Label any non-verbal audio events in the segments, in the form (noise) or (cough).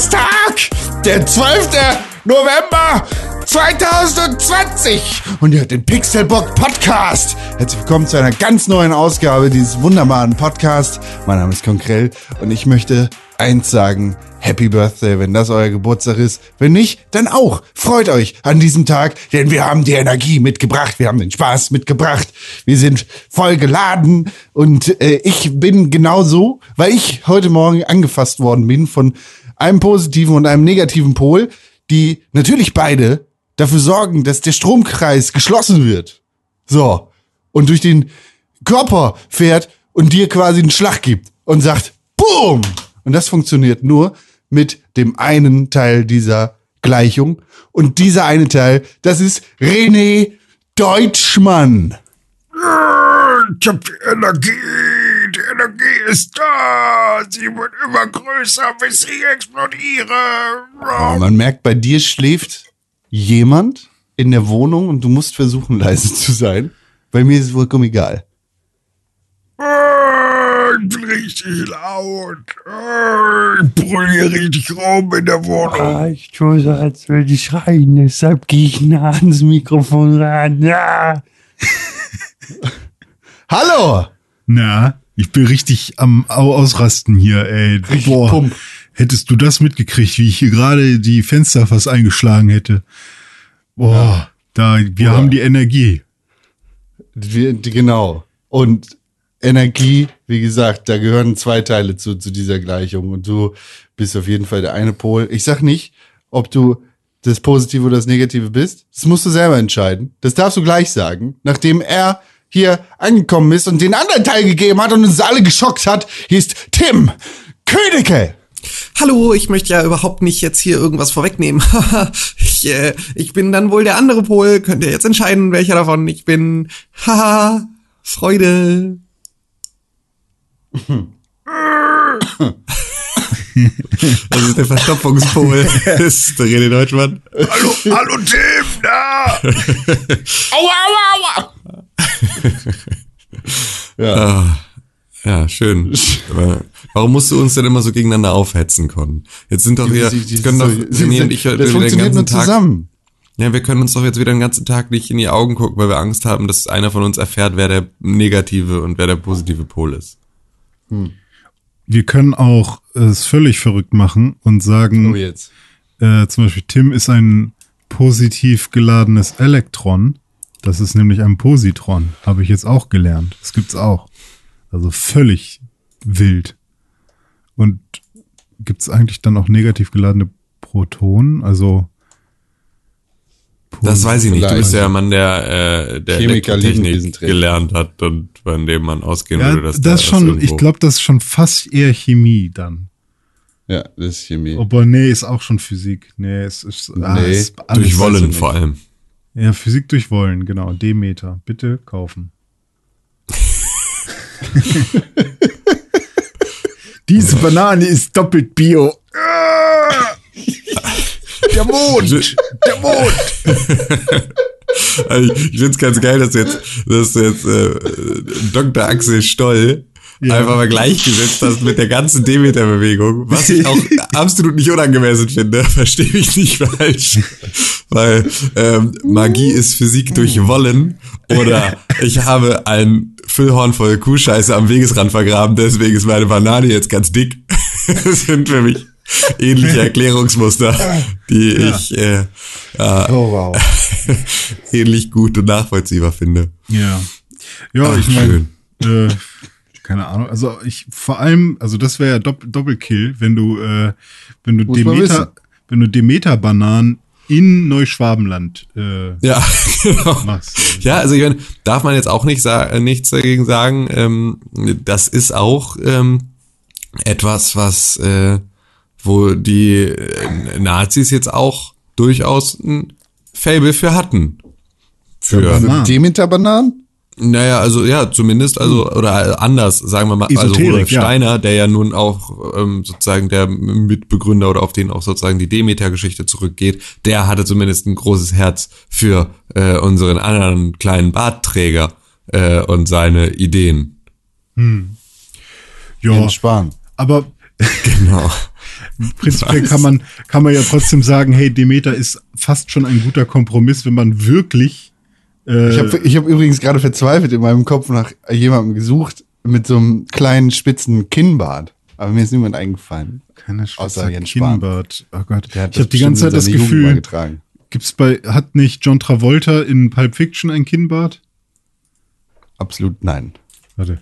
Donnerstag, der 12. November 2020 und ihr hört den Pixelbook Podcast. Herzlich willkommen zu einer ganz neuen Ausgabe dieses wunderbaren Podcasts. Mein Name ist Konkrell und ich möchte eins sagen. Happy Birthday, wenn das euer Geburtstag ist. Wenn nicht, dann auch. Freut euch an diesem Tag, denn wir haben die Energie mitgebracht. Wir haben den Spaß mitgebracht. Wir sind voll geladen und äh, ich bin genauso, weil ich heute Morgen angefasst worden bin von einem positiven und einem negativen Pol, die natürlich beide dafür sorgen, dass der Stromkreis geschlossen wird. So. Und durch den Körper fährt und dir quasi einen Schlag gibt und sagt, Boom! Und das funktioniert nur mit dem einen Teil dieser Gleichung. Und dieser eine Teil, das ist René Deutschmann. Ich hab die Energie, Energie ist da. Sie wird immer größer, bis ich explodiere. Aber man merkt, bei dir schläft jemand in der Wohnung und du musst versuchen, (laughs) leise zu sein. Bei mir ist es vollkommen egal. Ich bin richtig laut. Ich brülle hier richtig rum in der Wohnung. Ah, ich tue so, als würde ich schreien, deshalb gehe ich nah ans Mikrofon ran. Ja. (laughs) Hallo! Na, ich bin richtig am Au- Ausrasten hier, ey. Richtig Boah, Pump. hättest du das mitgekriegt, wie ich hier gerade die Fenster fast eingeschlagen hätte. Boah, da, wir Bruder. haben die Energie. Wir, genau. Und Energie, wie gesagt, da gehören zwei Teile zu, zu dieser Gleichung. Und du bist auf jeden Fall der eine Pol. Ich sag nicht, ob du das Positive oder das Negative bist. Das musst du selber entscheiden. Das darfst du gleich sagen. Nachdem er hier angekommen ist und den anderen Teil gegeben hat und uns alle geschockt hat, ist Tim Königke. Hallo, ich möchte ja überhaupt nicht jetzt hier irgendwas vorwegnehmen. (laughs) ich, äh, ich bin dann wohl der andere Pol. Könnt ihr jetzt entscheiden, welcher davon ich bin? Haha, (laughs) Freude. (laughs) das ist der Verstopfungspol. Das ist der René Deutschmann. Hallo, hallo Tim, da. Aua, aua, aua. (laughs) ja. Ah, ja, schön. Aber warum musst du uns denn immer so gegeneinander aufhetzen, Con? Jetzt sind doch wir, jetzt können doch sie- René und ich das wieder den funktioniert nur ganzen Tag zusammen. Ja, wir können uns doch jetzt wieder den ganzen Tag nicht in die Augen gucken, weil wir Angst haben, dass einer von uns erfährt, wer der negative und wer der positive Pol ist. Wir können auch es völlig verrückt machen und sagen, Oh, jetzt. äh, zum Beispiel Tim ist ein positiv geladenes Elektron. Das ist nämlich ein Positron. Habe ich jetzt auch gelernt. Das gibt's auch. Also völlig wild. Und gibt's eigentlich dann auch negativ geladene Protonen? Also Das weiß ich nicht. Du bist ja ein Mann, der, äh, der Chemiker, gelernt hat und von dem man ausgehen ja, würde, dass das da schon. irgendwo- Ich glaube, das ist schon fast eher Chemie dann. Ja, das ist Chemie. Aber nee, ist auch schon Physik. Nee, es ist, ah, Nee, es ist alles- durch Wollen vor allem. Ja, Physik durch Wollen, genau. Demeter. Bitte kaufen. (laughs) Diese Banane ist doppelt bio. Der Mond, der Mond. (laughs) Also ich ich find's ganz geil, dass du jetzt, dass du jetzt äh, Dr. Axel Stoll Ja. einfach mal gleichgesetzt hast mit der ganzen Demeter-Bewegung, was ich auch (laughs) absolut nicht unangemessen finde, (laughs) verstehe mich nicht falsch. Weil ähm, Magie ist Physik durch Wollen oder ich habe ein Füllhorn voll Kuhscheiße am Wegesrand vergraben, deswegen ist meine Banane jetzt ganz dick. (laughs) Das sind für mich ähnliche Erklärungsmuster, die ich äh, ja, Oh, wow. ähnlich gut und nachvollziehbar finde. Ja. Ja, Ach, ich meine, äh, keine Ahnung. Also ich vor allem, also das wäre ja Dopp Doppelkill, wenn du, äh, wenn du Muss. Demeter, wenn du Demeter-Bananen in Neuschwabenland äh, Ja, (laughs) genau. machst. Ja, also ich meine, darf man jetzt auch nicht sa äh, nichts dagegen sagen. Ähm, das ist auch ähm, etwas, was äh, wo die äh, Nazis jetzt auch durchaus ein Fable für hatten. Für, Bananen. Demeter-Bananen? Naja, also ja, zumindest, also, oder anders, sagen wir mal, also Esoterik, Rudolf ja. Steiner, der ja nun auch ähm, sozusagen der Mitbegründer oder auf den auch sozusagen die Demeter-Geschichte zurückgeht, der hatte zumindest ein großes Herz für äh, unseren anderen kleinen Bartträger äh, und seine Ideen. Ja, Jens Spahn. aber (laughs) Genau. Prinzipiell kann man, kann man ja trotzdem sagen, hey, Demeter ist fast schon ein guter Kompromiss, wenn man wirklich. Äh, Ich habe ich hab übrigens gerade verzweifelt in meinem Kopf nach jemandem gesucht mit so einem kleinen spitzen Kinnbart. Aber mir ist niemand eingefallen. keine außer Schweizer Jens. Kinnbart. Oh Gott. Der hat Ich habe die ganze Zeit das Gefühl, gibt's bei, hat nicht John Travolta in Pulp Fiction ein Kinnbart? Absolut nein. Warte.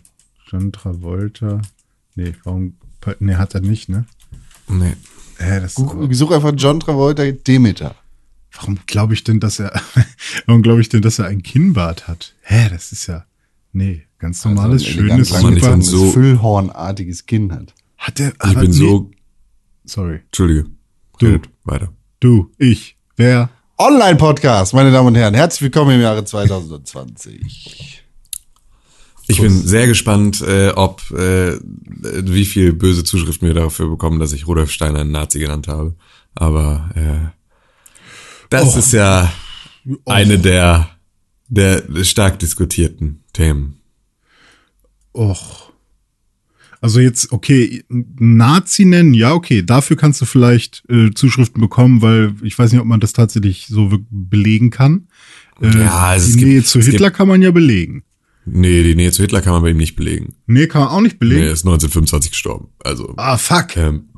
John Travolta. Nee, warum? Nee, hat er nicht, ne? Nee. Äh, such einfach John Travolta Demeter. Warum glaube ich denn, dass er, (laughs) warum glaube ich denn, dass er ein Kinnbart hat? Hä, das ist ja, nee, ganz normales, Also ein elegant schönes, super. So- Füllhornartiges Kinn hat. Hat er, Ich bin nee. so, sorry. Entschuldige. Du. Redet Weiter. Du, ich, wer? Online-Podcast, meine Damen und Herren. Herzlich willkommen im Jahre 2020. Ich bin sehr gespannt, äh, ob äh, wie viel böse Zuschriften wir dafür bekommen, dass ich Rudolf Steiner einen Nazi genannt habe. Aber äh, das Och. ist ja eine der der stark diskutierten Themen. Och. Also jetzt, okay, Nazi nennen, ja, okay, dafür kannst du vielleicht äh, Zuschriften bekommen, weil ich weiß nicht, ob man das tatsächlich so belegen kann. Äh, Ja, also es die gibt- Nähe zu es Hitler gibt- kann man ja belegen. Nee, die Nähe zu Hitler kann man bei ihm nicht belegen. Nee, kann man auch nicht Nee, belegen. er ist 1925 gestorben. Also ah, fuck. ähm,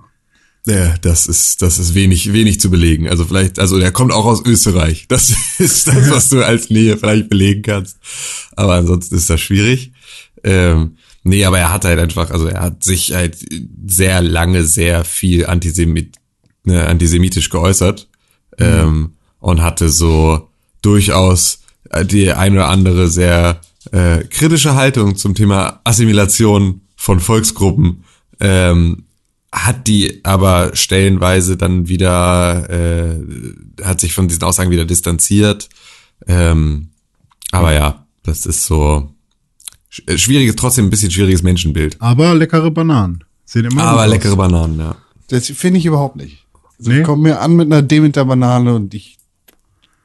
ja, das ist das ist wenig wenig zu belegen. Also vielleicht, also der kommt auch aus Österreich. (laughs) Das ist das, was du als Nähe vielleicht belegen kannst. Aber ansonsten ist das schwierig. Ähm, nee, aber er hat halt einfach, also er hat sich halt sehr lange sehr viel Antisemit, ne, antisemitisch geäußert ähm, und hatte so durchaus die ein oder andere sehr äh, kritische Haltung zum Thema Assimilation von Volksgruppen. Ähm, hat die aber stellenweise dann wieder, äh, hat sich von diesen Aussagen wieder distanziert. Ähm, aber ja, das ist so äh, schwieriges, trotzdem ein bisschen schwieriges Menschenbild. Aber leckere Bananen. Sehen immer Aber aus. leckere Bananen, ja. Das finde ich überhaupt nicht. Also Nee? Kommt mir an mit einer Demeter-Banane und ich.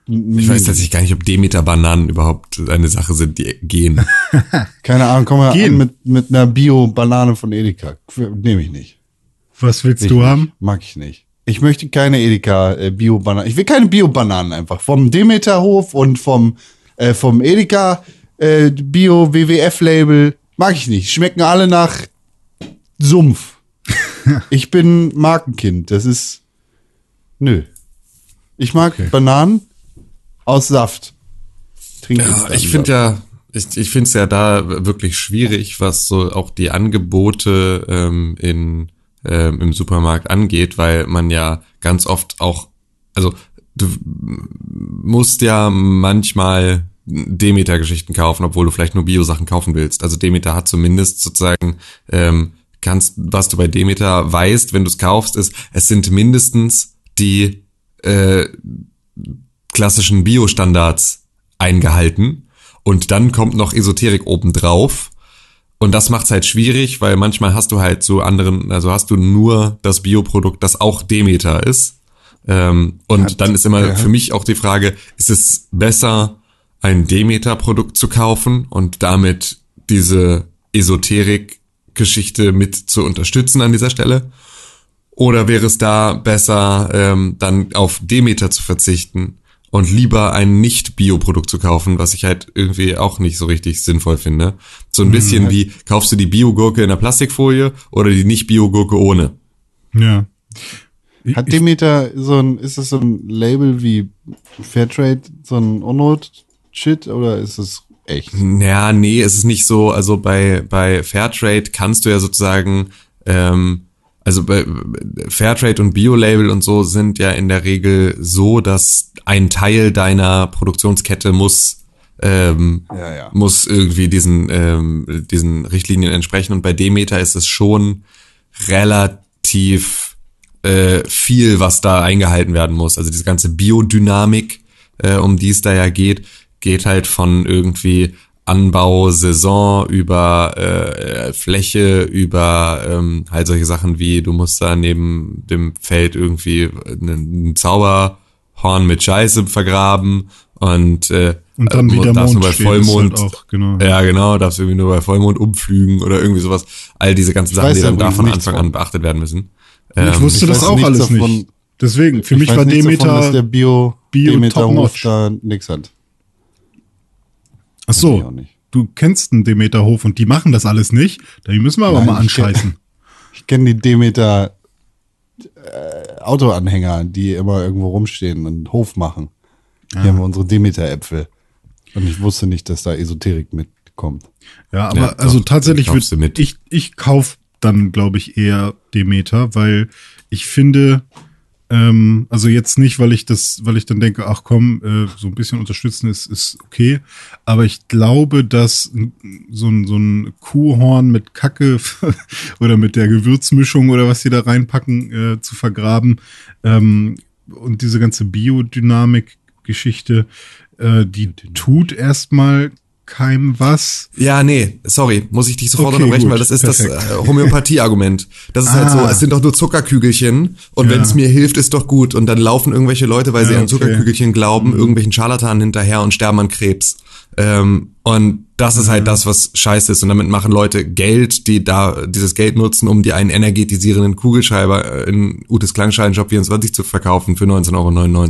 Ich weiß tatsächlich gar nicht, ob Demeter-Bananen überhaupt eine Sache sind, die gehen. (laughs) Keine Ahnung, komm mal Gehen. an mit, mit einer Bio-Banane von Edeka. Nehme ich nicht. Was willst Will du ich haben? Nicht. Mag ich nicht. Ich möchte keine Edeka äh, Bio-Bananen. Ich will keine Bio-Bananen einfach. Vom Demeterhof und vom, äh, vom Edeka äh, Bio-WWF-Label mag ich nicht. Schmecken alle nach Sumpf. (laughs) ich bin Markenkind. Das ist. Nö. Ich mag Bananen aus Saft. Trink jetzt Ja, ich finde ja, ich, ich finde es ja da wirklich schwierig, was so auch die Angebote ähm, in, ähm, im Supermarkt angeht, weil man ja ganz oft auch, also du musst ja manchmal Demeter-Geschichten kaufen, obwohl du vielleicht nur Bio-Sachen kaufen willst. Also Demeter hat zumindest sozusagen, ähm, kannst, was du bei Demeter weißt, wenn du es kaufst, ist, es sind mindestens die äh, klassischen Biostandards eingehalten und dann kommt noch Esoterik obendrauf und das macht's halt schwierig, weil manchmal hast du halt so anderen, also hast du nur das Bioprodukt, das auch Demeter ist ähm, und Hat- dann ist immer ja. für mich auch die Frage, ist es besser ein Demeter-Produkt zu kaufen und damit diese Esoterik-Geschichte mit zu unterstützen an dieser Stelle? Oder wäre es da besser, ähm, dann auf Demeter zu verzichten und lieber ein Nicht-Bio-Produkt zu kaufen, was ich halt irgendwie auch nicht so richtig sinnvoll finde? So ein bisschen wie, kaufst du die Bio-Gurke in der Plastikfolie oder die Nicht-Bio-Gurke ohne? Ja. Hat Demeter so ein, ist das so ein Label wie Fairtrade, so ein Unrot-Shit oder ist es echt? Ja, nee, es ist nicht so. Also bei, bei Fairtrade kannst du ja sozusagen, ähm, also bei Fairtrade und Bio-Label und so sind ja in der Regel so, dass ein Teil deiner Produktionskette muss ähm, Ja, ja. muss irgendwie diesen ähm, diesen Richtlinien entsprechen und bei Demeter ist es schon relativ äh, viel, was da eingehalten werden muss. Also diese ganze Biodynamik, äh, um die es da ja geht, geht halt von irgendwie Anbau, Saison über äh, Fläche, über ähm, halt solche Sachen wie du musst da neben dem Feld irgendwie einen Zauberhorn mit Scheiße vergraben und äh, Und dann Äh, wieder darfst Mond nur bei Vollmond. halt auch, genau. Ja, genau, darfst irgendwie nur bei Vollmond umflügen oder irgendwie sowas. All diese ganzen Sachen, die dann da von Anfang an beachtet werden müssen. ich Ähm, wusste ich das auch alles davon. nicht. Deswegen, für Ich mich war nichts Demeter. davon, dass der Bio, Bio Demeter-Hof top-notch. da nix hat. Ach so, du kennst einen Demeterhof und die machen das alles nicht. Da müssen wir aber Nein, mal ich kenn- anscheißen. (laughs) Ich kenne die Demeter äh, Autoanhänger, die immer irgendwo rumstehen und Hof machen. Hier haben wir unsere Demeter-Äpfel. Und ich wusste nicht, dass da Esoterik mitkommt. Ja, aber Ja, also doch, tatsächlich kaufst du würd, mit. ich ich kauf dann glaube ich eher Demeter, weil ich finde ähm, also jetzt nicht, weil ich das, weil ich dann denke, ach komm, äh, so ein bisschen unterstützen ist ist okay, aber ich glaube, dass so ein so ein Kuhhorn mit Kacke (laughs) oder mit der Gewürzmischung oder was sie da reinpacken äh, zu vergraben ähm, und diese ganze Biodynamik-Geschichte, äh, die tut erstmal keinem was. Ja, nee, sorry, muss ich dich sofort Okay, unterbrechen, gut, weil das ist perfekt. das äh, Homöopathie-Argument. Das ist halt so, Ah. es sind doch nur Zuckerkügelchen und Ja. wenn es mir hilft, ist doch gut. Und dann laufen irgendwelche Leute, weil sie Ja, an okay. Mhm. Zuckerkügelchen glauben, irgendwelchen Scharlatanen hinterher und sterben an Krebs. Ähm, und das ist halt das, was scheiße ist. Und damit machen Leute Geld, die da dieses Geld nutzen, um dir einen energetisierenden Kugelschreiber äh, in Utes Klangschalen-Shop 24 zu verkaufen für 19,99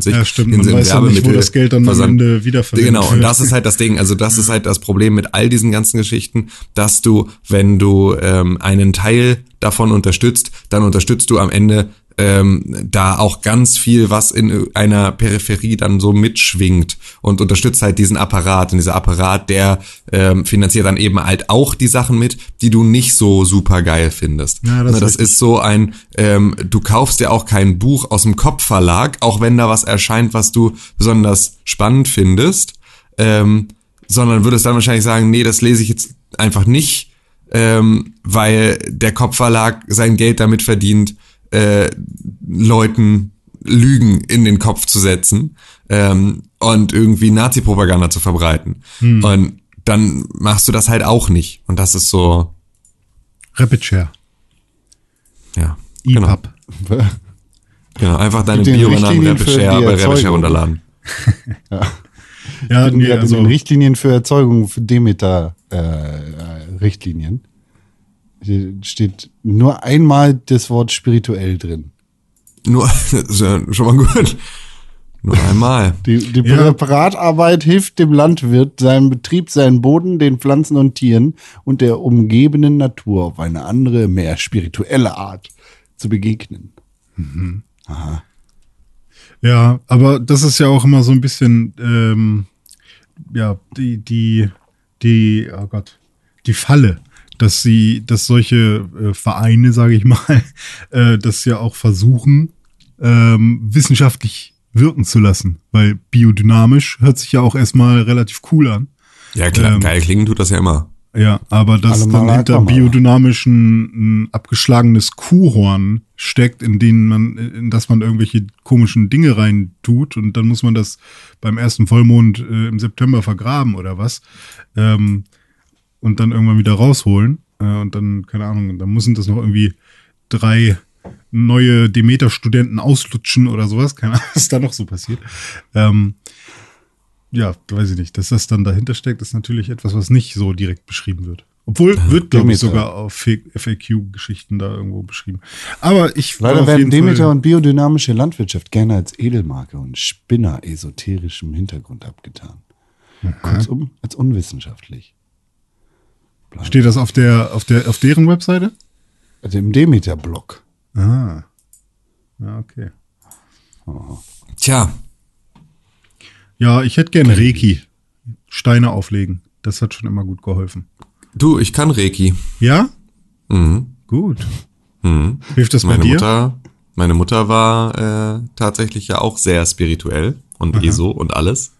Euro. Ja, stimmt. In Man weiß ja nicht, wo das Geld dann am Versand- Ende wiederverwendet Genau, und das ist halt das Ding, also das ist halt das Problem mit all diesen ganzen Geschichten, dass du, wenn du ähm, einen Teil davon unterstützt, dann unterstützt du am Ende ähm, da auch ganz viel, was in einer Peripherie dann so mitschwingt und unterstützt halt diesen Apparat. Und dieser Apparat, der ähm, finanziert dann eben halt auch die Sachen mit, die du nicht so super geil findest. Ja, das Ne, ist das ist so ein, ähm, du kaufst ja auch kein Buch aus dem Kopfverlag, auch wenn da was erscheint, was du besonders spannend findest, ähm, sondern würdest dann wahrscheinlich sagen, nee, das lese ich jetzt einfach nicht, ähm, weil der Kopfverlag sein Geld damit verdient, äh, Leuten Lügen in den Kopf zu setzen ähm, und irgendwie Nazi-Propaganda zu verbreiten. Und dann machst du das halt auch nicht. Und das ist so, Rapid Share. ja. Genau. EPUB. Genau, einfach deine Richtlinien Rapid Share die bei Rapid Share runterladen. (laughs) Ja, Nee, nee, also also, Richtlinien für Erzeugung für Demeter äh, äh, steht nur einmal das Wort spirituell drin. Nur, das ist ja schon mal gut. Nur einmal. Die, die Ja. Präparatarbeit hilft dem Landwirt, seinen Betrieb, seinen Boden, den Pflanzen und Tieren und der umgebenden Natur auf eine andere, mehr spirituelle Art zu begegnen. ja, aber das ist ja auch immer so ein bisschen, ähm, ja, die, die, die, oh Gott, die Falle, dass sie, dass solche äh, Vereine, sage ich mal, (laughs) äh, das ja auch versuchen, ähm, wissenschaftlich wirken zu lassen, weil biodynamisch hört sich ja auch erstmal relativ cool an. Ja, klar, Ähm, geil klingen tut das ja immer. Ja, aber dass Alle dann hinter biodynamischen ein abgeschlagenes Kuhhorn steckt, in denen man, in das man irgendwelche komischen Dinge rein tut und dann muss man das beim ersten Vollmond äh, im September vergraben oder was ähm, und dann irgendwann wieder rausholen äh, und dann keine Ahnung, dann müssen das noch irgendwie drei neue Demeter-Studenten auslutschen oder sowas, keine Ahnung, (laughs) was da noch so passiert. Ähm, ja, weiß ich nicht. Dass das dann dahinter steckt, ist natürlich etwas, was nicht so direkt beschrieben wird. Obwohl, wird, glaube ich, sogar auf FAQ-Geschichten da irgendwo beschrieben. Aber ich Leider werden Demeter Fall, und biodynamische Landwirtschaft gerne als Edelmarke und Spinner esoterischem Hintergrund abgetan. Kurzum, als unwissenschaftlich. Steht das auf der, auf der, auf deren Webseite? Also im Demeter-Blog. Ah. Ja, okay. Tja, Ja, ich hätte gerne Reiki. Steine auflegen. Das hat schon immer gut geholfen. du, ich kann Reiki. Ja? Mhm. Gut. Mhm. Hilft das bei Meine dir? Mutter, meine Mutter war äh, tatsächlich ja auch sehr spirituell und ESO und alles.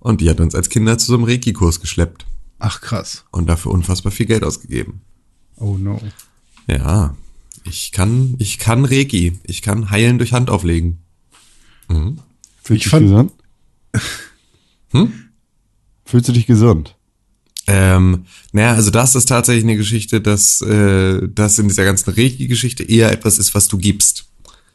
Und die hat uns als Kinder zu so einem Reiki-Kurs geschleppt Ach, krass. und dafür unfassbar viel Geld ausgegeben. Oh no. Ja, ich kann, ich kann Reiki. Ich kann heilen durch Hand auflegen. Fühlst Ich du dich fand- gesund? Hm? Fühlst du dich gesund? Ähm, naja, also das ist tatsächlich eine Geschichte, dass äh, das in dieser ganzen Reiki-Geschichte eher etwas ist, was du gibst.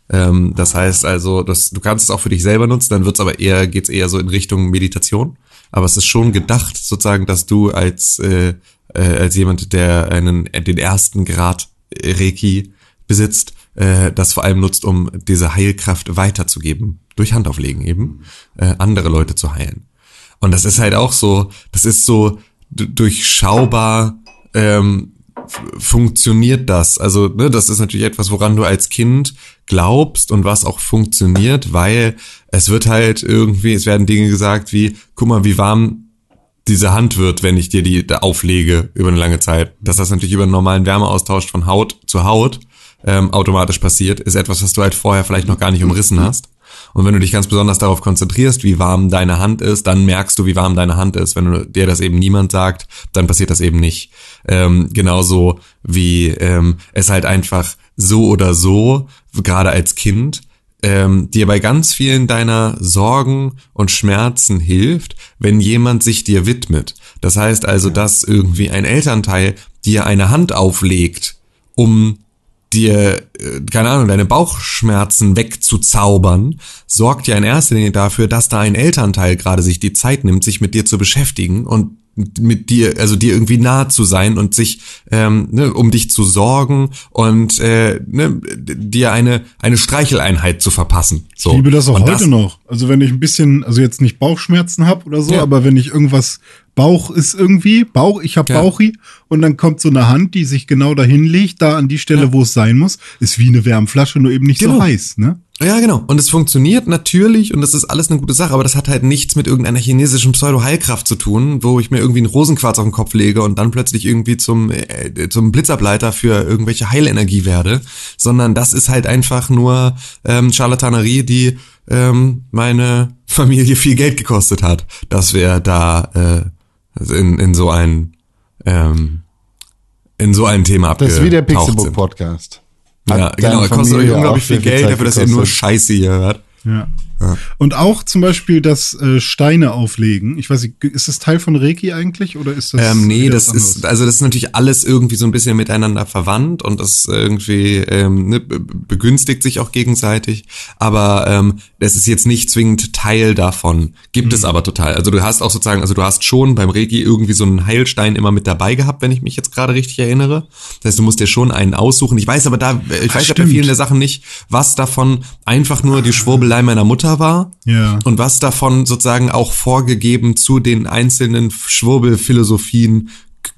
Ähm, das heißt also, dass du kannst es auch für dich selber nutzen, dann wird's aber eher, geht's eher so in Richtung Meditation. Aber es ist schon gedacht, sozusagen, dass du als, äh, äh, als jemand, der einen, äh, den ersten Grad Reiki besitzt, äh, das vor allem nutzt, um diese Heilkraft weiterzugeben. Durch Handauflegen eben, äh, andere Leute zu heilen. Und das ist halt auch so, das ist so durchschaubar, ähm, funktioniert das. Also, ne, das ist natürlich etwas, woran du als Kind glaubst und was auch funktioniert, weil es wird halt irgendwie, es werden Dinge gesagt wie, guck mal, wie warm diese Hand wird, wenn ich dir die da auflege über eine lange Zeit. Dass das natürlich über einen normalen Wärmeaustausch von Haut zu Haut ähm, automatisch passiert, ist etwas, was du halt vorher vielleicht noch gar nicht umrissen hast. Und wenn du dich ganz besonders darauf konzentrierst, wie warm deine Hand ist, dann merkst du, wie warm deine Hand ist. Wenn du, dir das eben niemand sagt, dann passiert das eben nicht. Ähm, genauso wie ähm, es halt einfach so oder so, gerade als Kind, ähm, dir bei ganz vielen deiner Sorgen und Schmerzen hilft, wenn jemand sich dir widmet. Das heißt also, dass irgendwie ein Elternteil dir eine Hand auflegt, um dir, äh, keine Ahnung, deine Bauchschmerzen wegzuzaubern, sorgt ja in erster Linie dafür, dass da ein Elternteil gerade sich die Zeit nimmt, sich mit dir zu beschäftigen und mit dir, also dir irgendwie nahe zu sein und sich, ähm, ne, um dich zu sorgen und äh, ne, dir eine eine Streicheleinheit zu verpassen. So. Ich liebe das auch und heute noch. Also wenn ich ein bisschen, also jetzt nicht Bauchschmerzen habe oder so, Ja. aber wenn ich irgendwas Bauch ist irgendwie, Bauch, ich habe Ja. Bauchi und dann kommt so eine Hand, die sich genau dahin legt, da an die Stelle, wo es sein muss, ist wie eine Wärmflasche, nur eben nicht so Genau. heiß, ne? Ja, genau. Und es funktioniert natürlich und das ist alles eine gute Sache, aber das hat halt nichts mit irgendeiner chinesischen Pseudo-Heilkraft zu tun, wo ich mir irgendwie einen Rosenquarz auf den Kopf lege und dann plötzlich irgendwie zum, äh, zum Blitzableiter für irgendwelche Heilenergie werde, sondern das ist halt einfach nur ähm, Charlatanerie, die ähm, meine Familie viel Geld gekostet hat, dass wir da äh, in, in so ein ähm, in so ein Thema Das ist wie der abgetaucht Pixelbook. Podcast. Ja, genau, deine kostet euch unglaublich viel Geld dafür, dass ihr nur? Scheiße hier hört. Ja. Und auch zum Beispiel das äh, Steine auflegen. Ich weiß nicht, ist das Teil von Reiki eigentlich oder ist das? Ähm, nee, das ist, also das ist natürlich alles irgendwie so ein bisschen miteinander verwandt und das irgendwie ähm, ne, be- begünstigt sich auch gegenseitig. Aber ähm, das ist jetzt nicht zwingend Teil davon. Gibt Mhm. es aber total. Also du hast auch sozusagen, also du hast schon beim Reiki irgendwie so einen Heilstein immer mit dabei gehabt, wenn ich mich jetzt gerade richtig erinnere. Das heißt, du musst dir schon einen aussuchen. Ich weiß aber da, ich weiß ja bei vielen der Sachen nicht, was davon einfach nur die Schwurbelei meiner Mutter war Ja. und was davon sozusagen auch vorgegeben zu den einzelnen Schwurbelphilosophien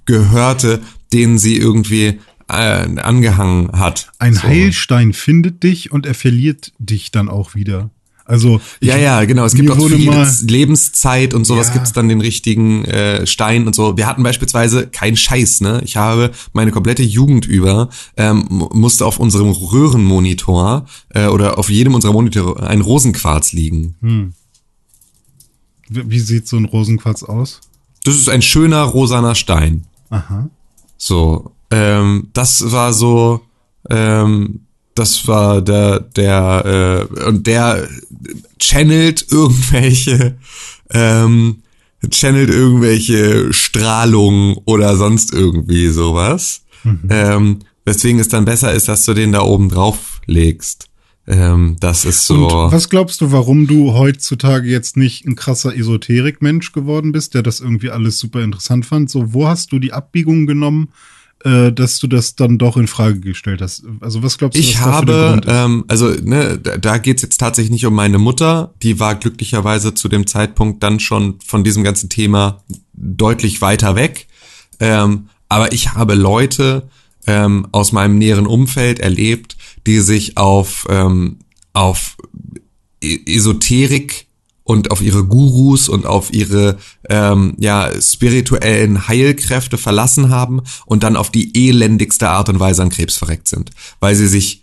gehörte, denen sie irgendwie äh, angehangen hat. Ein So. Heilstein findet dich und er verliert dich dann auch wieder. Also Ja, ja, genau. Es gibt auch für Lebenszeit und sowas Ja. gibt's dann den richtigen äh, Stein und so. Wir hatten beispielsweise kein Scheiß, ne? Ich habe meine komplette Jugend über ähm, mu- musste auf unserem Röhrenmonitor äh, oder auf jedem unserer Monitore ein Rosenquarz liegen. Wie wie sieht so ein Rosenquarz aus? Das ist ein schöner rosaner Stein. Aha. So, ähm, das war so, ähm, das war der, der, äh, und der channelt irgendwelche, ähm, channelt irgendwelche Strahlung oder sonst irgendwie sowas. Ähm, weswegen es dann besser ist, dass du den da oben drauf legst. Ähm, das ist so. Und was glaubst du, warum du heutzutage jetzt nicht ein krasser Esoterik-Mensch geworden bist, der das irgendwie alles super interessant fand? So, wo hast du die Abbiegung genommen, äh, dass du das dann doch in Frage gestellt hast? Also was glaubst du, Ich was habe, ähm, also ne, da, da geht's jetzt tatsächlich nicht um meine Mutter. Die war glücklicherweise zu dem Zeitpunkt dann schon von diesem ganzen Thema deutlich weiter weg. Ähm, aber ich habe Leute ähm, aus meinem näheren Umfeld erlebt, die sich auf, ähm, auf E- Esoterik und auf ihre Gurus und auf ihre ähm, ja spirituellen Heilkräfte verlassen haben und dann auf die elendigste Art und Weise an Krebs verreckt sind, weil sie sich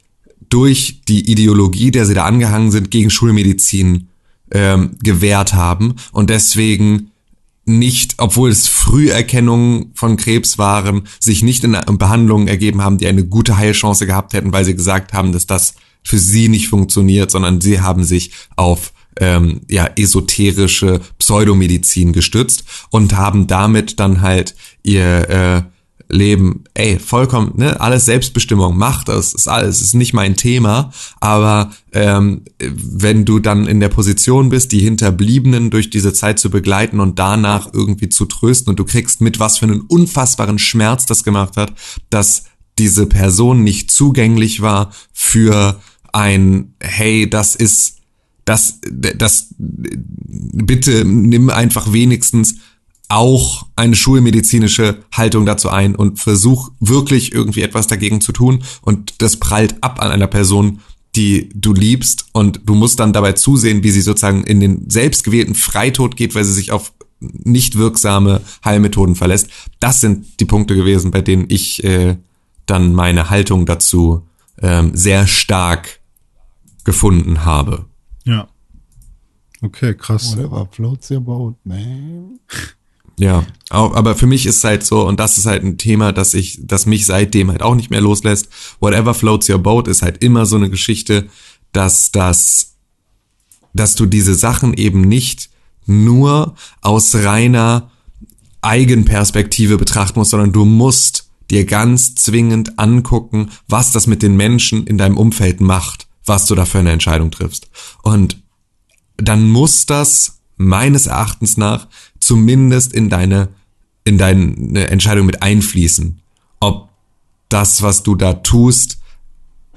durch die Ideologie, der sie da angehangen sind, gegen Schulmedizin ähm, gewehrt haben und deswegen nicht, obwohl es Früherkennungen von Krebs waren, sich nicht in Behandlungen ergeben haben, die eine gute Heilchance gehabt hätten, weil sie gesagt haben, dass das für sie nicht funktioniert, sondern sie haben sich auf ähm, ja esoterische Pseudomedizin gestützt und haben damit dann halt ihr äh, Leben, ey, vollkommen, ne, alles Selbstbestimmung, mach das, ist alles, ist nicht mein Thema, aber ähm, wenn du dann in der Position bist, die Hinterbliebenen durch diese Zeit zu begleiten und danach irgendwie zu trösten und du kriegst mit, was für einen unfassbaren Schmerz das gemacht hat, dass diese Person nicht zugänglich war für ein, hey, das ist, das, das, bitte nimm einfach wenigstens auch eine schulmedizinische Haltung dazu ein und versuch wirklich irgendwie etwas dagegen zu tun und das prallt ab an einer Person, die du liebst und du musst dann dabei zusehen, wie sie sozusagen in den selbstgewählten Freitod geht, weil sie sich auf nicht wirksame Heilmethoden verlässt. Das sind die Punkte gewesen, bei denen ich äh, dann meine Haltung dazu ähm, sehr stark gefunden habe. Ja. Okay, krass. Whatever floats your boat, man. (laughs) Ja, aber für mich ist halt so, und das ist halt ein Thema, das ich, das mich seitdem halt auch nicht mehr loslässt. Whatever floats your boat ist halt immer so eine Geschichte, dass das, dass du diese Sachen eben nicht nur aus reiner Eigenperspektive betrachten musst, sondern du musst dir ganz zwingend angucken, was das mit den Menschen in deinem Umfeld macht, was du da für eine Entscheidung triffst. Und dann muss das meines Erachtens nach zumindest in deine, in deine Entscheidung mit einfließen. Ob das, was du da tust,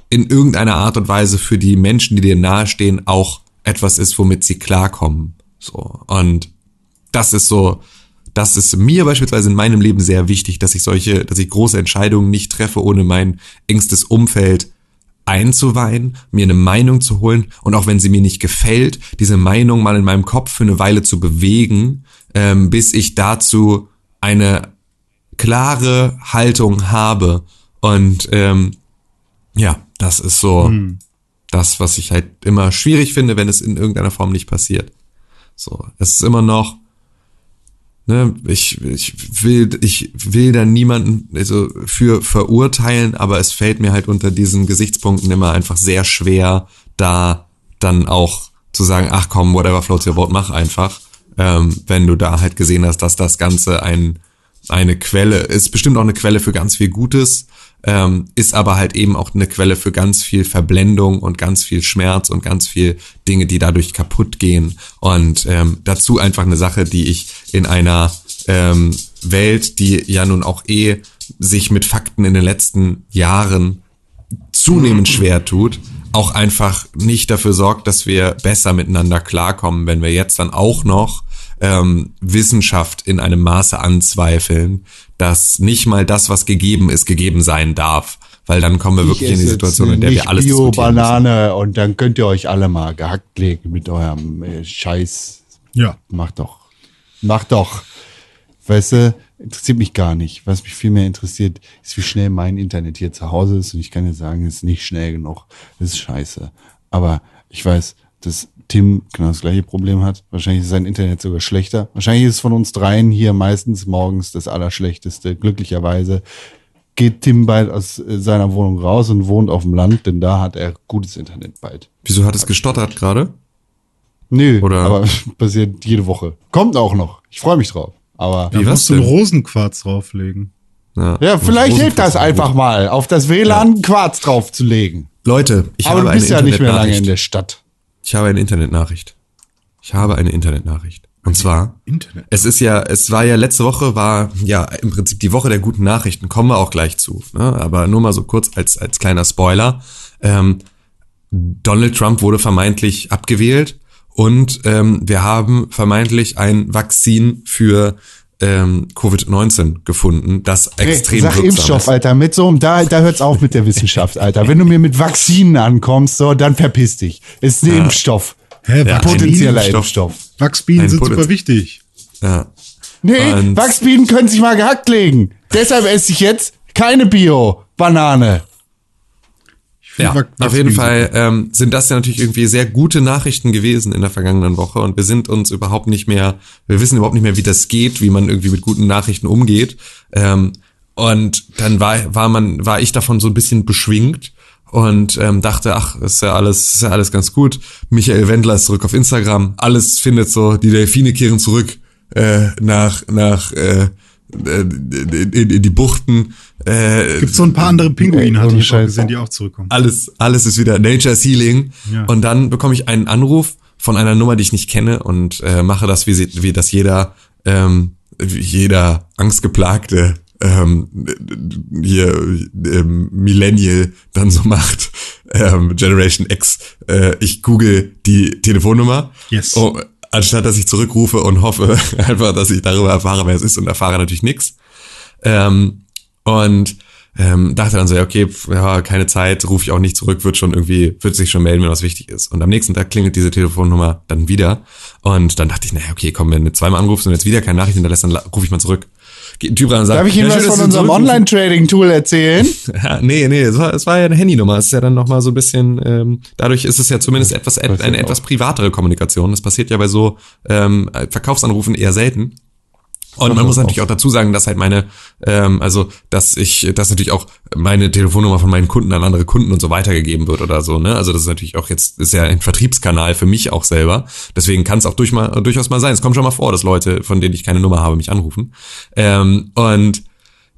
in irgendeiner Art und Weise für die Menschen, die dir nahestehen, auch etwas ist, womit sie klarkommen. So. Und das ist so, das ist mir beispielsweise in meinem Leben sehr wichtig, dass ich solche, dass ich große Entscheidungen nicht treffe, ohne mein engstes Umfeld einzuweihen, mir eine Meinung zu holen und auch wenn sie mir nicht gefällt, diese Meinung mal in meinem Kopf für eine Weile zu bewegen, ähm, bis ich dazu eine klare Haltung habe. Und ähm, ja, das ist so das, was ich halt immer schwierig finde, wenn es in irgendeiner Form nicht passiert. So, es ist immer noch, ne, ich, ich will, ich will da niemanden also für verurteilen, aber es fällt mir halt unter diesen Gesichtspunkten immer einfach sehr schwer, da dann auch zu sagen, ach komm, whatever floats your boat, mach einfach, ähm, wenn du da halt gesehen hast, dass das Ganze ein, eine Quelle, ist bestimmt auch eine Quelle für ganz viel Gutes, ähm, ist aber halt eben auch eine Quelle für ganz viel Verblendung und ganz viel Schmerz und ganz viel Dinge, die dadurch kaputt gehen. Und ähm, dazu einfach eine Sache, die ich in einer ähm, Welt, die ja nun auch eh sich mit Fakten in den letzten Jahren zunehmend schwer tut, auch einfach nicht dafür sorgt, dass wir besser miteinander klarkommen, wenn wir jetzt dann auch noch ähm, Wissenschaft in einem Maße anzweifeln, dass nicht mal das, was gegeben ist, gegeben sein darf. Weil dann kommen wir wirklich in die Situation, in der wir alles Bio. Banane und dann könnt ihr euch alle mal gehackt legen mit eurem äh, Scheiß. Ja. Macht doch. Macht doch. Weißt du, interessiert mich gar nicht. Was mich viel mehr interessiert, ist, wie schnell mein Internet hier zu Hause ist. Und ich kann dir sagen, es ist nicht schnell genug. Das ist scheiße. Aber ich weiß, dass Tim genau das gleiche Problem hat. Wahrscheinlich ist sein Internet sogar schlechter. Wahrscheinlich ist es von uns dreien hier meistens morgens das Allerschlechteste. Glücklicherweise geht Tim bald aus äh, seiner Wohnung raus und wohnt auf dem Land, denn da hat er gutes Internet bald. Wieso hat es gestottert gerade? Nö, Oder- aber (laughs) passiert jede Woche. Kommt auch noch. Ich freue mich drauf. Aber Wie Da was musst du einen? Rosenquarz drauflegen. ja, vielleicht hilft das einfach mal, auf das WLAN Quarz draufzulegen. Leute, ich aber habe du eine bist ja nicht mehr lange in der Stadt. Ich habe eine Internetnachricht. Ich habe eine Internetnachricht. Und zwar, Internet. es ist ja, es war ja letzte Woche, war ja im Prinzip die Woche der guten Nachrichten, kommen wir auch gleich zu. Ne? Aber nur mal so kurz als, als kleiner Spoiler. Ähm, Donald Trump wurde vermeintlich abgewählt und ähm, wir haben vermeintlich ein Vakzin für ähm, Covid-19 gefunden, das extrem Sag wirksam Impfstoff, ist. Alter. Mit so einem, da, da hört's auf mit der Wissenschaft, Alter. Wenn du mir mit Vakzinen ankommst, so, dann verpiss dich. Ist ein Impfstoff. Hä, Ja? Potenzieller Impfstoff. Impfstoff. Wachsbienen Ein sind Potenz- super wichtig. Ja. Nee, Und- Wachsbienen können sich mal gehackt legen. Deshalb esse ich jetzt keine Bio-Banane. Ja, auf jeden Fall ähm, sind das ja natürlich irgendwie sehr gute Nachrichten gewesen in der vergangenen Woche und wir sind uns überhaupt nicht mehr, wir wissen überhaupt nicht mehr, wie das geht, wie man irgendwie mit guten Nachrichten umgeht. Ähm, und dann war, war man, war ich davon so ein bisschen beschwingt und ähm, dachte, ach, ist ja alles, ist ja alles ganz gut. Michael Wendler ist zurück auf Instagram, alles findet so, die Delfine kehren zurück äh, nach nach äh, in, in, in die Buchten. Äh, Gibt so ein paar andere Pinguine, hatte ich auch Scheiß. gesehen, die auch zurückkommen. alles, alles ist wieder Nature Healing. Ja. Und dann bekomme ich einen Anruf von einer Nummer, die ich nicht kenne und äh, mache das, wie, sie, wie das jeder, ähm, wie jeder angstgeplagte ähm, hier ähm, Millennial dann so macht, ähm, Generation X. Äh, ich google die Telefonnummer, Yes. oh, anstatt dass ich zurückrufe und hoffe (laughs) einfach, dass ich darüber erfahre, wer es ist und erfahre natürlich nichts. Ähm, und ähm, dachte dann so, ja, okay, pf, ja, keine Zeit, rufe ich auch nicht zurück, wird schon irgendwie, wird sich schon melden, wenn was wichtig ist. Und am nächsten Tag klingelt diese Telefonnummer dann wieder. Und dann dachte ich, naja, okay, komm, wenn du zweimal anrufst und jetzt wieder keine Nachricht hinterlässt, dann rufe ich mal zurück. Und sagt, Darf ich Ihnen ja, was schön, von unserem. Online-Trading-Tool erzählen? (laughs) Ja, nee, nee, es war, es war ja eine Handynummer. Es ist ja dann nochmal so ein bisschen, ähm, dadurch ist es ja zumindest etwas, eine etwas privatere Kommunikation. Das passiert ja bei so ähm, Verkaufsanrufen eher selten. Und man muss natürlich auch dazu sagen, dass halt meine, ähm, also dass ich, dass natürlich auch meine Telefonnummer von meinen Kunden an andere Kunden und so weitergegeben wird oder so, ne? Also das ist natürlich auch jetzt, ist ja ein Vertriebskanal für mich auch selber. Deswegen kann es auch durch mal, durchaus mal sein. Es kommt schon mal vor, dass Leute, von denen ich keine Nummer habe, mich anrufen. Ähm, und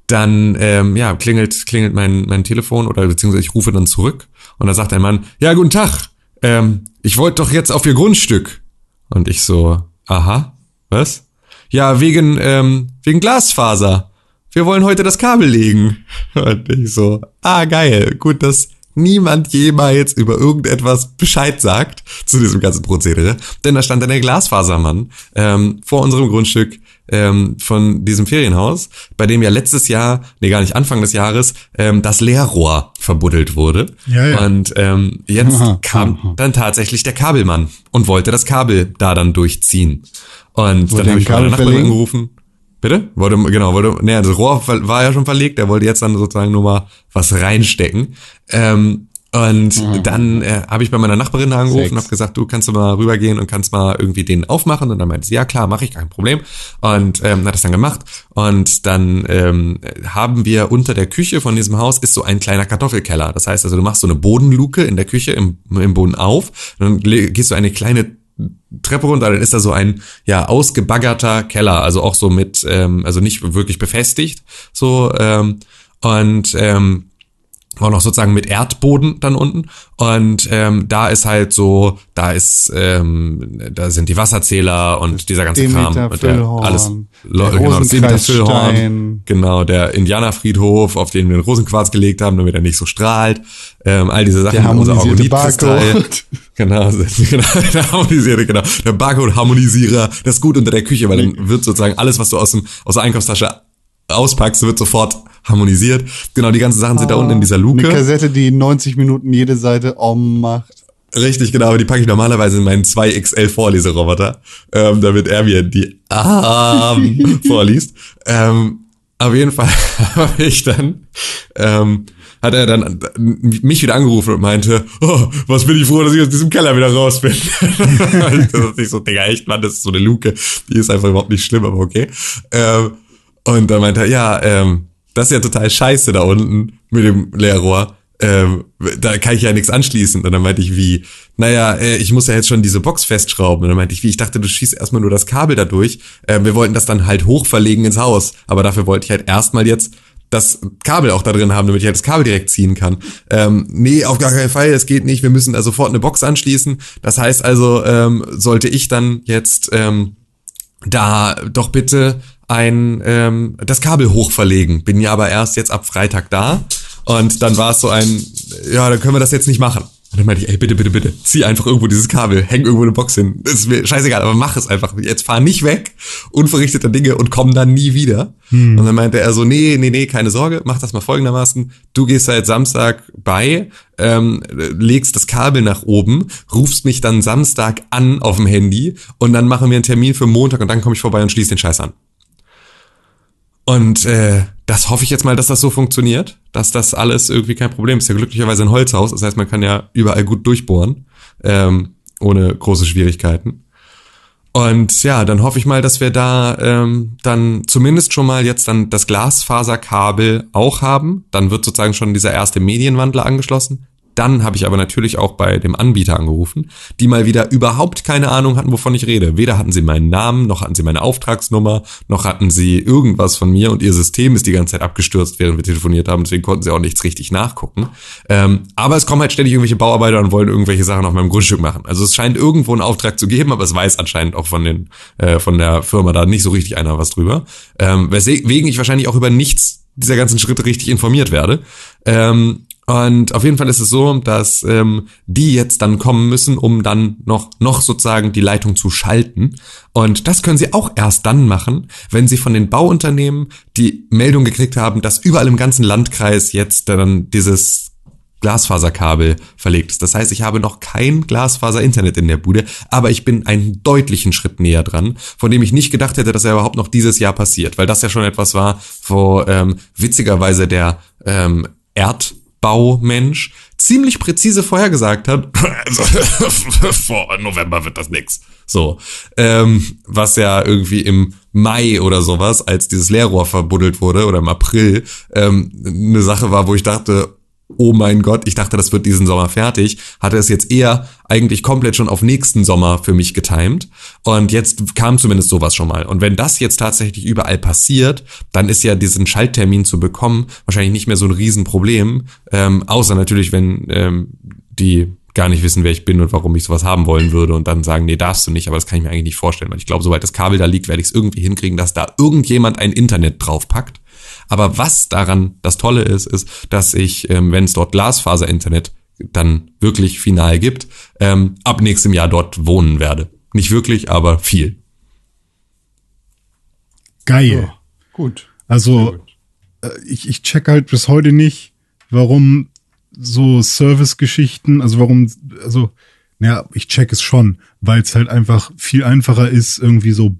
dann ähm, ja klingelt klingelt mein mein Telefon oder beziehungsweise ich rufe dann zurück und dann sagt ein Mann ja guten Tag ähm, ich wollte doch jetzt auf ihr Grundstück und ich so aha was ja wegen ähm, wegen Glasfaser wir wollen heute das Kabel legen (laughs) und ich so ah geil gut dass niemand jemals über irgendetwas Bescheid sagt zu diesem ganzen Prozedere. Denn da stand dann der Glasfasermann ähm, vor unserem Grundstück ähm, von diesem Ferienhaus, bei dem ja letztes Jahr, nee gar nicht Anfang des Jahres, ähm, das Leerrohr verbuddelt wurde. Ja, ja. Und ähm, jetzt Aha, kam aha. dann tatsächlich der Kabelmann und wollte das Kabel da dann durchziehen. Und Wollte dann habe ich meine Nachbarin angerufen. Bitte? Wollte, genau, wollte, nee, das Rohr war ja schon verlegt, er wollte jetzt dann sozusagen nur mal was reinstecken. Ähm, und dann äh, habe ich bei meiner Nachbarin angerufen und habe gesagt, du kannst du mal rübergehen und kannst mal irgendwie den aufmachen. Und dann meinte sie, ja klar, mache ich, kein Problem. Und ähm, hat das dann gemacht. Und dann ähm, haben wir unter der Küche von diesem Haus ist so ein kleiner Kartoffelkeller. Das heißt also, du machst so eine Bodenluke in der Küche im, im Boden auf. Dann le- gehst du eine kleine Treppe runter, dann ist da so ein ja ausgebaggerter Keller, also auch so mit, ähm, also nicht wirklich befestigt, so ähm, und ähm, auch noch sozusagen mit Erdboden dann unten und ähm, da ist halt so, da ist, ähm, da sind die Wasserzähler und dieser ganze Kram und der, alles, der genau, das Demeter. Füllhorn, genau, der Indianerfriedhof, auf den wir den Rosenquarz gelegt haben, damit er nicht so strahlt, ähm, all diese Sachen, Der unser harmonisierte. Barcode. (laughs) Genau, (laughs) genau, der harmonisierte, genau. Der Barcode-Harmonisierer, das ist gut unter der Küche, weil dann wird sozusagen alles, was du aus, dem, aus der Einkaufstasche auspackst, wird sofort harmonisiert. Genau, die ganzen Sachen sind da unten in dieser Eine Luke. Kassette, die in 90 Minuten jede Seite om macht. Richtig, genau, aber die packe ich normalerweise in meinen 2XL Vorleseroboter, ähm, damit er mir die Arm (laughs) vorliest. Ähm, auf jeden Fall (laughs) habe ich dann, ähm, hat er dann mich wieder angerufen und meinte, oh, was bin ich froh, dass ich aus diesem Keller wieder raus bin. (laughs) das ist nicht so, Digga, echt, Mann, das ist so eine Luke, die ist einfach überhaupt nicht schlimm, aber okay. Ähm, und dann meinte er, ja, ähm, das ist ja total scheiße da unten mit dem Leerrohr. Ähm, da kann ich ja nichts anschließen. Und dann meinte ich, wie, naja, äh, ich muss ja jetzt schon diese Box festschrauben. Und dann meinte ich, wie, ich dachte, du schießt erstmal nur das Kabel da durch. Ähm, wir wollten das dann halt hochverlegen ins Haus. Aber dafür wollte ich halt erstmal jetzt das Kabel auch da drin haben, damit ich halt das Kabel direkt ziehen kann. Ähm, nee, auf gar keinen Fall, das geht nicht. Wir müssen da sofort eine Box anschließen. Das heißt also, ähm, sollte ich dann jetzt ähm, da doch bitte ein ähm, das Kabel hochverlegen. Bin ja aber erst jetzt ab Freitag da und dann war es so ein, ja, dann können wir das jetzt nicht machen. Und dann meinte ich, ey, bitte, bitte, bitte, zieh einfach irgendwo dieses Kabel, häng irgendwo eine Box hin. Das ist mir scheißegal, aber mach es einfach. Jetzt fahr nicht weg, unverrichteter Dinge und komm dann nie wieder. Und dann meinte er so, nee, nee, nee, keine Sorge, mach das mal folgendermaßen. Du gehst seit Samstag bei, ähm, legst das Kabel nach oben, rufst mich dann Samstag an auf dem Handy und dann machen wir einen Termin für Montag und dann komme ich vorbei und schließe den Scheiß an. Und äh, das hoffe ich jetzt mal, dass das so funktioniert, dass das alles irgendwie kein Problem ist. Ja glücklicherweise ein Holzhaus, das heißt, man kann ja überall gut durchbohren, ähm, ohne große Schwierigkeiten. Und ja, dann hoffe ich mal, dass wir da ähm, dann zumindest schon mal jetzt dann das Glasfaserkabel auch haben. Dann wird sozusagen schon dieser erste Medienwandler angeschlossen. Dann habe ich aber natürlich auch bei dem Anbieter angerufen, die mal wieder überhaupt keine Ahnung hatten, wovon ich rede. Weder hatten sie meinen Namen, noch hatten sie meine Auftragsnummer, noch hatten sie irgendwas von mir und ihr System ist die ganze Zeit abgestürzt, während wir telefoniert haben. Deswegen konnten sie auch nichts richtig nachgucken. Ähm, aber es kommen halt ständig irgendwelche Bauarbeiter und wollen irgendwelche Sachen auf meinem Grundstück machen. Also es scheint irgendwo einen Auftrag zu geben, aber es weiß anscheinend auch von den äh, von der Firma da nicht so richtig einer was drüber. Ähm, weswegen ich wahrscheinlich auch über nichts dieser ganzen Schritte richtig informiert werde. Ähm, und auf jeden Fall ist es so, dass ähm, die jetzt dann kommen müssen, um dann noch, noch sozusagen die Leitung zu schalten. Und das können sie auch erst dann machen, wenn sie von den Bauunternehmen die Meldung gekriegt haben, dass überall im ganzen Landkreis jetzt dann dieses Glasfaserkabel verlegt ist. Das heißt, ich habe noch kein Glasfaser-Internet in der Bude, aber ich bin einen deutlichen Schritt näher dran, von dem ich nicht gedacht hätte, dass er überhaupt noch dieses Jahr passiert, weil das ja schon etwas war, wo ähm, witzigerweise der ähm, Erdbaumensch ziemlich präzise vorhergesagt hat, (laughs) also (laughs) vor November wird das nix. So, ähm, was ja irgendwie im Mai oder sowas, als dieses Leerrohr verbuddelt wurde oder im April, ähm, eine Sache war, wo ich dachte, oh mein Gott, ich dachte, das wird diesen Sommer fertig, hatte es jetzt eher eigentlich komplett schon auf nächsten Sommer für mich getimt. Und jetzt kam zumindest sowas schon mal. Und wenn das jetzt tatsächlich überall passiert, dann ist ja diesen Schalttermin zu bekommen wahrscheinlich nicht mehr so ein Riesenproblem. Ähm, außer natürlich, wenn ähm, die gar nicht wissen, wer ich bin und warum ich sowas haben wollen würde und dann sagen, nee, darfst du nicht, aber das kann ich mir eigentlich nicht vorstellen, weil ich glaube, sobald das Kabel da liegt, werde ich es irgendwie hinkriegen, dass da irgendjemand ein Internet draufpackt. Aber was daran das Tolle ist, ist, dass ich, ähm, wenn es dort Glasfaser-Internet dann wirklich final gibt, ähm, ab nächstem Jahr dort wohnen werde. Nicht wirklich, aber viel. Geil. Gut. Also, äh, ich, ich check halt bis heute nicht, warum so Service-Geschichten, also warum, also, naja, ich check es schon, weil es halt einfach viel einfacher ist, irgendwie so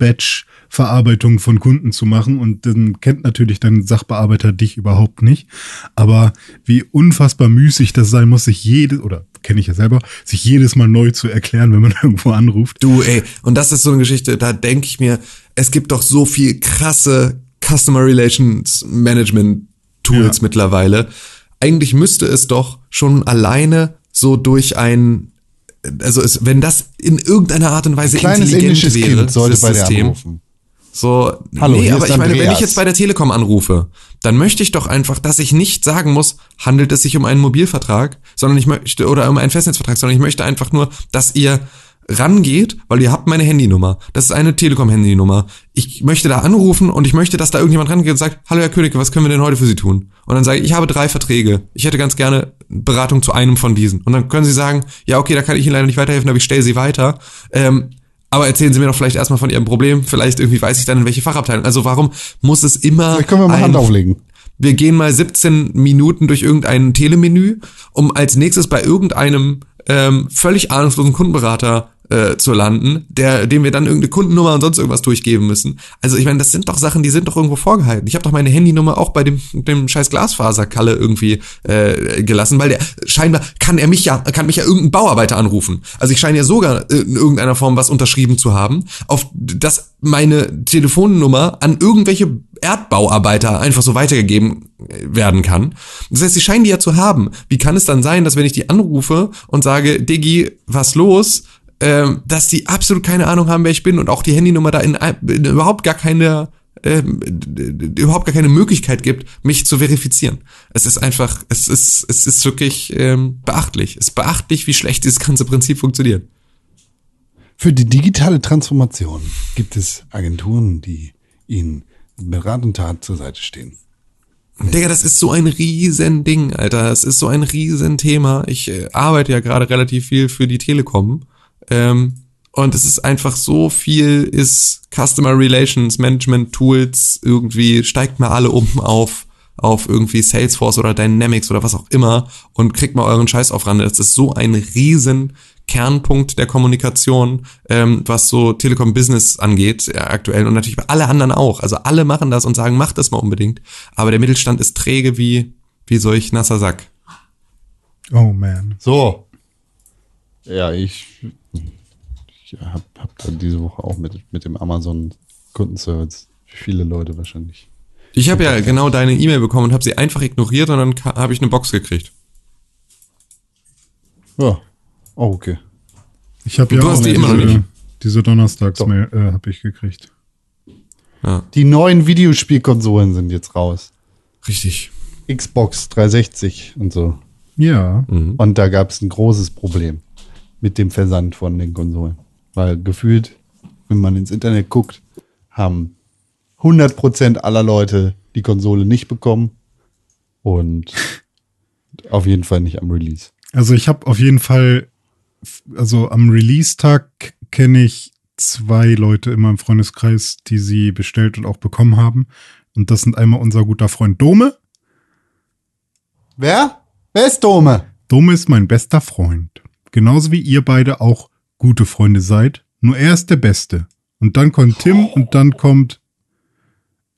Batch-Verarbeitung von Kunden zu machen und dann kennt natürlich dein Sachbearbeiter dich überhaupt nicht. Aber wie unfassbar müßig das sein muss, sich jedes, oder kenne ich ja selber, sich jedes Mal neu zu erklären, wenn man (laughs) irgendwo anruft. Du, ey, und das ist so eine Geschichte, da denke ich mir, es gibt doch so viel krasse Customer Relations Management Tools Ja. mittlerweile. Eigentlich müsste es doch schon alleine so durch ein also es, wenn das in irgendeiner Art und Weise Kleines intelligent indisches wäre, Kind sollte das bei dir System, anrufen. So, Hallo, nee, aber ich meine, wenn Andreas. ich jetzt bei der Telekom anrufe, dann möchte ich doch einfach, dass ich nicht sagen muss, handelt es sich um einen Mobilvertrag, sondern ich möchte, oder um einen Festnetzvertrag, sondern ich möchte einfach nur, dass ihr rangeht, weil ihr habt meine Handynummer. Das ist eine Telekom-Handynummer. Ich möchte da anrufen und ich möchte, dass da irgendjemand rangeht und sagt, hallo Herr König, was können wir denn heute für Sie tun? Und dann sage ich, ich habe drei Verträge. Ich hätte ganz gerne Beratung zu einem von diesen. Und dann können Sie sagen, ja, okay, da kann ich Ihnen leider nicht weiterhelfen, aber ich stelle Sie weiter. Ähm, aber erzählen Sie mir doch vielleicht erstmal von Ihrem Problem. Vielleicht irgendwie weiß ich dann, in welche Fachabteilung. Also warum muss es immer. Vielleicht können wir mal Hand auflegen. wir gehen mal 17 Minuten durch irgendein Telemenü, um als nächstes bei irgendeinem ähm, völlig ahnungslosen Kundenberater äh, zu landen, der, dem wir dann irgendeine Kundennummer und sonst irgendwas durchgeben müssen. Also ich meine, das sind doch Sachen, die sind doch irgendwo vorgehalten. Ich habe doch meine Handynummer auch bei dem, dem scheiß Glasfaserkalle irgendwie äh, gelassen, weil der scheinbar kann er mich ja, kann mich ja irgendein Bauarbeiter anrufen. Also ich scheine ja sogar äh, in irgendeiner Form was unterschrieben zu haben, auf das meine Telefonnummer an irgendwelche Erdbauarbeiter einfach so weitergegeben äh, werden kann. Das heißt, sie scheinen die ja zu haben. Wie kann es dann sein, dass wenn ich die anrufe und sage, Diggi, was los, ähm, dass die absolut keine Ahnung haben, wer ich bin und auch die Handynummer da in, in überhaupt gar keine ähm, überhaupt gar keine Möglichkeit gibt, mich zu verifizieren. Es ist einfach, es ist, es ist wirklich ähm, beachtlich. Es ist beachtlich, wie schlecht dieses ganze Prinzip funktioniert. Für die digitale Transformation gibt es Agenturen, die Ihnen mit Rat und Tat zur Seite stehen. Digga, das ist so ein riesen Ding, Alter. Das ist so ein riesen Thema. Ich äh, arbeite ja gerade relativ viel für die Telekom. Ähm, und es ist einfach so viel, ist Customer Relations Management Tools irgendwie, steigt mal alle um auf, auf irgendwie Salesforce oder Dynamics oder was auch immer und kriegt mal euren Scheiß auf ran. Das ist so ein riesen Kernpunkt der Kommunikation, ähm, was so Telekom Business angeht, äh, aktuell und natürlich bei alle anderen auch. Also alle machen das und sagen, macht das mal unbedingt. Aber der Mittelstand ist träge wie, wie solch nasser Sack. Oh man. So. Ja, ich, ich habe hab da diese Woche auch mit, mit dem Amazon Kundenservice viele Leute wahrscheinlich. Ich habe ja genau deine E-Mail bekommen und habe sie einfach ignoriert und dann habe ich eine Box gekriegt. Ja. Oh, okay. Ich habe ja Du hast auch die immer noch diese, nicht. diese Donnerstags-Mail äh, habe ich gekriegt. Ja, Die neuen Videospielkonsolen sind jetzt raus. richtig. Xbox 360 und so. Ja. Mhm. Und da gab es ein großes Problem mit dem Versand von den Konsolen. Weil gefühlt, wenn man ins Internet guckt, haben 100% aller Leute die Konsole nicht bekommen. Und (laughs) auf jeden Fall nicht am Release. Also ich habe auf jeden Fall, also am Release-Tag kenne ich zwei Leute in meinem Freundeskreis, die sie bestellt und auch bekommen haben. Und das sind einmal unser guter Freund Dome. Wer? Wer ist Dome? Dome ist mein bester Freund. Genauso wie ihr beide auch gute Freunde seid. Nur er ist der Beste. Und dann kommt Tim und dann kommt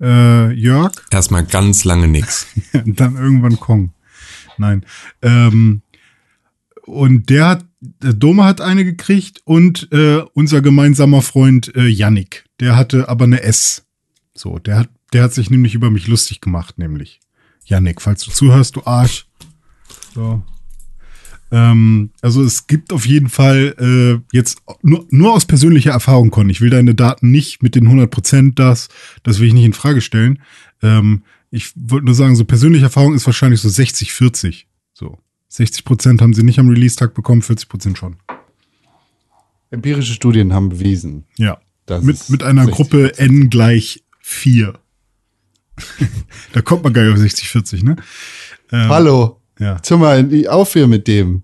äh, Jörg Erstmal ganz lange nix. (laughs) und dann irgendwann Kong. Nein. Ähm, und der hat, der Dome hat eine gekriegt und äh, unser gemeinsamer Freund äh, Yannick. Der hatte aber eine S. So, der hat, der hat sich nämlich über mich lustig gemacht, nämlich. Yannick, falls du zuhörst, du Arsch. So. Ähm, also es gibt auf jeden Fall äh, jetzt nur, nur aus persönlicher Erfahrung, Con. Ich will deine Daten nicht mit den 100% das, das will ich nicht in Frage stellen. Ähm, ich wollte nur sagen, so persönliche Erfahrung ist wahrscheinlich so 60, 40. So. 60% haben sie nicht am Release-Tag bekommen, 40% schon. Empirische Studien haben bewiesen. Ja. Mit, mit einer 60. Gruppe n gleich 4. (laughs) da kommt man gar nicht auf 60, 40, ne? Ähm, Hallo. Ja. Zieh mal auf hier mit dem.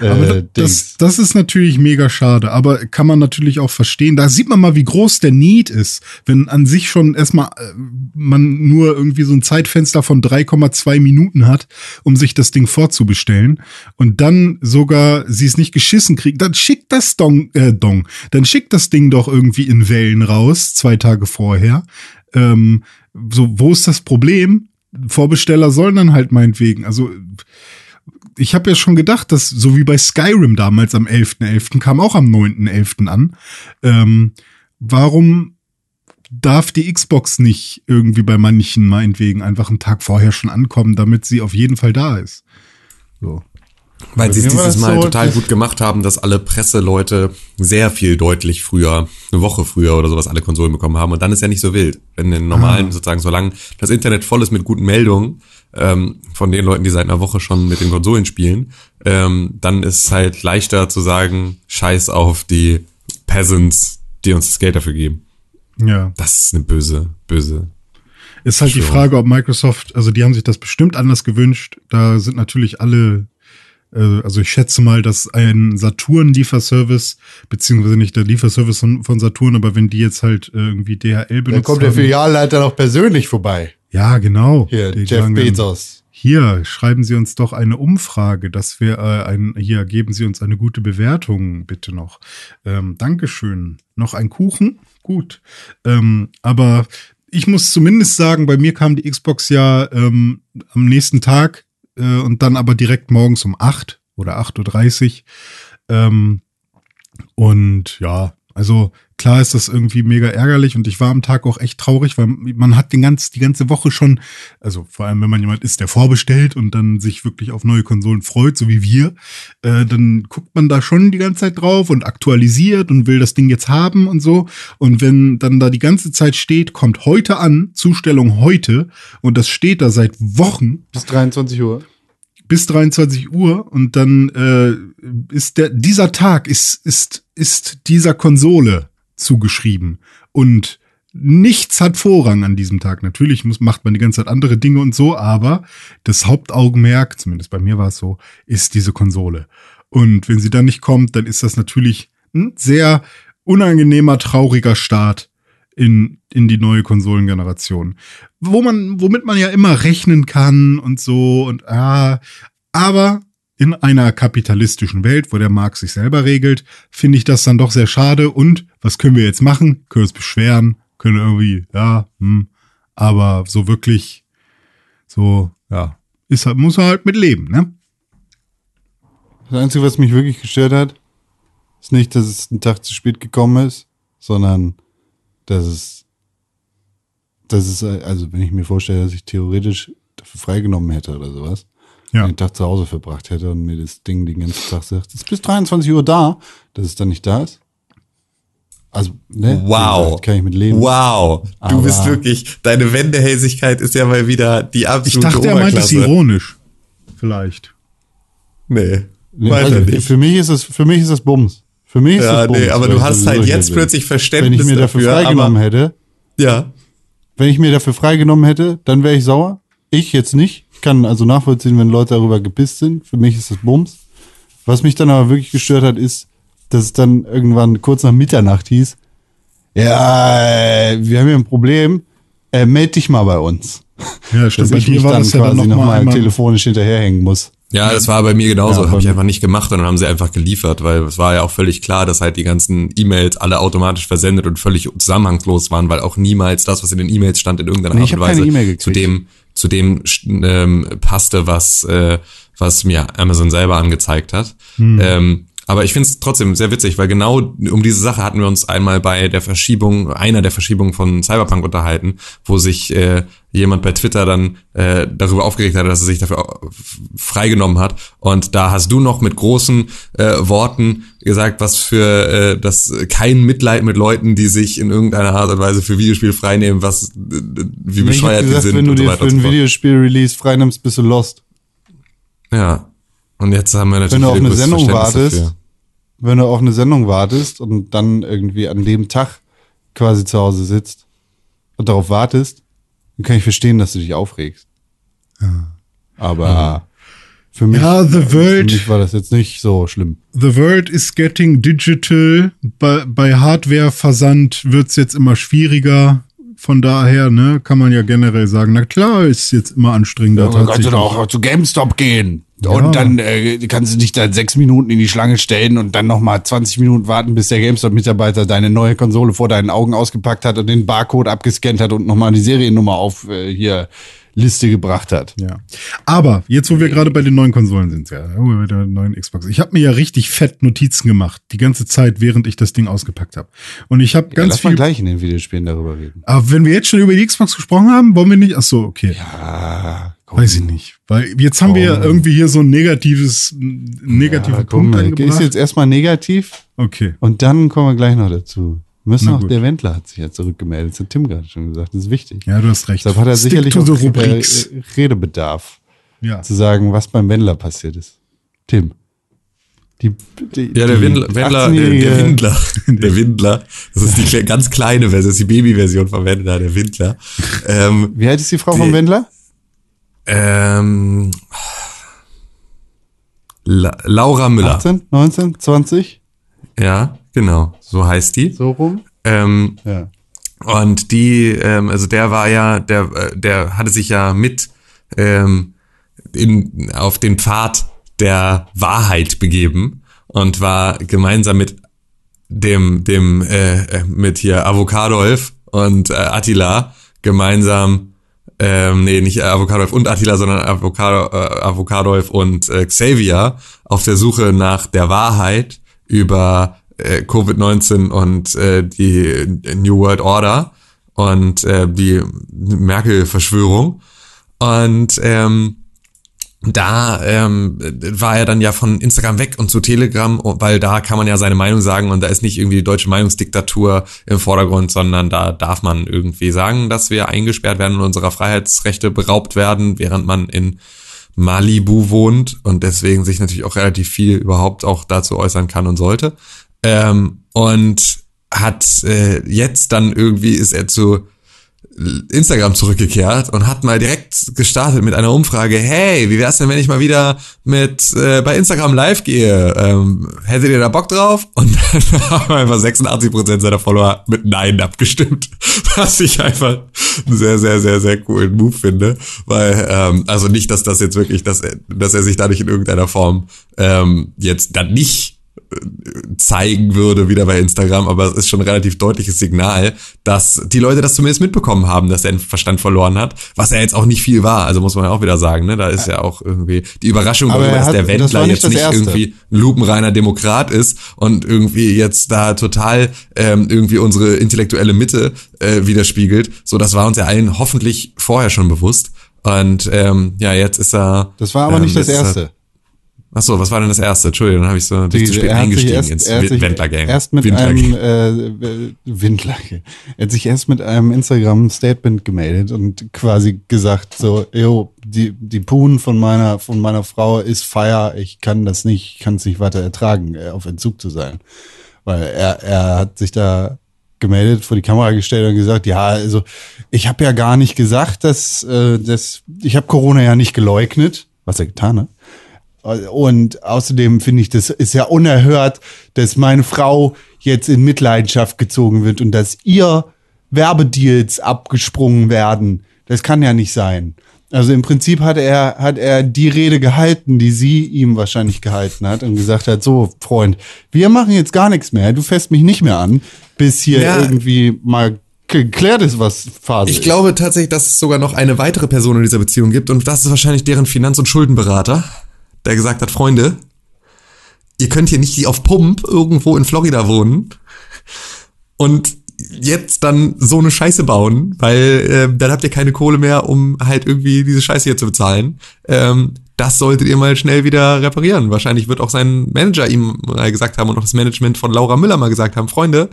Äh, Aber das, das ist natürlich mega schade, aber kann man natürlich auch verstehen. Da sieht man mal, wie groß der Need ist, wenn an sich schon erstmal äh, man nur irgendwie so ein Zeitfenster von 3,2 Minuten hat, um sich das Ding vorzubestellen und dann sogar sie es nicht geschissen kriegen, dann schickt das Dong, äh, Dong, dann schickt das Ding doch irgendwie in Wellen raus, zwei Tage vorher. Ähm, so, wo ist das Problem? Vorbesteller sollen dann halt meinetwegen, also ich habe ja schon gedacht, dass so wie bei Skyrim damals am 11.11. kam auch am 9.11. an. Ähm, warum darf die Xbox nicht irgendwie bei manchen meinetwegen einfach einen Tag vorher schon ankommen, damit sie auf jeden Fall da ist? So. Weil sie es dieses Mal so, total gut gemacht haben, dass alle Presseleute sehr viel deutlich früher, eine Woche früher oder sowas, alle Konsolen bekommen haben. Und dann ist ja nicht so wild. Wenn in den normalen, sozusagen, solange das Internet voll ist mit guten Meldungen ähm, von den Leuten, die seit einer Woche schon mit den Konsolen spielen, ähm, dann ist es halt leichter zu sagen, scheiß auf die Peasants, die uns das Geld dafür geben. Ja. Das ist eine böse, böse. Ist halt die. Frage, ob Microsoft, also die haben sich das bestimmt anders gewünscht. Da sind natürlich alle, also ich schätze mal, dass ein Saturn-Lieferservice, beziehungsweise nicht der Lieferservice von, Saturn, aber wenn die jetzt halt irgendwie DHL benutzt Da kommt der Filialleiter noch persönlich vorbei. Ja, genau. Hier, Die Jeff dann, Bezos. Hier, schreiben Sie uns doch eine Umfrage, dass wir äh, ein, hier geben Sie uns eine gute Bewertung, bitte noch. Ähm, Dankeschön. Noch ein Kuchen? Gut. Ähm, aber ich muss zumindest sagen, bei mir kam die Xbox ja ähm, am nächsten Tag äh, und dann aber direkt morgens um 8 oder 8.30 Uhr. Ähm, und ja, also klar ist das irgendwie mega ärgerlich und ich war am Tag auch echt traurig, weil man hat den ganz, die ganze Woche schon, also vor allem wenn man jemand ist, der vorbestellt und dann sich wirklich auf neue Konsolen freut, so wie wir, äh, dann guckt man da schon die ganze Zeit drauf und aktualisiert und will das Ding jetzt haben und so. Und wenn dann da die ganze Zeit steht, kommt heute an, Zustellung heute und das steht da seit Wochen, Bis 23 Uhr. Bis 23 Uhr und dann äh, ist der dieser Tag ist ist ist dieser Konsole zugeschrieben und nichts hat Vorrang an diesem Tag. Natürlich muss, macht man die ganze Zeit andere Dinge und so, aber das Hauptaugenmerk, zumindest bei mir war es so, ist diese Konsole. Und wenn sie dann nicht kommt, dann ist das natürlich ein sehr unangenehmer, trauriger Start in, in die neue Konsolengeneration. Wo man, womit man ja immer rechnen kann und so und ah, aber in einer kapitalistischen Welt, wo der Markt sich selber regelt, finde ich das dann doch sehr schade. Und was können wir jetzt machen? Können wir uns beschweren? Können irgendwie, ja, hm, aber so wirklich, so, ja, ist halt, muss man halt mit leben, ne? Das Einzige, was mich wirklich gestört hat, ist nicht, dass es einen Tag zu spät gekommen ist, sondern dass es, dass es, also wenn ich mir vorstelle, dass ich theoretisch dafür freigenommen hätte oder sowas, Ja. den Tag zu Hause verbracht hätte und mir das Ding den ganzen Tag sagt, es ist bis 23 Uhr da, dass es dann nicht da ist. Also, ne? Wow. gesagt, Kann ich mit leben. Wow. Du Aber- bist wirklich, deine Wendehälsigkeit ist ja mal wieder die Ich absolute dachte, er meint es ironisch. Vielleicht. Nee. Nee, Weiß also, nicht. Für mich ist es, für mich ist es Bums. Für mich ist Ja, es Bums. nee, aber du hast halt jetzt bin. plötzlich Wenn Verständnis ich mir dafür dafür, freigenommen aber, hätte, Ja. wenn ich mir dafür freigenommen hätte, dann wäre ich sauer. Ich jetzt nicht. Ich kann also nachvollziehen, wenn Leute darüber gepisst sind. Für mich ist es Bums. Was mich dann aber wirklich gestört hat, ist, dass es dann irgendwann kurz nach Mitternacht hieß, ja, wir haben hier ein Problem, äh, meld dich mal bei uns. Ja, (laughs) stimmt. Dass ich mich dann das ja quasi noch mal nochmal einmal- telefonisch hinterherhängen muss. Ja, das war bei mir genauso. Ja, habe ich einfach nicht gemacht und dann haben sie einfach geliefert, weil es war ja auch völlig klar, dass halt die ganzen E-Mails alle automatisch versendet und völlig zusammenhangslos waren, weil auch niemals das, was in den E-Mails stand, in irgendeiner Nee, Art und Weise gekriegt. zu dem zu dem ähm, passte, was äh, was mir Amazon selber angezeigt hat. Hm. Ähm, aber ich finde es trotzdem sehr witzig, weil genau um diese Sache hatten wir uns einmal bei der Verschiebung, einer der Verschiebungen von Cyberpunk unterhalten, wo sich äh, jemand bei Twitter dann äh, darüber aufgeregt hat, dass er sich dafür freigenommen hat. Und da hast du noch mit großen äh, Worten gesagt, was für äh, das kein Mitleid mit Leuten, die sich in irgendeiner Art und Weise für Videospiel freinehmen, was äh, wie bescheuert die gesagt, sind wenn du und so dir weiter für so ein. Videospiel-Release freinimmst, bist du lost. Ja. Und jetzt haben wir natürlich Wenn du auf eine Sendung wartest, dafür. wenn du auf eine Sendung wartest und dann irgendwie an dem Tag quasi zu Hause sitzt und darauf wartest, dann kann ich verstehen, dass du dich aufregst. Aber für mich, Ja, The für World, mich war das jetzt nicht so schlimm. The World is getting digital. Bei, bei Hardware-Versand wird's jetzt immer schwieriger. Von daher, ne, kann man ja generell sagen, na klar, ist jetzt immer anstrengender. Dann kannst du doch auch zu GameStop gehen. Ja. Und dann äh, kannst du dich da sechs Minuten in die Schlange stellen und dann nochmal 20 Minuten warten, bis der GameStop-Mitarbeiter deine neue Konsole vor deinen Augen ausgepackt hat und den Barcode abgescannt hat und nochmal die Seriennummer auf äh, hier Liste gebracht hat. Ja. Aber jetzt, wo wir gerade bei den neuen Konsolen sind, ja, wo wir bei der neuen Xbox. Ich habe mir ja richtig fett Notizen gemacht, die ganze Zeit, während ich das Ding ausgepackt habe. Und ich habe Ja, ganz lass mal viel. gleich in den Videospielen darüber reden. Aber wenn wir jetzt schon über die Xbox gesprochen haben, wollen wir nicht? Ach so, okay. Ah, komm. Weiß ich nicht. Weil jetzt haben wir ja irgendwie hier so ein negatives, negativen Ja, komm, Punkt ist eingebracht. jetzt erstmal negativ Okay. und dann kommen wir gleich noch dazu. Müssen gut. der Wendler hat sich ja zurückgemeldet. Das hat Tim gerade schon gesagt. Das ist wichtig. Ja, du hast recht. Deshalb hat er Stick sicherlich auch äh, Redebedarf, ja. zu sagen, was beim Wendler passiert ist. Tim. Die, die, Ja, der die Windler, Wendler, der 18-jährige Windler, (laughs) der Windler, das ist die ganz kleine Version, das ist die Babyversion von Wendler, der Windler. Ähm, Wie alt ist die Frau Die- vom Wendler? Ähm, La Laura Müller. 18, 19, 20? Ja, genau, so heißt die. So rum? Ähm, Ja. Und die, ähm, also der war ja, der, äh, der hatte sich ja mit ähm, in, auf den Pfad der Wahrheit begeben und war gemeinsam mit dem, dem, äh, äh, mit hier Avocadolf und äh, Attila gemeinsam, ähm, nee, nicht Avocadolf und Attila, sondern Avocado, äh, Avocadolf und äh, Xavier auf der Suche nach der Wahrheit über äh, Covid-19 und äh, die New World Order und äh, die Merkel-Verschwörung. Und ähm, da ähm, war er dann ja von Instagram weg und zu Telegram, weil da kann man ja seine Meinung sagen und da ist nicht irgendwie die deutsche Meinungsdiktatur im Vordergrund, sondern da darf man irgendwie sagen, dass wir eingesperrt werden und unserer Freiheitsrechte beraubt werden, während man in Malibu wohnt und deswegen sich natürlich auch relativ viel überhaupt auch dazu äußern kann und sollte. Ähm, und hat äh, jetzt dann irgendwie ist er zu Instagram zurückgekehrt und hat mal direkt gestartet mit einer Umfrage. Hey, wie wär's denn, wenn ich mal wieder mit äh, bei Instagram live gehe? Ähm, hättet ihr da Bock drauf? Und dann (laughs) haben einfach 86% seiner Follower mit Nein abgestimmt. (laughs) Was ich einfach einen sehr, sehr, sehr, sehr coolen Move finde. Weil, ähm, also nicht, dass das jetzt wirklich, dass er, dass er sich dadurch in irgendeiner Form ähm, jetzt dann nicht zeigen würde, wieder bei Instagram, aber es ist schon ein relativ deutliches Signal, dass die Leute das zumindest mitbekommen haben, dass er den Verstand verloren hat, was ja jetzt auch nicht viel war, also muss man ja auch wieder sagen, ne, da ist ja auch irgendwie die Überraschung Aber darüber, er dass hat- der Wendler nicht jetzt nicht Erste. irgendwie ein lupenreiner Demokrat ist und irgendwie jetzt da total ähm, irgendwie unsere intellektuelle Mitte äh, widerspiegelt, so das war uns ja allen hoffentlich vorher schon bewusst Und ähm, ja, jetzt ist er. Das war aber ähm, nicht das ist er- erste. Ach so, was war denn das erste? Entschuldigung, dann habe ich so natürlich zu spät eingestiegen erst, ins er Wendler-Game. Erst mit Windler-Game. einem äh, Windler. Er hat sich erst mit einem Instagram-Statement gemeldet und quasi gesagt so, yo, die die Poon von meiner von meiner Frau ist fire, ich kann das nicht, ich kann es nicht weiter ertragen, äh, auf Entzug zu sein, weil er er hat sich da gemeldet, vor die Kamera gestellt und gesagt, ja, also ich habe ja gar nicht gesagt, dass äh, das ich habe Corona ja nicht geleugnet, was er getan hat. Und außerdem finde ich, das ist ja unerhört, dass meine Frau jetzt in Mitleidenschaft gezogen wird und dass ihr Werbedeals abgesprungen werden. Das kann ja nicht sein. Also im Prinzip hat er, hat er die Rede gehalten, die sie ihm wahrscheinlich gehalten hat und gesagt hat, so, Freund, wir machen jetzt gar nichts mehr. Du fässt mich nicht mehr an, bis hier Ja. irgendwie mal geklärt ist, was Phase Ich ist. glaube tatsächlich, dass es sogar noch eine weitere Person in dieser Beziehung gibt und das ist wahrscheinlich deren Finanz- und Schuldenberater, der gesagt hat, Freunde, ihr könnt hier nicht auf Pump irgendwo in Florida wohnen und jetzt dann so eine Scheiße bauen, weil äh, dann habt ihr keine Kohle mehr, um halt irgendwie diese Scheiße hier zu bezahlen. Ähm, das solltet ihr mal schnell wieder reparieren. Wahrscheinlich wird auch sein Manager ihm mal gesagt haben und auch das Management von Laura Müller mal gesagt haben, Freunde,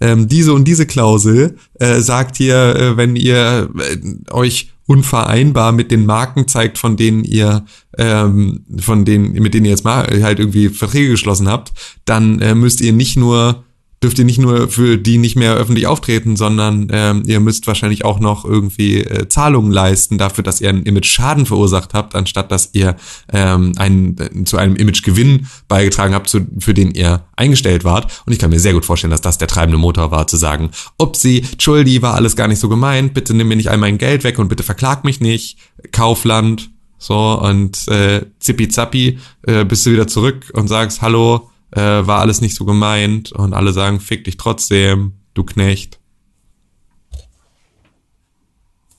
ähm, diese und diese Klausel äh, sagt ihr, äh, wenn ihr äh, euch unvereinbar mit den Marken zeigt, von denen ihr, ähm, von denen, mit denen ihr jetzt mal halt irgendwie Verträge geschlossen habt, dann äh, müsst ihr nicht nur dürft ihr nicht nur für die nicht mehr öffentlich auftreten, sondern ähm, ihr müsst wahrscheinlich auch noch irgendwie äh, Zahlungen leisten dafür, dass ihr einen Image-Schaden verursacht habt, anstatt dass ihr ähm, einen, äh, zu einem Image-Gewinn beigetragen habt, zu, für den ihr eingestellt wart. Und ich kann mir sehr gut vorstellen, dass das der treibende Motor war, zu sagen, Upsi, Entschuldi, war alles gar nicht so gemeint, bitte nimm mir nicht all mein Geld weg und bitte verklag mich nicht, Kaufland, so, und äh, zippi zappi, äh, bist du wieder zurück und sagst, hallo, äh, war alles nicht so gemeint und alle sagen, fick dich trotzdem, du Knecht.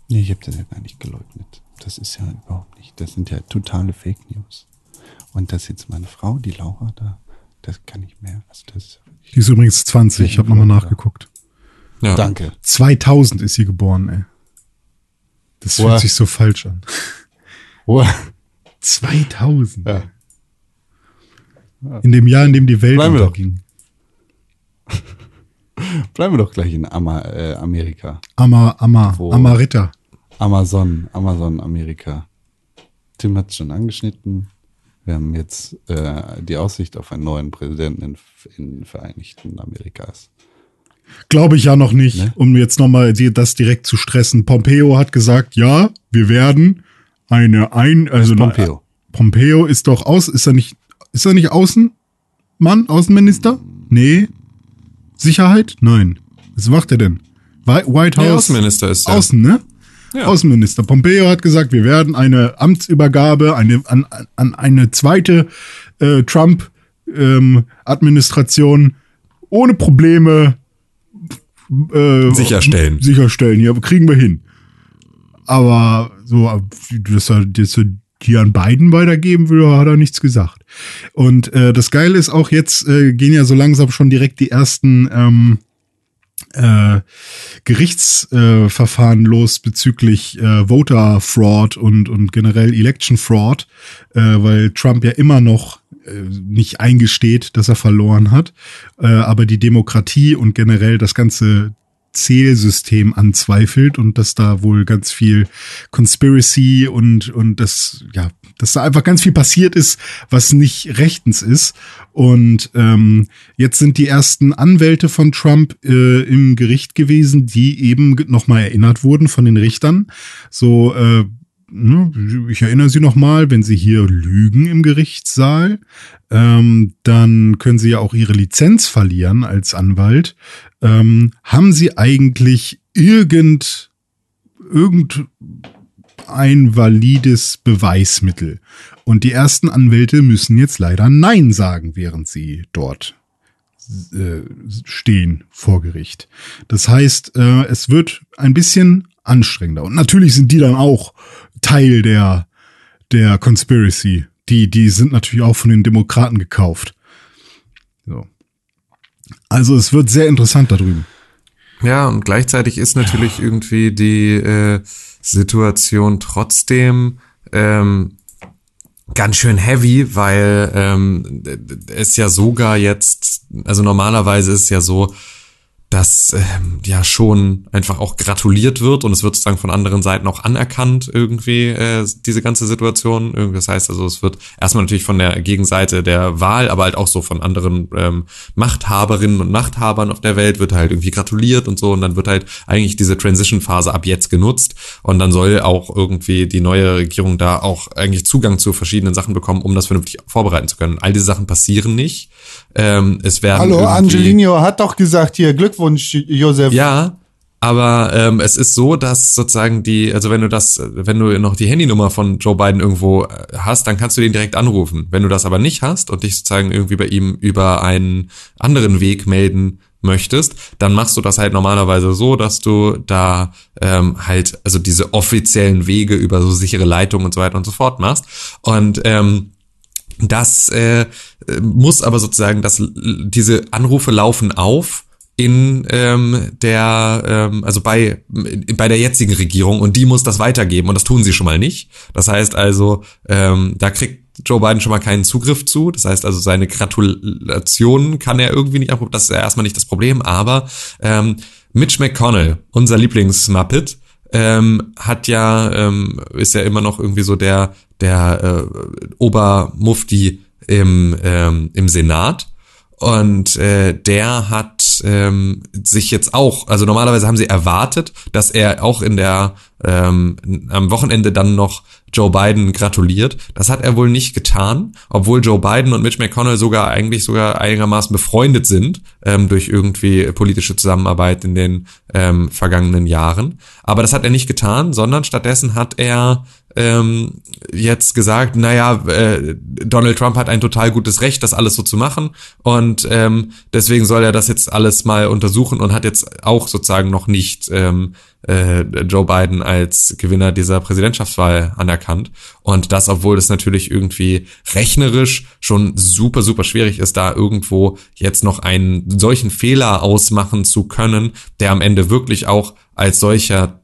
Nee, ich habe das ja gar nicht geleugnet. Das ist ja überhaupt nicht. Das sind ja totale Fake News. Und dass jetzt meine Frau, die Laura, da, das kann ich mehr. Also das Die ist übrigens 20, ich habe nochmal nachgeguckt. Ja. Danke. 2000 ist sie geboren, ey. Das Boah. fühlt sich so falsch an. Oh, 2000. ja. In dem Jahr, in dem die Welt Bleiben wir doch. unterging. (laughs) Bleiben wir doch gleich in Ama, äh, Amerika. Ama, Ama, Wo? Amarita. Amazon, Amazon Amerika. Tim hat es schon angeschnitten. Wir haben jetzt äh, die Aussicht auf einen neuen Präsidenten in, in den Vereinigten Amerikas. Glaube ich ja noch nicht, Ne? um jetzt nochmal das direkt zu stressen. Pompeo hat gesagt, ja, wir werden eine ein, also Pompeo. Pompeo ist doch aus, ist er nicht, ist er nicht Außenmann, Außenminister? Nee. Sicherheit? Nein. Was macht er denn? Whi- White Nee, House? Außenminister ist er. Außen, ne? Ja. Außenminister. Pompeo hat gesagt, wir werden eine Amtsübergabe eine, an, an eine zweite äh, Trump-Administration ohne Probleme äh, Sicherstellen. Sicherstellen, ja, kriegen wir hin. Aber so, dass er, dass er die an beiden weitergeben will, hat er nichts gesagt. Und äh, das Geile ist auch, jetzt äh, gehen ja so langsam schon direkt die ersten ähm, äh, Gerichtsverfahren äh, los bezüglich äh, Voter Fraud und, und generell Election Fraud, äh, weil Trump ja immer noch äh, nicht eingesteht, dass er verloren hat, äh, aber die Demokratie und generell das ganze Zählsystem anzweifelt und dass da wohl ganz viel Conspiracy und, und das, ja, dass da einfach ganz viel passiert ist, was nicht rechtens ist. Und ähm, jetzt sind die ersten Anwälte von Trump äh, im Gericht gewesen, die eben nochmal erinnert wurden von den Richtern. So, äh, ne, ich erinnere Sie nochmal, wenn Sie hier lügen im Gerichtssaal, ähm, dann können Sie ja auch Ihre Lizenz verlieren als Anwalt. Ähm, haben Sie eigentlich irgend, irgendein valides Beweismittel? Und die ersten Anwälte müssen jetzt leider Nein sagen, während sie dort äh, stehen vor Gericht. Das heißt, äh, es wird ein bisschen anstrengender. Und natürlich sind die dann auch Teil der, der Conspiracy. Die, die sind natürlich auch von den Demokraten gekauft. So. Also es wird sehr interessant da drüben. Ja, und gleichzeitig ist natürlich irgendwie die, äh, Situation trotzdem ähm, ganz schön heavy, weil ähm, es ja sogar jetzt, also normalerweise ist ja so, dass ähm, ja schon einfach auch gratuliert wird und es wird sozusagen von anderen Seiten auch anerkannt irgendwie äh, diese ganze Situation. Irgendwie, das heißt also, es wird erstmal natürlich von der Gegenseite der Wahl, aber halt auch so von anderen ähm, Machthaberinnen und Machthabern auf der Welt wird halt irgendwie gratuliert und so und dann wird halt eigentlich diese Transition-Phase ab jetzt genutzt und dann soll auch irgendwie die neue Regierung da auch eigentlich Zugang zu verschiedenen Sachen bekommen, um das vernünftig vorbereiten zu können. All diese Sachen passieren nicht. Ähm, es werden Hallo, Angelino hat doch gesagt hier, Glückwunsch, Josef. ja, aber ähm, es ist so, dass sozusagen die, also wenn du das, wenn du noch die Handynummer von Joe Biden irgendwo äh, hast, dann kannst du den direkt anrufen. Wenn du das aber nicht hast und dich sozusagen irgendwie bei ihm über einen anderen Weg melden möchtest, dann machst du das halt normalerweise so, dass du da ähm, halt also diese offiziellen Wege über so sichere Leitungen und so weiter und so fort machst. Und ähm, das äh, muss aber sozusagen, dass diese Anrufe laufen auf in ähm, der, ähm, also bei, bei der jetzigen Regierung und die muss das weitergeben und das tun sie schon mal nicht. Das heißt also, ähm, da kriegt Joe Biden schon mal keinen Zugriff zu. Das heißt also, seine Gratulationen kann er irgendwie nicht abrufen. Das ist ja erstmal nicht das Problem, aber ähm, Mitch McConnell, unser Lieblingsmuppet, ähm, hat ja, ähm, ist ja immer noch irgendwie so der, der äh, Obermufti im, ähm, im Senat. Und äh, der hat ähm, sich jetzt auch, also normalerweise haben sie erwartet, dass er auch in der ähm, am Wochenende dann noch Joe Biden gratuliert. Das hat er wohl nicht getan, obwohl Joe Biden und Mitch McConnell sogar eigentlich sogar einigermaßen befreundet sind ähm, durch irgendwie politische Zusammenarbeit in den ähm, vergangenen Jahren. Aber das hat er nicht getan, sondern stattdessen hat er ähm, jetzt gesagt, naja, äh, Donald Trump hat ein total gutes Recht, das alles so zu machen. Und ähm, deswegen soll er das jetzt alles mal untersuchen und hat jetzt auch sozusagen noch nicht ähm, äh, Joe Biden als Gewinner dieser Präsidentschaftswahl anerkannt. Und das, obwohl es natürlich irgendwie rechnerisch schon super, super schwierig ist, da irgendwo jetzt noch einen solchen Fehler ausmachen zu können, der am Ende wirklich auch als solcher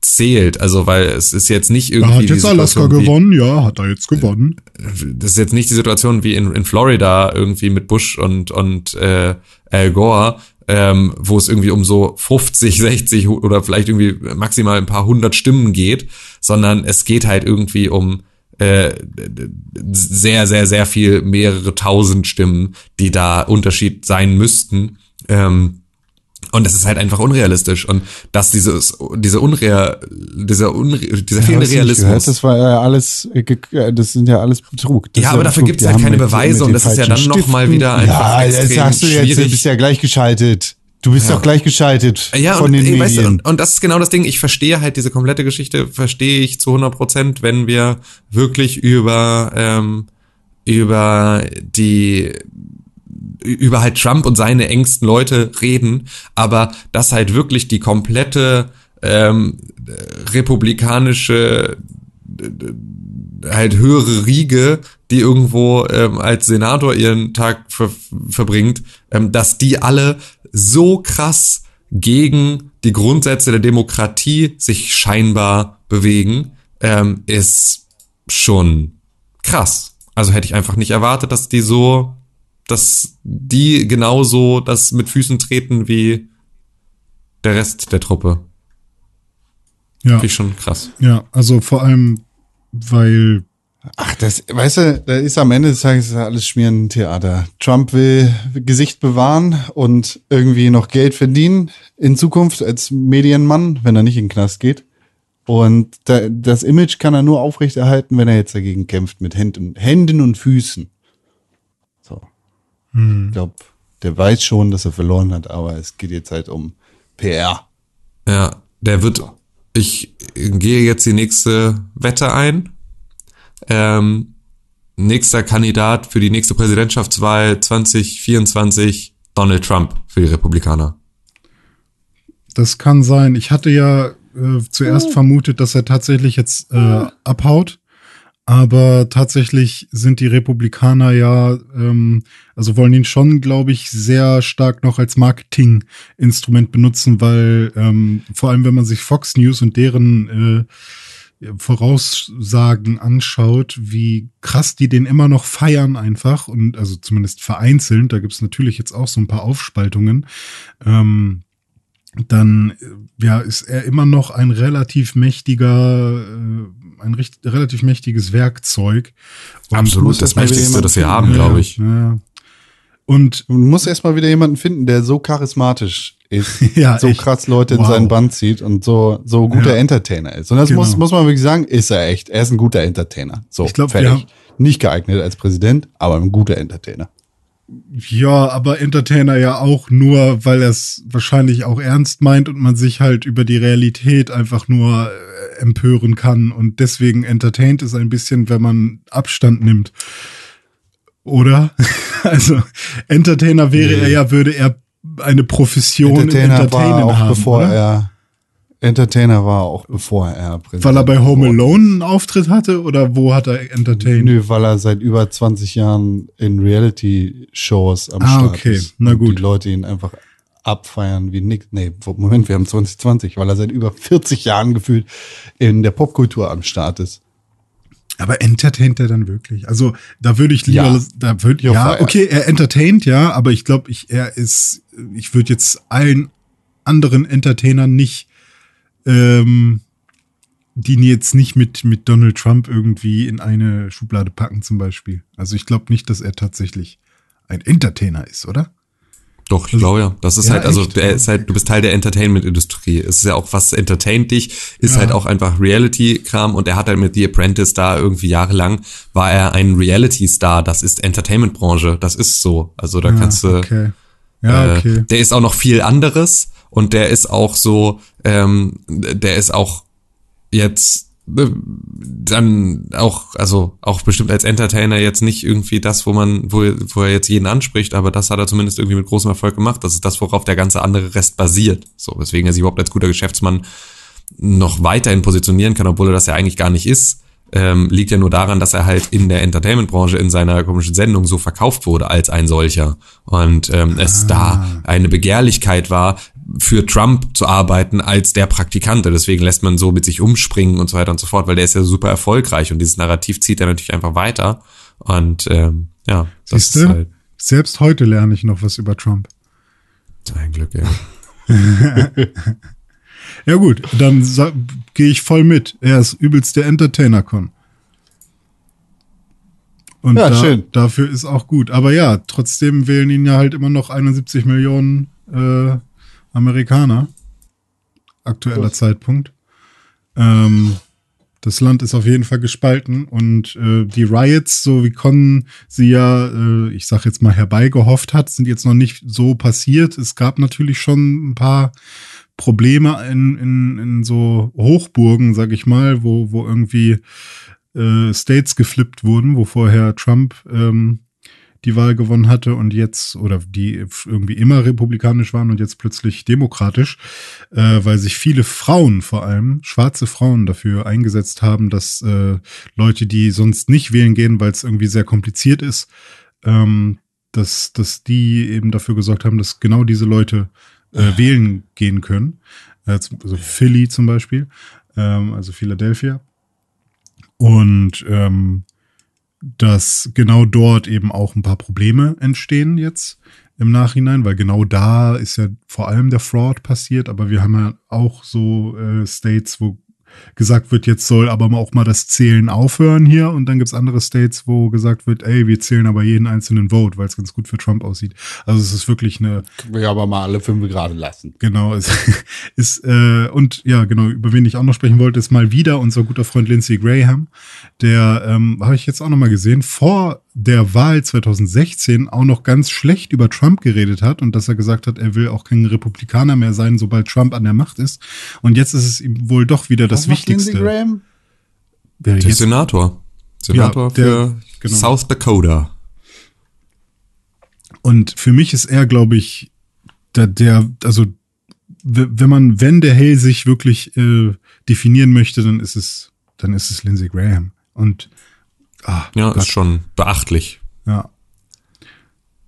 zählt. Also, weil es ist jetzt nicht irgendwie. Er hat jetzt Alaska wie- gewonnen, ja, hat er jetzt gewonnen. das ist jetzt nicht die Situation wie in, in Florida irgendwie mit Bush und, und äh, Al Gore, ähm, wo es irgendwie um so 50, 60 hu- oder vielleicht irgendwie maximal ein paar hundert Stimmen geht, sondern es geht halt irgendwie um äh, sehr, sehr, sehr viel, mehrere tausend Stimmen, die da Unterschied sein müssten. Ähm, und das ist halt einfach unrealistisch. Und dass dieses, diese Unreal, dieser, Unre dieser fehlende Hast du nicht gehört? Realismus. Das war ja alles, das sind ja alles Betrug. Das Ja, aber dafür Die ja haben keine Beweise und das ist ja dann noch mal Stiften. wieder einfach Ja, das extrem sagst du jetzt, du bist ja gleichgeschaltet. Du bist doch gleichgeschaltet Ja, von und, den ey, weißt du, Medien. und, und das ist genau das Ding. Ich verstehe halt diese komplette Geschichte, verstehe ich zu 100 Prozent, wenn wir wirklich über, ähm, über die, über halt Trump und seine engsten Leute reden, aber dass halt wirklich die komplette ähm, republikanische halt höhere Riege, die irgendwo ähm, als Senator ihren Tag ver verbringt, ähm, dass die alle so krass gegen die Grundsätze der Demokratie sich scheinbar bewegen, ähm, ist schon krass. Also hätte ich einfach nicht erwartet, dass die so, dass die genauso das mit Füßen treten wie der Rest der Truppe. Ja, Finde ich schon krass. ja, also vor allem, weil Ach, das, weißt du, da ist am Ende des Tages alles Schmierentheater. Trump will Gesicht bewahren und irgendwie noch Geld verdienen in Zukunft als Medienmann, wenn er nicht in den Knast geht. Und da, das Image kann er nur aufrechterhalten, wenn er jetzt dagegen kämpft mit Händen, Händen und Füßen. So. Ich glaube, der weiß schon, dass er verloren hat, aber es geht jetzt halt um PR. Ja, der wird. Ich gehe jetzt die nächste Wette ein. Ähm, nächster Kandidat für die nächste Präsidentschaftswahl 2024 Donald Trump für die Republikaner. das kann sein. Ich hatte ja äh, zuerst vermutet, dass er tatsächlich jetzt äh, abhaut. Aber tatsächlich sind die Republikaner ja, ähm, also wollen ihn schon, glaube ich, sehr stark noch als Marketinginstrument benutzen, weil ähm, vor allem, wenn man sich Fox News und deren äh, Voraussagen anschaut, wie krass die den immer noch feiern einfach und also zumindest vereinzelt, da gibt's natürlich jetzt auch so ein paar Aufspaltungen. Ähm, dann äh, ja, ist er immer noch ein relativ mächtiger, äh, ein recht, relativ mächtiges Werkzeug. Und Absolut, muss das Mächtigste, das wir haben, ja, glaube ich. Ja. Und Du musst erstmal wieder jemanden finden, der so charismatisch ist, (laughs) Ja, so echt. krass Leute in Wow. seinen Band zieht und so, so guter Ja. Entertainer ist. Und das Genau. muss, muss man wirklich sagen, ist er echt. Er ist ein guter Entertainer. So, Ich glaub, fertig. haben- Nicht geeignet als Präsident, aber ein guter Entertainer. ja, aber Entertainer ja auch nur, weil er es wahrscheinlich auch ernst meint und man sich halt über die Realität einfach nur äh, empören kann. Und deswegen entertaint es ein bisschen, wenn man Abstand nimmt. Oder? (laughs) also, Entertainer wäre er ja, würde er eine Profession Entertainer war Entertainen auch haben. bevor oder? er Entertainer war auch bevor er Präsident Weil er bei Home Alone einen Auftritt hatte oder wo hat er entertained? Nö, weil er seit über 20 Jahren in Reality-Shows am Ah, Start okay. ist. Na Und gut. Die Leute ihn einfach abfeiern wie nix. Nee, Moment, wir haben 2020, weil er seit über 40 Jahren gefühlt in der Popkultur am Start ist. Aber entertaint er dann wirklich? Also da würde ich lieber, Ja. da würde Ja, ja, okay, er entertaint ja, aber ich glaube, ich er ist, ich würde jetzt allen anderen Entertainern nicht, ähm, die jetzt nicht mit mit Donald Trump irgendwie in eine Schublade packen zum Beispiel. Also ich glaube nicht, dass er tatsächlich ein Entertainer ist, oder? Doch, ich glaube ja. Das ist Ja, halt, also der ist halt, du bist Teil der Entertainment-Industrie. Es ist ja auch, was entertaint dich, ist Ja. halt auch einfach Reality-Kram und er hat halt mit The Apprentice da irgendwie jahrelang, war er ein Reality-Star. Das ist Entertainment-Branche. Das ist so. Also da kannst du, okay. Ja, äh, okay. der ist auch noch viel anderes und der ist auch so, ähm, der ist auch jetzt äh, dann auch, also auch bestimmt als Entertainer jetzt nicht irgendwie das, wo man, wo, wo er jetzt jeden anspricht, aber das hat er zumindest irgendwie mit großem Erfolg gemacht. Das ist das, worauf der ganze andere Rest basiert. So, weswegen er sich überhaupt als guter Geschäftsmann noch weiterhin positionieren kann, obwohl er das ja eigentlich gar nicht ist, ähm, liegt ja nur daran, dass er halt in der Entertainment-Branche in seiner komischen Sendung so verkauft wurde als ein solcher. Und ähm, es da eine Begehrlichkeit war, für Trump zu arbeiten als der Praktikante. Deswegen lässt man so mit sich umspringen und so weiter und so fort, weil der ist ja super erfolgreich und dieses Narrativ zieht er natürlich einfach weiter. Und ähm, ja, das Siehst ist halt Selbst heute lerne ich noch was über Trump. ein Glück, ja. (laughs) Ja gut, dann gehe ich voll mit. Er ist übelst der Entertainer-Con. Und Ja, da, schön. dafür ist auch gut. Aber ja, trotzdem wählen ihn ja halt immer noch 71 Millionen äh, Amerikaner. Aktueller Zeitpunkt. Ähm, das Land ist auf jeden Fall gespalten und äh, die Riots, so wie Con sie ja, äh, ich sag jetzt mal, herbeigehofft hat, sind jetzt noch nicht so passiert. Es gab natürlich schon ein paar Probleme in, in, in so Hochburgen, sag ich mal, wo, wo irgendwie äh, States geflippt wurden, wo vorher Trump ähm, die Wahl gewonnen hatte und jetzt, oder die irgendwie immer republikanisch waren und jetzt plötzlich demokratisch, äh, weil sich viele Frauen, vor allem schwarze Frauen, dafür eingesetzt haben, dass äh, Leute, die sonst nicht wählen gehen, weil es irgendwie sehr kompliziert ist, ähm, dass, dass die eben dafür gesorgt haben, dass genau diese Leute äh, wählen gehen können. Äh, Also Philly zum Beispiel, ähm, also Philadelphia. Und ähm, dass genau dort eben auch ein paar Probleme entstehen jetzt im Nachhinein, weil genau da ist ja vor allem der Fraud passiert, aber wir haben ja auch so äh, States, wo gesagt wird, jetzt soll aber auch mal das Zählen aufhören hier und dann gibt's andere States, wo gesagt wird, ey, wir zählen aber jeden einzelnen Vote, weil es ganz gut für Trump aussieht. Also es ist wirklich eine Können wir aber mal alle fünf gerade lassen. Genau, es (laughs) ist, äh, und ja, genau, über wen ich auch noch sprechen wollte, ist mal wieder unser guter Freund Lindsey Graham, der, ähm, habe ich jetzt auch noch mal gesehen, vor der Wahl 2016 auch noch ganz schlecht über Trump geredet hat und dass er gesagt hat, er will auch kein Republikaner mehr sein, sobald Trump an der Macht ist. Und jetzt ist es ihm wohl doch wieder das Was macht Lindsey Wichtigste. Graham? Wer Der jetzt, Senator. Senator Ja, der- für genau. South Dakota. Und für mich ist er, glaube ich, der, der also wenn man, wenn der Hell sich wirklich äh, definieren möchte, dann ist es, dann ist es Lindsey Graham. Und ah, Ja, Gott, ist schon beachtlich. ja.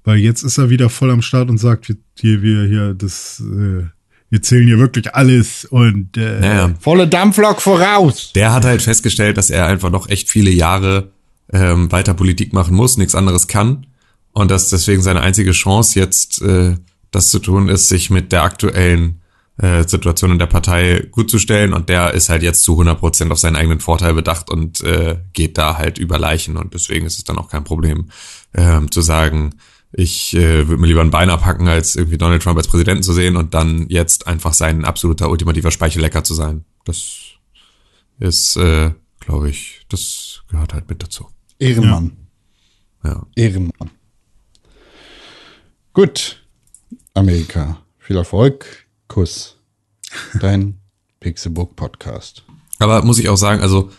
Weil jetzt ist er wieder voll am Start und sagt, wir, hier, wir, hier, das, äh, wir zählen hier wirklich alles und äh, Naja, Volle Dampflok voraus. der hat halt festgestellt, dass er einfach noch echt viele Jahre ähm, weiter Politik machen muss, nichts anderes kann. Und dass deswegen seine einzige Chance jetzt äh, das zu tun ist, sich mit der aktuellen äh, Situation in der Partei gut zu stellen. Und der ist halt jetzt zu 100 Prozent auf seinen eigenen Vorteil bedacht und äh, geht da halt über Leichen. Und deswegen ist es dann auch kein Problem ähm, zu sagen, ich äh, würde mir lieber ein Bein abhacken, als irgendwie Donald Trump als Präsidenten zu sehen und dann jetzt einfach sein absoluter ultimativer Speichellecker zu sein. Das ist, äh, glaube ich, das gehört halt mit dazu. Ehrenmann. Ja. Ehrenmann. Gut. Amerika. Viel Erfolg. Kuss. Dein Pixelbook Podcast. Aber muss ich auch sagen, also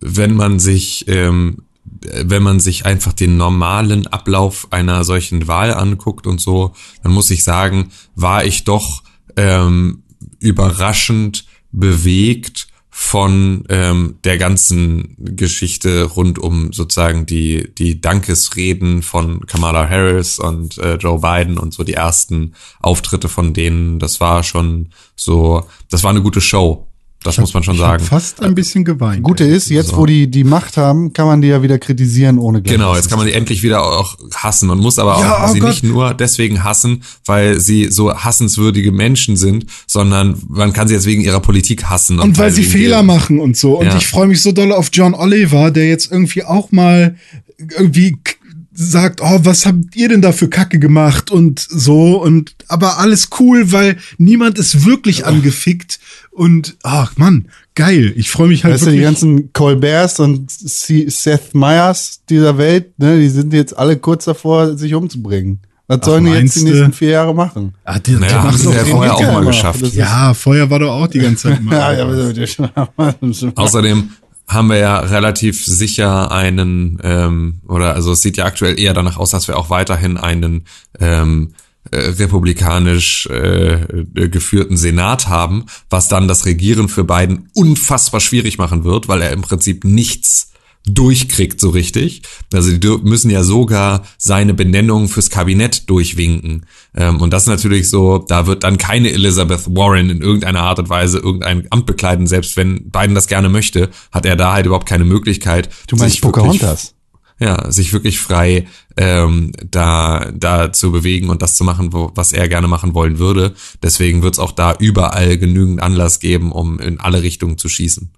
wenn man sich, ähm, wenn man sich einfach den normalen Ablauf einer solchen Wahl anguckt und so, dann muss ich sagen, war ich doch ähm, überraschend bewegt von ähm, der ganzen Geschichte rund um sozusagen die die Dankesreden von Kamala Harris und äh, Joe Biden und so die ersten Auftritte von denen. Das war schon so, das war eine gute Show. Das muss man schon ich sagen. fast ein bisschen geweint. Gute ist, jetzt wo die die Macht haben, kann man die ja wieder kritisieren ohne Gleiches. Genau, jetzt kann man die endlich wieder auch hassen und muss aber auch Ja, oh sie Gott. nicht nur deswegen hassen, weil sie so hassenswürdige Menschen sind, sondern man kann sie jetzt wegen ihrer Politik hassen. Und weil sie Fehler machen und so. Und Ja. ich freue mich so doll auf John Oliver, der jetzt irgendwie auch mal irgendwie sagt, oh, was habt ihr denn da für Kacke gemacht und so und aber alles cool, weil niemand ist wirklich angefickt und ach Mann, geil. Ich freue mich halt Weißt du, die wirklich. ganzen Colberts und Seth Meyers dieser Welt, ne, die sind jetzt alle kurz davor, sich umzubringen. Was sollen die jetzt die nächsten vier Jahre machen? ah, die, Naja, die haben machen sie ja vorher auch mal geschafft. Ja, vorher war doch auch die ganze Zeit mal. (laughs) Ja, ja, aber Außerdem haben wir ja relativ sicher einen, ähm, oder also es sieht ja aktuell eher danach aus, dass wir auch weiterhin einen ähm, äh, republikanisch äh, geführten Senat haben, was dann das Regieren für Biden unfassbar schwierig machen wird, weil er im Prinzip nichts durchkriegt so richtig. Also die müssen ja sogar seine Benennung fürs Kabinett durchwinken. Ähm, und das ist natürlich so, da wird dann keine Elizabeth Warren in irgendeiner Art und Weise irgendein Amt bekleiden. Selbst wenn Biden das gerne möchte, hat er da halt überhaupt keine Möglichkeit. Du meinst sich wirklich- Pocahontas? ja, sich wirklich frei ähm, da da zu bewegen und das zu machen, wo, was er gerne machen wollen würde. Deswegen wird es auch da überall genügend Anlass geben, um in alle Richtungen zu schießen.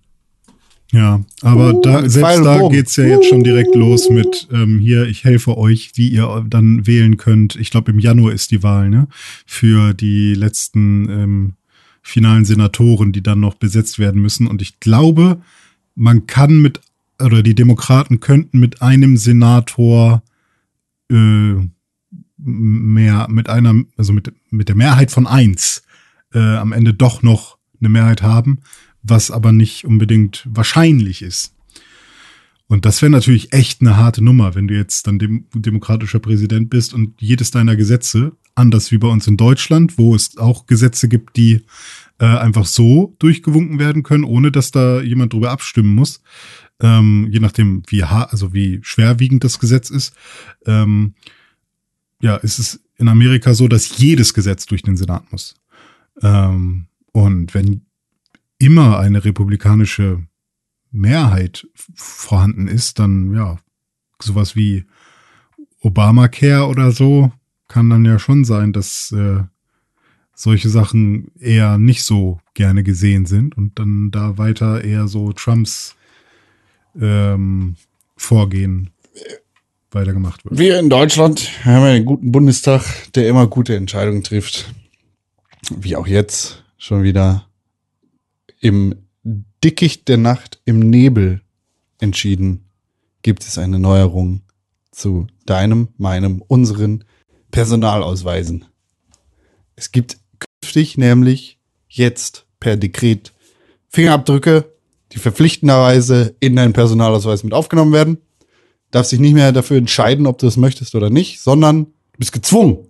Ja, aber Uh, da, selbst da Bogen. geht's ja jetzt schon direkt los mit ähm, hier, ich helfe euch, wie ihr dann wählen könnt. Ich glaube, im Januar ist die Wahl, ne? Für die letzten ähm, finalen Senatoren, die dann noch besetzt werden müssen. Und ich glaube, man kann mit, oder die Demokraten könnten mit einem Senator äh, mehr, mit einer, also mit, mit der Mehrheit von eins äh, am Ende doch noch eine Mehrheit haben, was aber nicht unbedingt wahrscheinlich ist. Und das wäre natürlich echt eine harte Nummer, wenn du jetzt dann dem, demokratischer Präsident bist und jedes deiner Gesetze, anders wie bei uns in Deutschland, wo es auch Gesetze gibt, die äh, einfach so durchgewunken werden können, ohne dass da jemand drüber abstimmen muss, ähm, je nachdem, wie also wie schwerwiegend das Gesetz ist. Ähm, ja, ist es in Amerika so, dass jedes Gesetz durch den Senat muss. Ähm, und wenn immer eine republikanische Mehrheit vorhanden ist, dann ja, sowas wie Obamacare oder so kann dann ja schon sein, dass äh, solche Sachen eher nicht so gerne gesehen sind und dann da weiter eher so Trumps ähm, Vorgehen weitergemacht wird. Wir in Deutschland haben einen guten Bundestag, der immer gute Entscheidungen trifft. Wie auch jetzt schon wieder im Dickicht der Nacht, im Nebel entschieden, gibt es eine Neuerung zu deinem, meinem, unseren Personalausweisen. Es gibt künftig nämlich jetzt per Dekret Fingerabdrücke, die verpflichtenderweise in deinen Personalausweis mit aufgenommen werden darfst dich nicht mehr dafür entscheiden, ob du es möchtest oder nicht, sondern du bist gezwungen.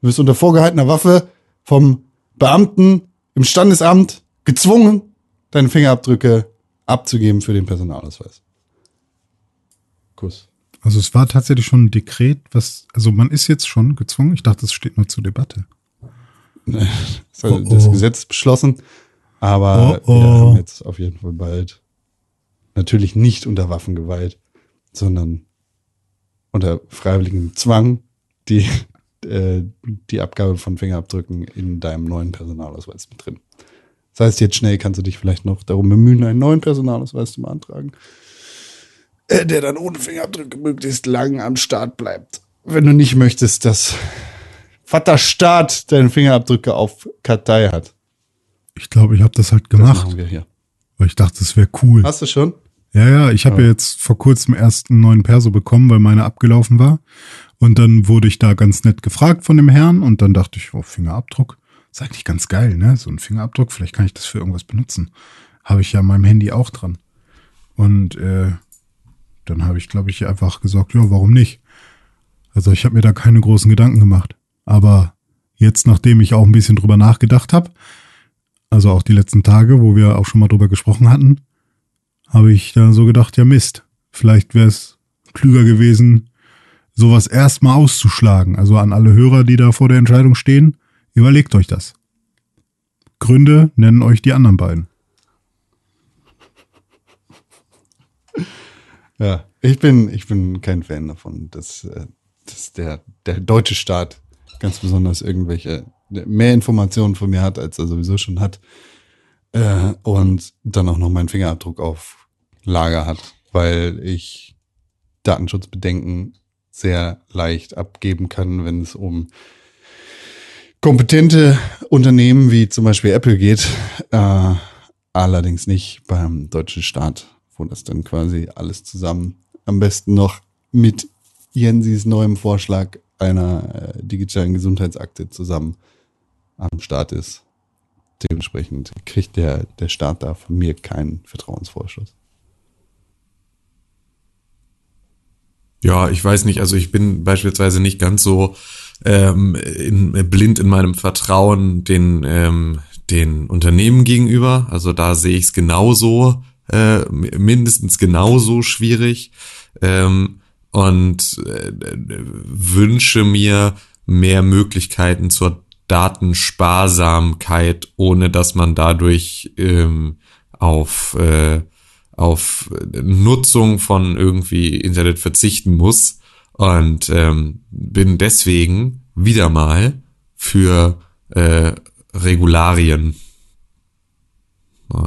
Du bist unter vorgehaltener Waffe vom Beamten im Standesamt gezwungen, deine Fingerabdrücke abzugeben für den Personalausweis. Kuss. Also es war tatsächlich schon ein Dekret, was, also man ist jetzt schon gezwungen. Ich dachte, es steht nur zur Debatte. (laughs) Das, Oh, das oh. Gesetz ist beschlossen, aber Oh, oh. wir haben jetzt auf jeden Fall bald natürlich nicht unter Waffengewalt, sondern unter freiwilligem Zwang die, (laughs) äh, die Abgabe von Fingerabdrücken in deinem neuen Personalausweis mit drin. Das heißt, jetzt schnell kannst du dich vielleicht noch darum bemühen, einen neuen Personalausweis zu beantragen, äh, der dann ohne Fingerabdrücke möglichst lang am Start bleibt. Wenn du nicht möchtest, dass Vater Staat deine Fingerabdrücke auf Kartei hat. Ich glaube, ich habe das halt Das gemacht, machen wir hier. weil ich dachte, es wäre cool. Hast du schon? Ja, ja, ich habe ja jetzt vor kurzem erst einen neuen Perso bekommen, weil meine abgelaufen war. Und dann wurde ich da ganz nett gefragt von dem Herrn und dann dachte ich, oh, Fingerabdruck. Ist eigentlich ganz geil, ne? So ein Fingerabdruck, vielleicht kann ich das für irgendwas benutzen. Habe ich ja an meinem Handy auch dran. Und äh, dann habe ich, glaube ich, einfach gesagt, ja, warum nicht? Also ich habe mir da keine großen Gedanken gemacht. Aber jetzt, nachdem ich auch ein bisschen drüber nachgedacht habe, also auch die letzten Tage, wo wir auch schon mal drüber gesprochen hatten, habe ich dann so gedacht, ja Mist, vielleicht wäre es klüger gewesen, sowas erstmal auszuschlagen. Also an alle Hörer, die da vor der Entscheidung stehen, überlegt euch das. Gründe nennen euch die anderen beiden. (laughs) Ja. Ich bin, ich bin kein Fan davon, dass, äh, dass der, der deutsche Staat ganz besonders irgendwelche mehr Informationen von mir hat, als er sowieso schon hat. Äh, und dann auch noch meinen Fingerabdruck auf Lager hat, weil ich Datenschutzbedenken sehr leicht abgeben kann, wenn es um kompetente Unternehmen wie zum Beispiel Apple geht. Äh, allerdings nicht beim deutschen Staat, wo das dann quasi alles zusammen am besten noch mit Jensis neuem Vorschlag einer äh, digitalen Gesundheitsakte zusammen am Start ist. Dementsprechend kriegt der, der Staat da von mir keinen Vertrauensvorschuss. Ja, ich weiß nicht, also ich bin beispielsweise nicht ganz so ähm, in, blind in meinem Vertrauen den, ähm, den Unternehmen gegenüber. Also da sehe ich es genauso, äh, mindestens genauso schwierig. Ähm, und äh, wünsche mir mehr Möglichkeiten zur Datensparsamkeit, ohne dass man dadurch ähm, auf äh, auf Nutzung von irgendwie Internet verzichten muss und ähm, bin deswegen wieder mal für äh, Regularien.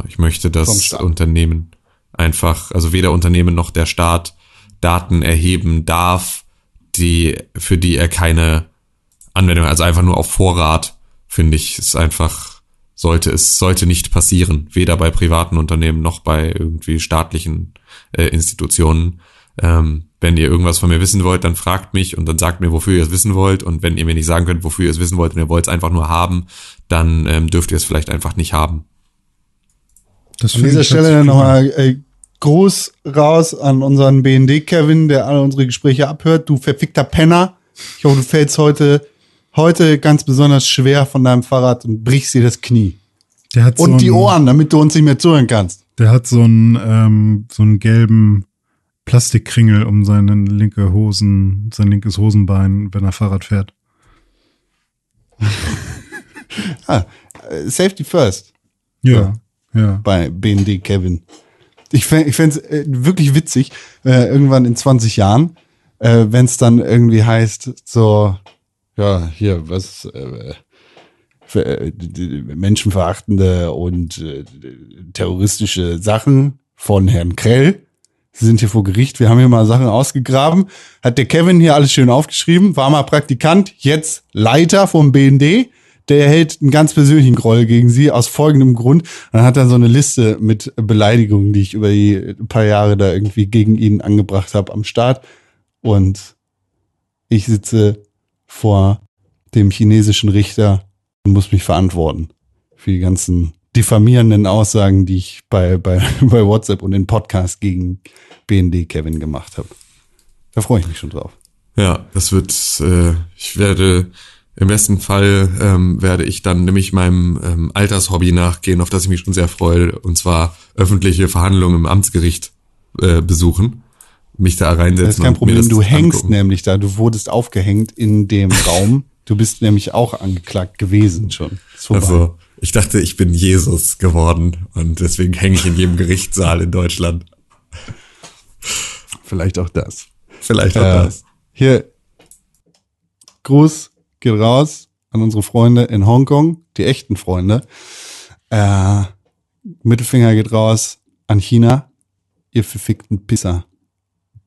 Ich möchte, dass. Unternehmen einfach, also weder Unternehmen noch der Staat Daten erheben darf, die für die er keine Anwendung, also einfach nur auf Vorrat, finde ich, ist einfach sollte es sollte nicht passieren, weder bei privaten Unternehmen noch bei irgendwie staatlichen äh, Institutionen. Ähm, wenn ihr irgendwas von mir wissen wollt, dann fragt mich und dann sagt mir, wofür ihr es wissen wollt. Und wenn ihr mir nicht sagen könnt, wofür ihr es wissen wollt und ihr wollt es einfach nur haben, dann ähm, dürft ihr es vielleicht einfach nicht haben. Das An dieser Stelle nochmal äh, Gruß raus an unseren BND-Kevin, der alle unsere Gespräche abhört. Du verfickter Penner. Ich hoffe, du fällst heute, heute ganz besonders schwer von deinem Fahrrad und brichst dir das Knie. Der hat Und so die ein- Ohren, damit du uns nicht mehr zuhören kannst. Der hat so einen, ähm, so einen gelben Plastikkringel um seinen linke Hosen, sein linkes Hosenbein, wenn er Fahrrad fährt. (laughs) Ah, äh, Safety first Ja, ja. bei BND Kevin. Ich fände ich fänd's, äh, wirklich witzig, äh, irgendwann in 20 Jahren, äh, wenn es dann irgendwie heißt, so, ja, hier, was, äh, für, äh, menschenverachtende und äh, terroristische Sachen von Herrn Krell. Sie sind hier vor Gericht, wir haben hier mal Sachen ausgegraben. Hat der Kevin hier alles schön aufgeschrieben, war mal Praktikant, jetzt Leiter vom BND. Der hält einen ganz persönlichen Groll gegen sie aus folgendem Grund. Dann hat er so eine Liste mit Beleidigungen, die ich über die paar Jahre da irgendwie gegen ihn angebracht habe am Start. Und ich sitze vor dem chinesischen Richter und muss mich verantworten für die ganzen diffamierenden Aussagen, die ich bei, bei, (laughs) bei WhatsApp und in Podcast gegen BND Kevin gemacht habe. Da freue ich mich schon drauf. Ja, das wird, äh, ich werde, im besten Fall ähm, werde ich dann nämlich meinem ähm, Altershobby nachgehen, auf das ich mich schon sehr freue, und zwar öffentliche Verhandlungen im Amtsgericht äh, besuchen. Mich da reinsetzen. Das ist kein Problem. Du hängst angucken. nämlich da. Du wurdest aufgehängt in dem (laughs) Raum. Du bist nämlich auch angeklagt gewesen schon. Also, ich dachte, ich bin Jesus geworden und deswegen hänge ich in jedem Gerichtssaal in Deutschland. Vielleicht auch das. Vielleicht auch Äh, das. Hier, Gruß geht raus an unsere Freunde in Hongkong, die echten Freunde. Äh, Mittelfinger geht raus an China, ihr verfickten Pisser.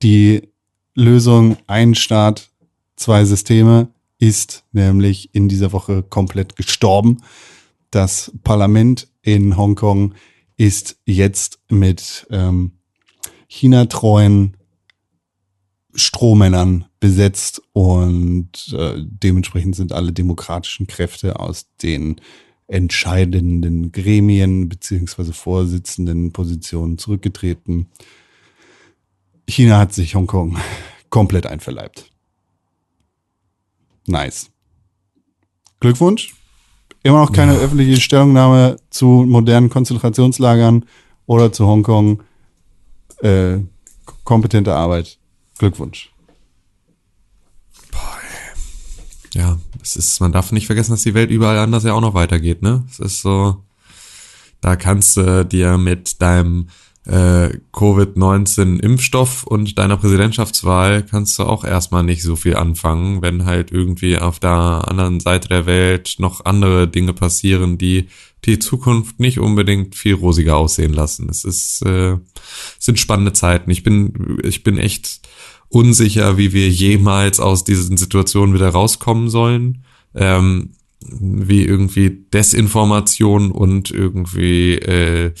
Die Lösung ein Staat, zwei Systeme ist nämlich in dieser Woche komplett gestorben. Das Parlament in Hongkong ist jetzt mit ähm, China-treuen Strohmännern besetzt und äh, dementsprechend sind alle demokratischen Kräfte aus den entscheidenden Gremien beziehungsweise vorsitzenden Positionen zurückgetreten. China hat sich Hongkong (laughs) komplett einverleibt. Nice. Glückwunsch. Immer noch keine öffentliche Stellungnahme zu modernen Konzentrationslagern oder zu Hongkong. Äh, kompetente Arbeit. Glückwunsch. Ja, es ist, man darf nicht vergessen, dass die Welt überall anders ja auch noch weitergeht, ne? Es ist so, da kannst du dir mit deinem äh, Covid-19-Impfstoff und deiner Präsidentschaftswahl kannst du auch erstmal nicht so viel anfangen, wenn halt irgendwie auf der anderen Seite der Welt noch andere Dinge passieren, die die Zukunft nicht unbedingt viel rosiger aussehen lassen. Es ist, äh, sind spannende Zeiten. Ich bin, ich bin echt unsicher, wie wir jemals aus diesen Situationen wieder rauskommen sollen. Ähm, wie irgendwie Desinformation und irgendwie äh,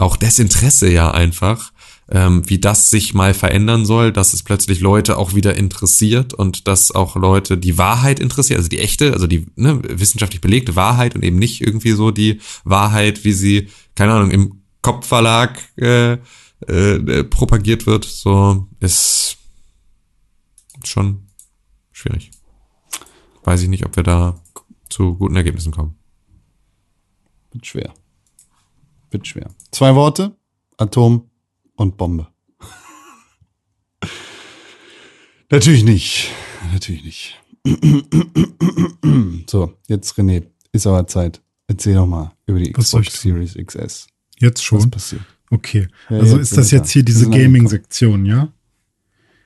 auch Desinteresse ja einfach, ähm, wie das sich mal verändern soll, dass es plötzlich Leute auch wieder interessiert und dass auch Leute die Wahrheit interessiert, also die echte, also die ne, wissenschaftlich belegte Wahrheit und eben nicht irgendwie so die Wahrheit, wie sie, keine Ahnung, im Kopfverlag äh, äh, propagiert wird, so ist schon schwierig. Weiß ich nicht, ob wir da zu guten Ergebnissen kommen. Schwer. Wird schwer. Zwei Worte. Atom und Bombe. Natürlich nicht. Natürlich nicht. so, jetzt René, ist aber Zeit. Erzähl doch mal über die Was Xbox? Series XS. Jetzt Was schon? passiert? Okay. Ja, also ist das jetzt da. hier diese. Gaming-Sektion, ja?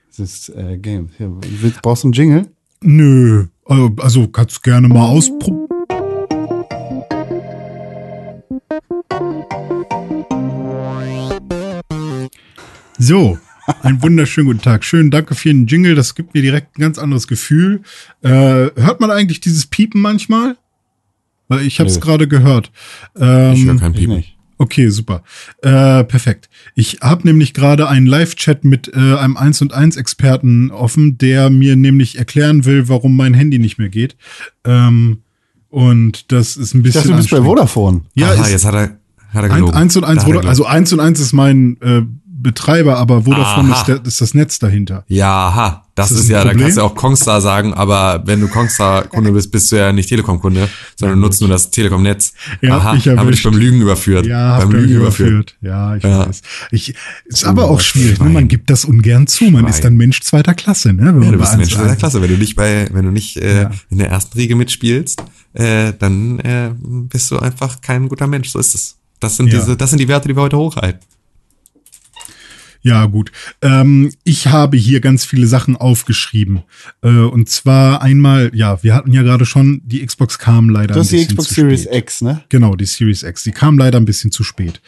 Das ist äh, Game. Hier, brauchst du einen Jingle? Nö. Also also kannst du gerne mal ausprobieren. So, einen wunderschönen guten Tag. Schönen Danke für den Jingle. Das gibt mir direkt ein ganz anderes Gefühl. Äh, hört man eigentlich dieses Piepen manchmal? Weil ich habe es gerade gehört. Ähm, Ich höre kein Ich Piepen. nicht. Okay, super. Äh, perfekt. Ich habe nämlich gerade einen Live-Chat mit äh, einem 1 und 1 Experten offen, der mir nämlich erklären will, warum mein Handy nicht mehr geht. Ähm, und das ist ein Ich bisschen. dachte, du bist bei. Vodafone. Ja, Aha, jetzt hat er, hat er gelogen. 1 und 1 Da hat er Voda gelogen. also 1 und 1 ist mein äh, Betreiber, aber Vodafone Aha. ist, der, ist das Netz dahinter. Ja, aha, das, Ist das ist ja, da Problem? kannst du auch Kongstar sagen, aber wenn du Kongstar-Kunde bist, bist du ja nicht Telekom-Kunde, sondern nutzt nur das Telekom-Netz. Ja, aha, ich dich erwischt. beim Lügen überführt. Ja, beim Lügen überführt. überführt. Ja, ich Ja. weiß. Ich, ist aber auch schwierig, ne? Man gibt das ungern zu. Man Schwein. ist dann Mensch zweiter Klasse, ne? Wenn Ja, du bist ein 1 Mensch zweiter 1 Klasse. Wenn du nicht bei, wenn du nicht äh, Ja. in der ersten Riege mitspielst, äh, dann äh, bist du einfach kein guter Mensch. So ist es. Das sind diese, das sind die Werte, die wir heute hochhalten. Ja, gut. Ähm, ich habe hier ganz viele Sachen aufgeschrieben. Äh, und zwar einmal, ja, wir hatten ja gerade schon, die Xbox kam leider hast ein die Xbox Series spät. X, ne? Genau, die Series X. Die kam leider ein bisschen zu spät.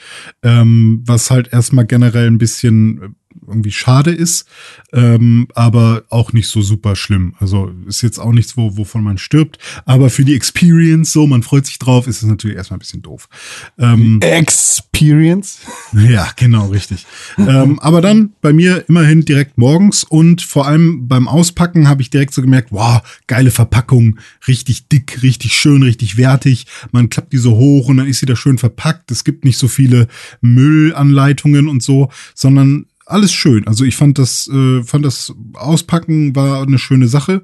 Ähm, was halt erstmal generell ein bisschen äh, irgendwie schade ist, ähm, aber auch nicht so super schlimm. Also ist jetzt auch nichts, wo, wovon man stirbt. Aber für die Experience, so, man freut sich drauf, ist es natürlich erstmal ein bisschen doof. Ähm, Experience. (laughs) ja, genau, richtig. ähm, aber dann bei mir immerhin direkt morgens und vor allem beim Auspacken habe ich direkt so gemerkt, wow, geile Verpackung, richtig dick, richtig schön, richtig wertig. Man klappt die so hoch und dann ist sie da schön verpackt. Es gibt nicht so viele Müllanleitungen und so, sondern alles schön. Also ich fand das, äh, fand das Auspacken war eine schöne Sache.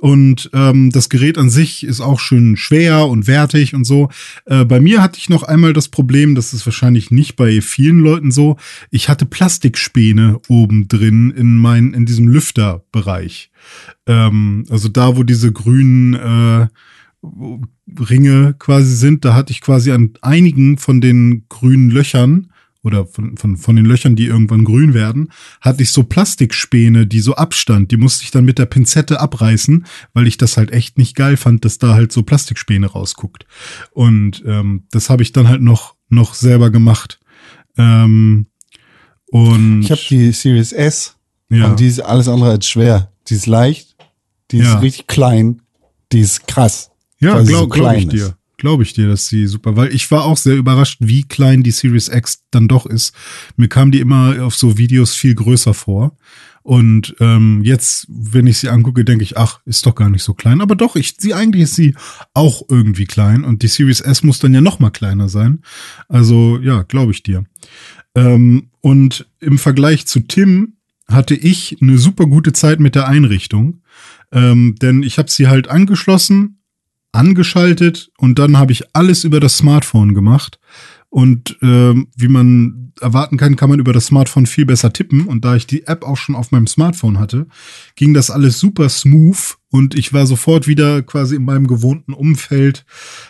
Und ähm, das Gerät an sich ist auch schön schwer und wertig und so. Äh, bei mir hatte ich noch einmal das Problem, das ist wahrscheinlich nicht bei vielen Leuten so. Ich hatte Plastikspäne oben drin in mein, in diesem Lüfterbereich. Ähm, also da, wo diese grünen äh, Ringe quasi sind, da hatte ich quasi an einigen von den grünen Löchern oder von, von, von den Löchern, die irgendwann grün werden, hatte ich so Plastikspäne, die so abstand. Die musste ich dann mit der Pinzette abreißen, weil ich das halt echt nicht geil fand, dass da halt so Plastikspäne rausguckt. Und ähm, das habe ich dann halt noch, noch selber gemacht. Ähm, und Ich habe die Series S ja, und die ist alles andere als schwer. Die ist leicht, die ist Ja. richtig klein, die ist krass. ja glaube so glaub ich dir. Glaube ich dir, dass sie super, weil ich war auch sehr überrascht, wie klein die Series X dann doch ist. Mir kam die immer auf so Videos viel größer vor. Und ähm, jetzt, wenn ich sie angucke, denke ich, ach, ist doch gar nicht so klein. Aber doch, ich, sie eigentlich ist sie auch irgendwie klein. Und die Series S muss dann ja noch mal kleiner sein. Also ja, glaube ich dir. Ähm, und im Vergleich zu Tim hatte ich eine super gute Zeit mit der Einrichtung. Ähm, denn ich habe sie halt angeschlossen, angeschaltet und dann habe ich alles über das Smartphone gemacht. Und ähm, wie man erwarten kann, kann man über das Smartphone viel besser tippen. Und da ich die App auch schon auf meinem Smartphone hatte, ging das alles super smooth und ich war sofort wieder quasi in meinem gewohnten Umfeld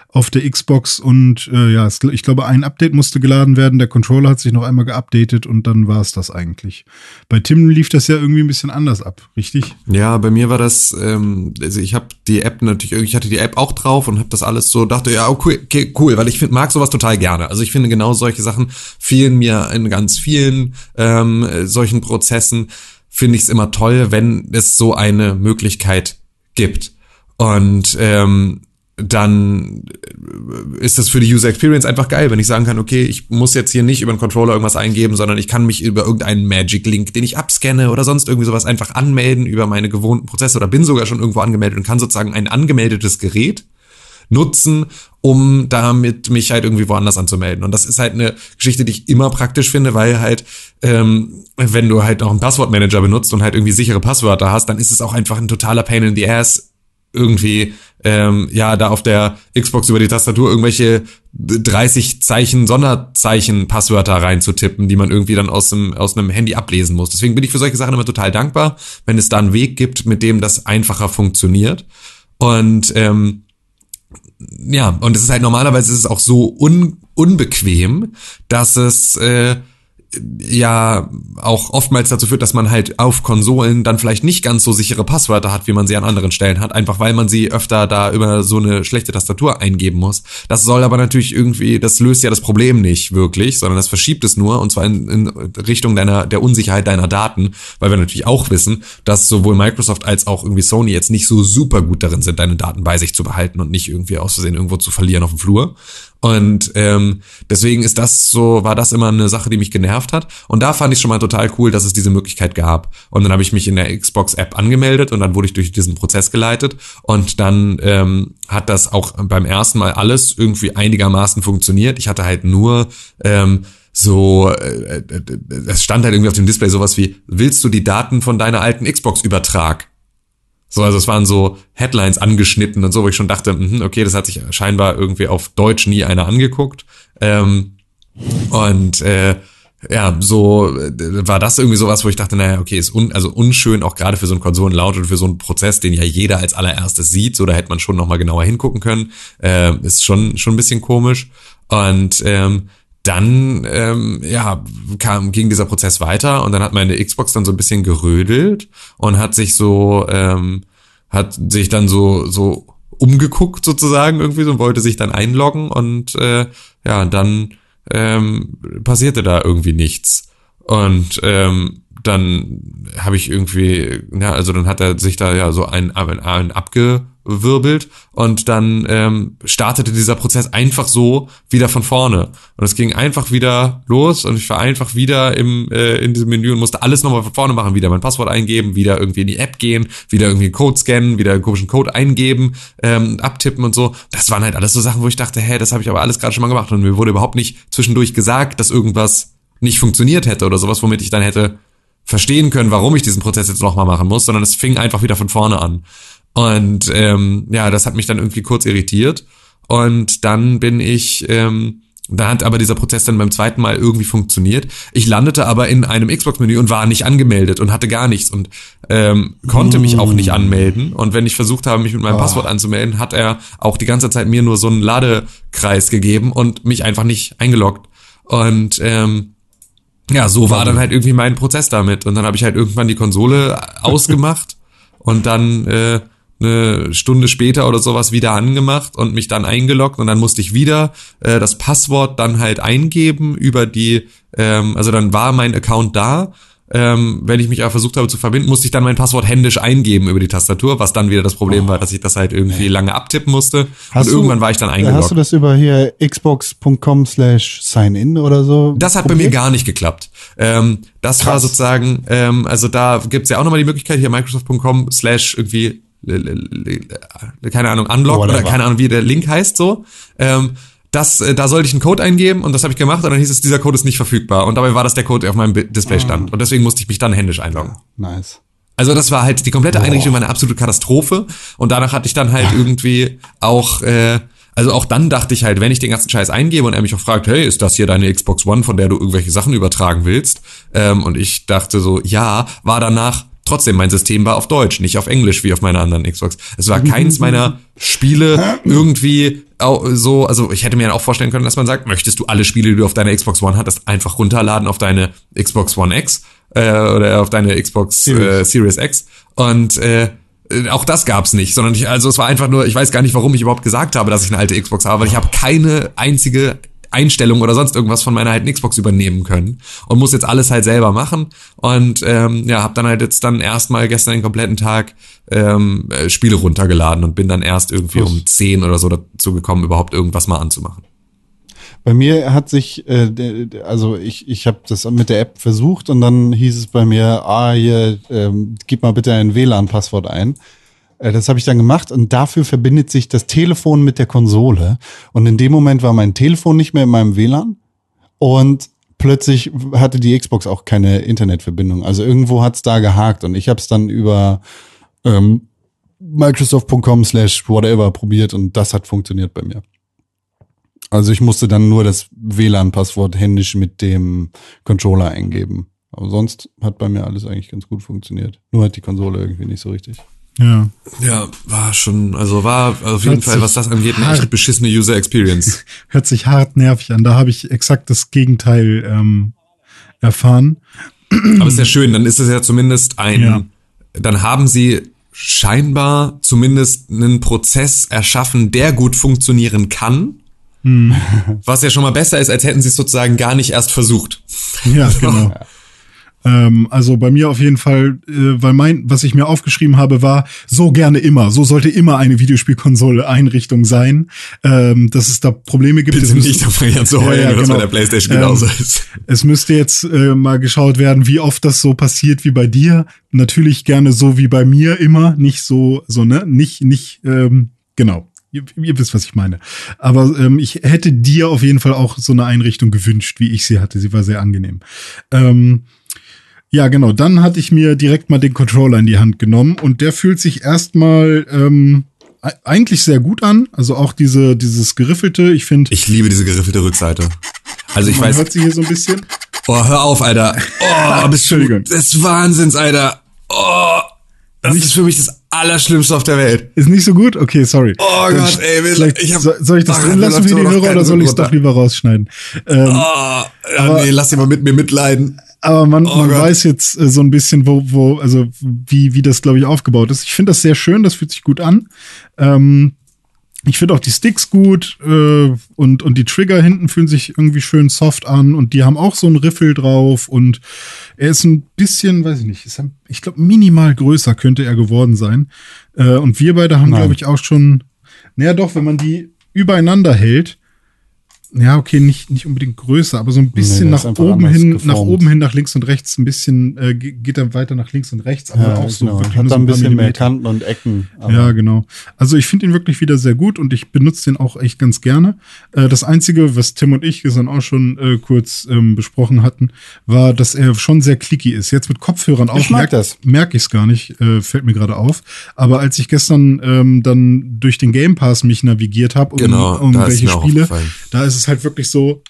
auf der Xbox und äh, ja, es, ich glaube, ein Update musste geladen werden, der Controller hat sich noch einmal geupdatet und dann war es das eigentlich. Bei Tim lief das ja irgendwie ein bisschen anders ab, richtig? Ja, bei mir war das, ähm, also ich habe die App natürlich, ich hatte die App auch drauf und habe das alles so, dachte, ja, okay, okay cool, weil ich find, mag sowas total gerne. Also ich finde genau solche Sachen fehlen mir in ganz vielen ähm, solchen Prozessen. Finde ich es immer toll, wenn es so eine Möglichkeit gibt. Und ähm, dann ist das für die User Experience einfach geil, wenn ich sagen kann, okay, ich muss jetzt hier nicht über den Controller irgendwas eingeben, sondern ich kann mich über irgendeinen Magic Link, den ich abscanne oder sonst irgendwie sowas einfach anmelden über meine gewohnten Prozesse oder bin sogar schon irgendwo angemeldet und kann sozusagen ein angemeldetes Gerät nutzen, um damit mich halt irgendwie woanders anzumelden. Und das ist halt eine Geschichte, die ich immer praktisch finde, weil halt, ähm, wenn du halt auch einen Passwortmanager benutzt und halt irgendwie sichere Passwörter hast, dann ist es auch einfach ein totaler Pain in the Ass, irgendwie, ähm, ja, da auf der Xbox über die Tastatur irgendwelche 30 Zeichen, Sonderzeichen, Passwörter reinzutippen, die man irgendwie dann aus dem, aus einem Handy ablesen muss. Deswegen bin ich für solche Sachen immer total dankbar, wenn es da einen Weg gibt, mit dem das einfacher funktioniert. Und ähm, ja, und es ist halt normalerweise ist es auch so un, unbequem, dass es äh, ja auch oftmals dazu führt, dass man halt auf Konsolen dann vielleicht nicht ganz so sichere Passwörter hat, wie man sie an anderen Stellen hat, einfach weil man sie öfter da über so eine schlechte Tastatur eingeben muss. Das soll aber natürlich irgendwie, das löst ja das Problem nicht wirklich, sondern das verschiebt es nur und zwar in, in Richtung deiner der Unsicherheit deiner Daten, weil wir natürlich auch wissen, dass sowohl Microsoft als auch irgendwie Sony jetzt nicht so super gut darin sind, deine Daten bei sich zu behalten und nicht irgendwie aus Versehen irgendwo zu verlieren auf dem Flur. Und ähm, deswegen ist das so, war das immer eine Sache, die mich genervt hat. Und da fand ich schon mal total cool, dass es diese Möglichkeit gab. Und dann habe ich mich in der Xbox-App angemeldet und dann wurde ich durch diesen Prozess geleitet. Und dann ähm, hat das auch beim ersten Mal alles irgendwie einigermaßen funktioniert. Ich hatte halt nur ähm, so, äh, es stand halt irgendwie auf dem Display sowas wie, willst du die Daten von deiner alten Xbox übertrag? So, also es waren so Headlines angeschnitten und so, wo ich schon dachte, mh, okay, das hat sich scheinbar irgendwie auf Deutsch nie einer angeguckt. Ähm, und äh, ja, so äh, war das irgendwie sowas, wo ich dachte, naja, okay, ist un, also unschön, auch gerade für so einen Konsolenlaut und für so einen Prozess, den ja jeder als allererstes sieht, so da hätte man schon nochmal genauer hingucken können. Äh, ist schon, schon ein bisschen komisch. Und ähm, dann ähm, ja kam ging dieser Prozess weiter und dann hat meine Xbox dann so ein bisschen gerödelt und hat sich so ähm, hat sich dann so so umgeguckt sozusagen irgendwie so und wollte sich dann einloggen und äh, ja dann ähm, passierte da irgendwie nichts. Und ähm, dann habe ich irgendwie ja also dann hat er sich da ja so ein, ein, ein abgewirbelt und dann ähm, startete dieser Prozess einfach so wieder von vorne und es ging einfach wieder los und ich war einfach wieder im äh, in diesem Menü und musste alles nochmal von vorne machen, wieder mein Passwort eingeben, wieder irgendwie in die App gehen, wieder irgendwie einen Code scannen, wieder einen komischen Code eingeben, ähm, abtippen und so. Das waren halt alles so Sachen, wo ich dachte, hä, das habe ich aber alles gerade schon mal gemacht und mir wurde überhaupt nicht zwischendurch gesagt, dass irgendwas nicht funktioniert hätte oder sowas, womit ich dann hätte verstehen können, warum ich diesen Prozess jetzt nochmal machen muss, sondern es fing einfach wieder von vorne an. Und ähm, ja, das hat mich dann irgendwie kurz irritiert. Und dann bin ich, ähm, da hat aber dieser Prozess dann beim zweiten Mal irgendwie funktioniert. Ich landete aber in einem Xbox-Menü und war nicht angemeldet und hatte gar nichts und ähm, konnte mich auch nicht anmelden. Und wenn ich versucht habe, mich mit meinem Passwort anzumelden, hat er auch die ganze Zeit mir nur so einen Ladekreis gegeben und mich einfach nicht eingeloggt. Und ähm, ja, so war dann halt irgendwie mein Prozess damit. Und dann habe ich halt irgendwann die Konsole (laughs) ausgemacht und dann äh, eine Stunde später oder sowas wieder angemacht und mich dann eingeloggt und dann musste ich wieder äh, das Passwort dann halt eingeben über die, ähm, also dann war mein Account da. Ähm, wenn ich mich aber versucht habe zu verbinden, musste ich dann mein Passwort händisch eingeben über die Tastatur, was dann wieder das Problem war, dass ich das halt irgendwie lange abtippen musste. Hast und du- irgendwann war ich dann eingeloggt. Hast du das über hier xbox.com slash sign in oder so? Das hat bei mir probiert? gar nicht geklappt. Ähm, das war Krass. sozusagen, ähm, also da gibt's ja auch nochmal die Möglichkeit, hier microsoft.com slash irgendwie, keine Ahnung, unlock oder keine Ahnung, wie der Link heißt so. Ähm, das, äh, da sollte ich einen Code eingeben und das habe ich gemacht und dann hieß es, dieser Code ist nicht verfügbar. Und dabei war das der Code, der auf meinem Display stand. Und deswegen musste ich mich dann händisch einloggen. Nice. Also das war halt die komplette Einrichtung war eine absolute Katastrophe und danach hatte ich dann halt irgendwie auch äh, also auch dann dachte ich halt, wenn ich den ganzen Scheiß eingebe und er mich auch fragt, hey, ist das hier deine Xbox One, von der du irgendwelche Sachen übertragen willst? Ähm, und ich dachte so, ja, war danach trotzdem mein System war auf Deutsch, nicht auf Englisch wie auf meiner anderen Xbox. Es war keins (laughs) meiner Spiele irgendwie so, also ich hätte mir auch vorstellen können, dass man sagt, möchtest du alle Spiele, die du auf deiner Xbox One hattest, einfach runterladen auf deine Xbox One X äh, oder auf deine Xbox Äh, Series X und äh, äh, auch das gab's nicht, sondern ich, also es war einfach nur, ich weiß gar nicht, warum ich überhaupt gesagt habe, dass ich eine alte Xbox habe, weil ich habe keine einzige Einstellung oder sonst irgendwas von meiner alten Xbox übernehmen können und muss jetzt alles halt selber machen und ähm, ja, habe dann halt jetzt dann erstmal gestern den kompletten Tag ähm, äh, Spiele runtergeladen und bin dann erst irgendwie um 10 oder so dazu gekommen, überhaupt irgendwas mal anzumachen. Bei mir hat sich, äh, also ich, ich habe das mit der App versucht und dann hieß es bei mir, ah, hier, ähm, gib mal bitte ein WLAN-Passwort ein. Äh, das habe ich dann gemacht und dafür verbindet sich das Telefon mit der Konsole. Und in dem Moment war mein Telefon nicht mehr in meinem WLAN und plötzlich hatte die Xbox auch keine Internetverbindung. Also irgendwo hat's da gehakt und ich habe es dann über ähm, Microsoft.com slash whatever probiert und das hat funktioniert bei mir. Also ich musste dann nur das WLAN-Passwort händisch mit dem Controller eingeben. Aber sonst hat bei mir alles eigentlich ganz gut funktioniert. Nur hat die Konsole irgendwie nicht so richtig. Ja. Ja, war schon, also war auf jeden Hört Fall, was das angeht, eine echt beschissene User Experience. (laughs) Hört sich hart nervig an. Da habe ich exakt das Gegenteil ähm, erfahren. Aber ist ja schön, dann ist es ja zumindest ein, Ja. dann haben sie scheinbar zumindest einen Prozess erschaffen, der gut funktionieren kann. Hm. Was ja schon mal besser ist, als hätten sie es sozusagen gar nicht erst versucht. Ja, (laughs) genau. Ähm, also bei mir auf jeden Fall, äh, weil mein, was ich mir aufgeschrieben habe, war so gerne immer. So sollte immer eine Videospielkonsole Einrichtung sein. Ähm, dass es da Probleme gibt. Bitte nicht davon jetzt Ja, heulen, ja, das genau. bei der Playstation Ähm, genauso ist. Es müsste jetzt äh, mal geschaut werden, wie oft das so passiert wie bei dir. Natürlich gerne so wie bei mir immer, nicht so, so ne, nicht, nicht, ähm, genau. Ihr, ihr wisst, was ich meine. Aber ähm, ich hätte dir auf jeden Fall auch so eine Einrichtung gewünscht, wie ich sie hatte. Sie war sehr angenehm. Ähm, ja, genau. Dann hatte ich mir direkt mal den Controller in die Hand genommen und der fühlt sich erstmal ähm, e- eigentlich sehr gut an. Also auch diese dieses geriffelte. Ich finde, Ich liebe diese geriffelte Rückseite. Also ich man weiß, hört sie hier so ein bisschen. oh, hör auf, Alter. Oh, (laughs) bist du Entschuldigung. des Wahnsinns, Alter. Oh, das ist für mich das Allerschlimmste auf der Welt. Ist nicht so gut? Okay, sorry. Oh Dann Gott, ey, will- ich hab- soll, ich das drin lassen für die Hörer oder soll ich es doch lieber rausschneiden? Ähm, Oh, ja, nee, lass die mal mit mir mitleiden. Aber man, oh man weiß jetzt äh, so ein bisschen, wo, wo, also wie, wie das, glaube ich, aufgebaut ist. Ich finde das sehr schön, das fühlt sich gut an. Ähm, ich finde auch die Sticks gut äh, und, und die Trigger hinten fühlen sich irgendwie schön soft an und die haben auch so einen Riffel drauf und er ist ein bisschen, weiß ich nicht, ist ein, ich glaube minimal größer könnte er geworden sein. Äh, und wir beide haben, glaube ich, auch schon, naja doch, wenn man die übereinander hält, ja, okay, nicht, nicht unbedingt größer, aber so ein bisschen ist nach oben hin, geformt. nach oben hin, nach links und rechts, ein bisschen, äh, ge- geht dann weiter nach links und rechts, aber Ja, auch so genau. wirklich Hat nur so ein bisschen mehr Millimeter. Kanten und Ecken. aber- Ja, genau. Also ich finde ihn wirklich wieder sehr gut und ich benutze den auch echt ganz gerne. Äh, das Einzige, was Tim und ich gestern auch schon äh, kurz ähm, besprochen hatten, war, dass er schon sehr clicky ist. Jetzt mit Kopfhörern auch. Ich. Merke ich es gar nicht, äh, fällt mir gerade auf. Aber als ich gestern ähm, dann durch den Game Pass mich navigiert habe, um Genau, da ist irgendwelche mir auch Spiele, da ist es halt wirklich so,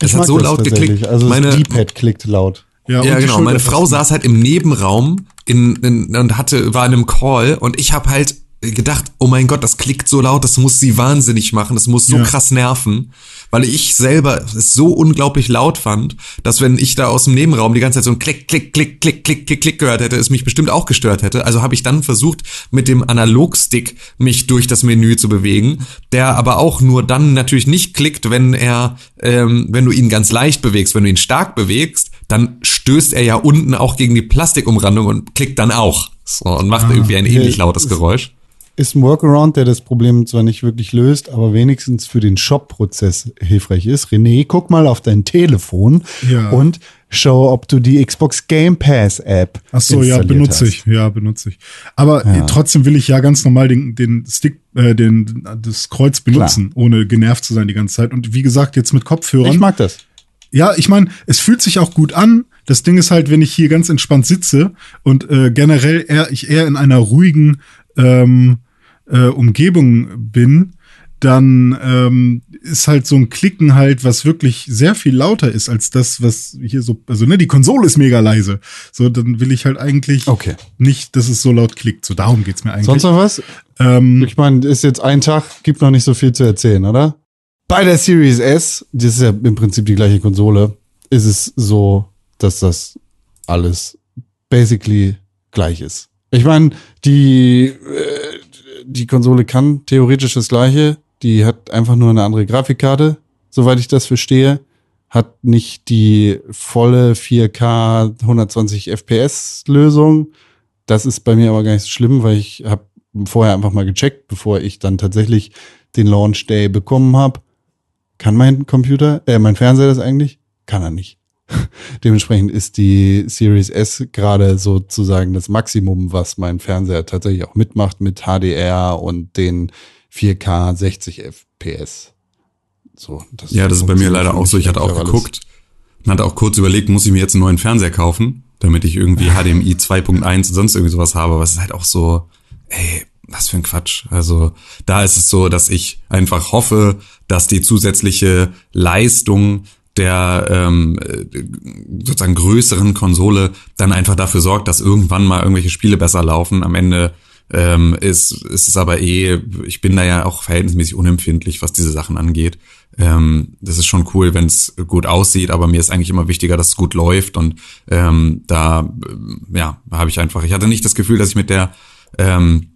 Es hat so laut geklickt. Also Meine- das D-Pad klickt laut. ja, Ja, genau. Meine Frau saß halt im Nebenraum in, in, und hatte, war in einem Call und ich habe halt gedacht, oh mein Gott, das klickt so laut, das muss sie wahnsinnig machen, das muss so Ja. krass nerven, weil ich selber es so unglaublich laut fand, dass wenn ich da aus dem Nebenraum die ganze Zeit so ein Klick, Klick, Klick, Klick, Klick, Klick, Klick gehört hätte, es mich bestimmt auch gestört hätte. Also habe ich dann versucht, mit dem Analogstick mich durch das Menü zu bewegen, der aber auch nur dann natürlich nicht klickt, wenn er, ähm, wenn du ihn ganz leicht bewegst. Wenn du ihn stark bewegst, dann stößt er ja unten auch gegen die Plastikumrandung und klickt dann auch. So, und macht irgendwie ein ähnlich lautes Geräusch. Ist ein Workaround, der das Problem zwar nicht wirklich löst, aber wenigstens für den Shop-Prozess hilfreich ist. René, guck mal auf dein Telefon Ja. und schau, ob du die Xbox Game Pass App Ach so, ja, benutze hast. ich. Ja, benutze ich. Aber Ja. äh, trotzdem will ich ja ganz normal den, den Stick, äh, den, das Kreuz benutzen, ohne genervt zu sein die ganze Zeit. Und wie gesagt, jetzt mit Kopfhörern. Ich mag das. Ja, ich meine, es fühlt sich auch gut an. Das Ding ist halt, wenn ich hier ganz entspannt sitze und äh, generell eher, ich eher in einer ruhigen ähm, äh, Umgebung bin, dann ähm, ist halt so ein Klicken halt, was wirklich sehr viel lauter ist als das, was hier so, also ne, die Konsole ist mega leise. So, dann will ich halt eigentlich Okay. nicht, dass es so laut klickt. So, darum geht's mir eigentlich. Sonst noch was? ähm, Ich meine, ist jetzt ein Tag, gibt noch nicht so viel zu erzählen, oder? Bei der Series S, das ist ja im Prinzip die gleiche Konsole, ist es so, dass das alles basically gleich ist. Ich meine, die, äh, die Konsole kann theoretisch das gleiche. Die hat einfach nur eine andere Grafikkarte, soweit ich das verstehe. Hat nicht die volle 4K 120 FPS Lösung. Das ist bei mir aber gar nicht so schlimm, weil ich habe vorher einfach mal gecheckt, bevor ich dann tatsächlich den Launch Day bekommen habe. Kann mein Computer, äh, mein Fernseher das eigentlich? Kann er nicht. (laughs) Dementsprechend ist die Series S gerade sozusagen das Maximum, was mein Fernseher tatsächlich auch mitmacht mit HDR und den 4K 60 FPS. So, das Ja, das ist bei mir leider auch so. Ich hatte auch geguckt und hatte auch kurz überlegt, muss ich mir jetzt einen neuen Fernseher kaufen, damit ich irgendwie (laughs) HDMI 2.1 und sonst irgendwie sowas habe. Es ist halt auch so, ey, was für ein Quatsch. Also da ist es so, dass ich einfach hoffe, dass die zusätzliche Leistung der ähm, äh, sozusagen größeren Konsole dann einfach dafür sorgt, dass irgendwann mal irgendwelche Spiele besser laufen. Am Ende ähm, ist, ist es aber eh, ich bin da ja auch verhältnismäßig unempfindlich, was diese Sachen angeht. Ähm, das ist schon cool, wenn es gut aussieht, aber mir ist eigentlich immer wichtiger, dass es gut läuft und ähm, da, äh, ja, habe ich einfach, ich hatte nicht das Gefühl, dass ich mit der ähm,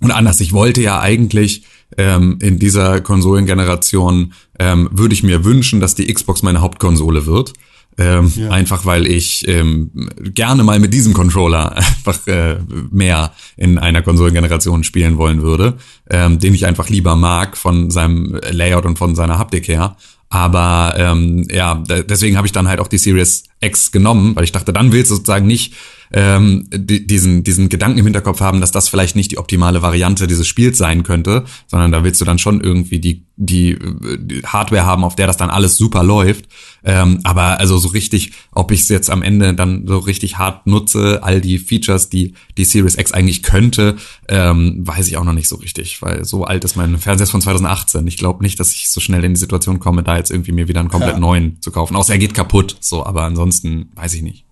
und anders, ich wollte ja eigentlich ähm, in dieser Konsolengeneration, ähm, würde ich mir wünschen, dass die Xbox meine Hauptkonsole wird. Ähm, Einfach weil ich ähm, gerne mal mit diesem Controller (laughs) einfach äh, mehr in einer Konsolengeneration spielen wollen würde, ähm, den ich einfach lieber mag von seinem Layout und von seiner Haptik her. Aber ähm, ja, de- deswegen habe ich dann halt auch die Series X genommen, weil ich dachte, dann willst du sozusagen nicht ähm, di diesen, diesen Gedanken im Hinterkopf haben, dass das vielleicht nicht die optimale Variante dieses Spiels sein könnte, sondern da willst du dann schon irgendwie die, die, die Hardware haben, auf der das dann alles super läuft. Ähm, aber also so richtig, ob ich es jetzt am Ende dann so richtig hart nutze, all die Features, die die Series X eigentlich könnte, ähm, weiß ich auch noch nicht so richtig, weil so alt ist mein Fernseher von 2018. Ich glaube nicht, dass ich so schnell in die Situation komme, da jetzt irgendwie mir wieder einen komplett Ja. neuen zu kaufen. Außer er geht kaputt, so, aber ansonsten weiß ich nicht.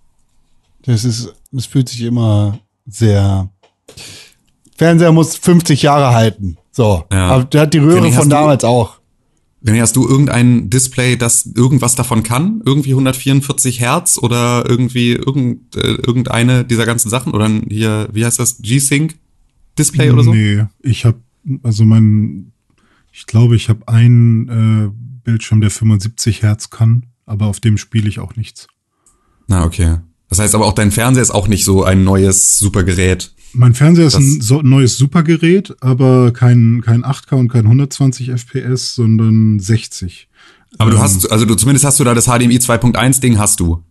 Das ist, das fühlt sich immer sehr. Fernseher muss 50 Jahre halten. So. Ja. Aber der hat die Röhre René, von du- damals auch. René, hast du irgendein Display, das irgendwas davon kann? Irgendwie 144 Hertz oder irgendwie irgend, äh, irgendeine dieser ganzen Sachen? Oder hier, wie heißt das? G-Sync Display oder so? Nee, ich habe also mein, ich glaube, ich habe einen äh, Bildschirm, der 75 Hertz kann, aber auf dem spiele ich auch nichts. Na, okay. Das heißt aber auch dein Fernseher ist auch nicht so ein neues super Gerät. Mein Fernseher ist ein so, neues Supergerät, aber kein, kein 8K und kein 120 FPS, sondern 60. Aber du hast, also du zumindest hast du da das HDMI 2.1 Ding hast du.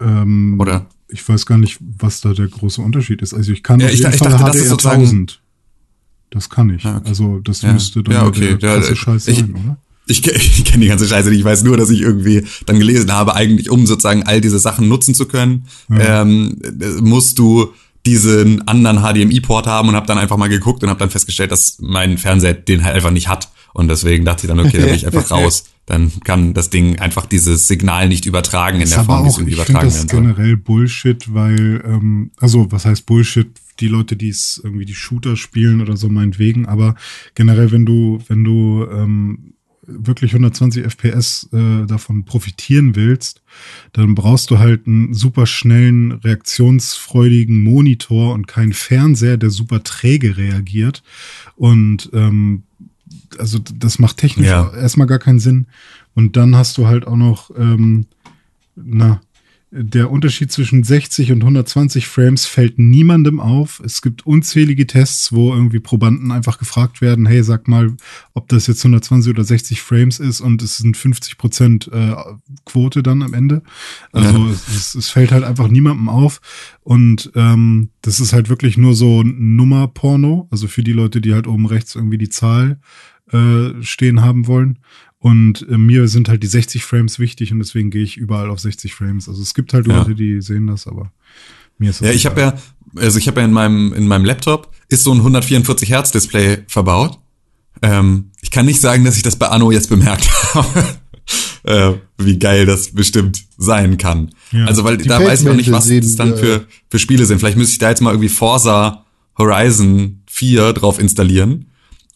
Ähm, Oder? Ich weiß gar nicht, was da der große Unterschied ist. Also ich kann Ja, auf ich jeden ich Fall dachte, das ist HDR sozusagen- 1000. Das kann ich. Ja, okay. Also das Ja. müsste dann Ja, okay. der krasse ich- Scheiß ich- sein, oder? Ich, (laughs) ich kenne die ganze Scheiße nicht. Ich weiß nur, dass ich irgendwie dann gelesen habe, eigentlich um sozusagen all diese Sachen nutzen zu können, ähm, äh, musst du diesen anderen HDMI-Port haben und habe dann einfach mal geguckt und habe dann festgestellt, dass mein Fernseher den halt einfach nicht hat. Und deswegen dachte ich dann, okay, dann bin ich (laughs) einfach raus. Dann kann das Ding einfach dieses Signal nicht übertragen in Ist der Form, wie es übertragen das werden soll. generell Bullshit, weil, ähm, also was heißt Bullshit? Die Leute, die es irgendwie die Shooter spielen oder so meinetwegen, aber generell, wenn du, wenn du ähm, wirklich 120 FPS äh, davon profitieren willst, dann brauchst du halt einen super schnellen, reaktionsfreudigen Monitor und keinen Fernseher, der super träge reagiert. Und ähm, also das macht technisch Ja. erstmal gar keinen Sinn. Und dann hast du halt auch noch, ähm, na, der Unterschied zwischen 60 und 120 Frames fällt niemandem auf. Es gibt unzählige Tests, wo irgendwie Probanden einfach gefragt werden, hey, sag mal, ob das jetzt 120 oder 60 Frames ist und es sind 50 Prozent äh, Quote dann am Ende. Also es, es fällt halt einfach niemandem auf und ähm, das ist halt wirklich nur so Nummerporno, also für die Leute, die halt oben rechts irgendwie die Zahl äh, stehen haben wollen. Und äh, mir sind halt die 60 Frames wichtig und deswegen gehe ich überall auf 60 Frames. Also es gibt halt Ja. Leute, die sehen das, aber mir ist das Ja, ich habe egal. ja, also ich habe ja in meinem in meinem Laptop ist so ein 144 Hertz Display verbaut. Ähm, ich kann nicht sagen, dass ich das bei Anno jetzt bemerkt (laughs) habe, äh, wie geil das bestimmt sein kann. Ja. Also weil da weiß man nicht, was das dann für für Spiele sind. Vielleicht müsste ich da jetzt mal irgendwie Forza Horizon 4 drauf installieren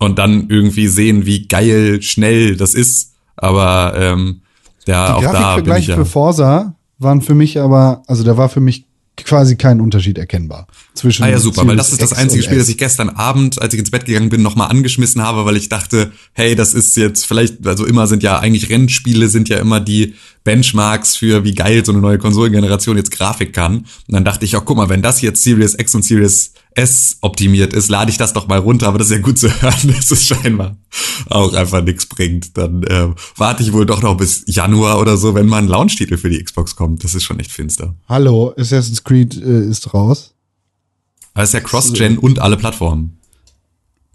und dann irgendwie sehen, wie geil schnell das ist. Aber ähm, ja, Die auch da bin ich ja. für Forza waren für mich aber, also da war für mich quasi kein Unterschied erkennbar. Zwischen Ah ja, super, weil das ist das einzige Spiel, das ich gestern Abend, als ich ins Bett gegangen bin, nochmal angeschmissen habe, weil ich dachte, hey, das ist jetzt vielleicht, also immer sind ja eigentlich Rennspiele sind ja immer die Benchmarks für wie geil so eine neue Konsolengeneration jetzt Grafik kann. Und dann dachte ich auch, guck mal, wenn das jetzt Series X und Series S optimiert ist, lade ich das doch mal runter, aber das ist ja gut zu (laughs) hören, dass es scheinbar auch einfach nichts bringt. Dann äh, warte ich wohl doch noch bis Januar oder so, wenn mal ein Launch-Titel für die Xbox kommt. Das ist schon echt finster. Hallo, Assassin's Creed äh, ist raus. Aber es ist ja Cross-Gen und alle Plattformen.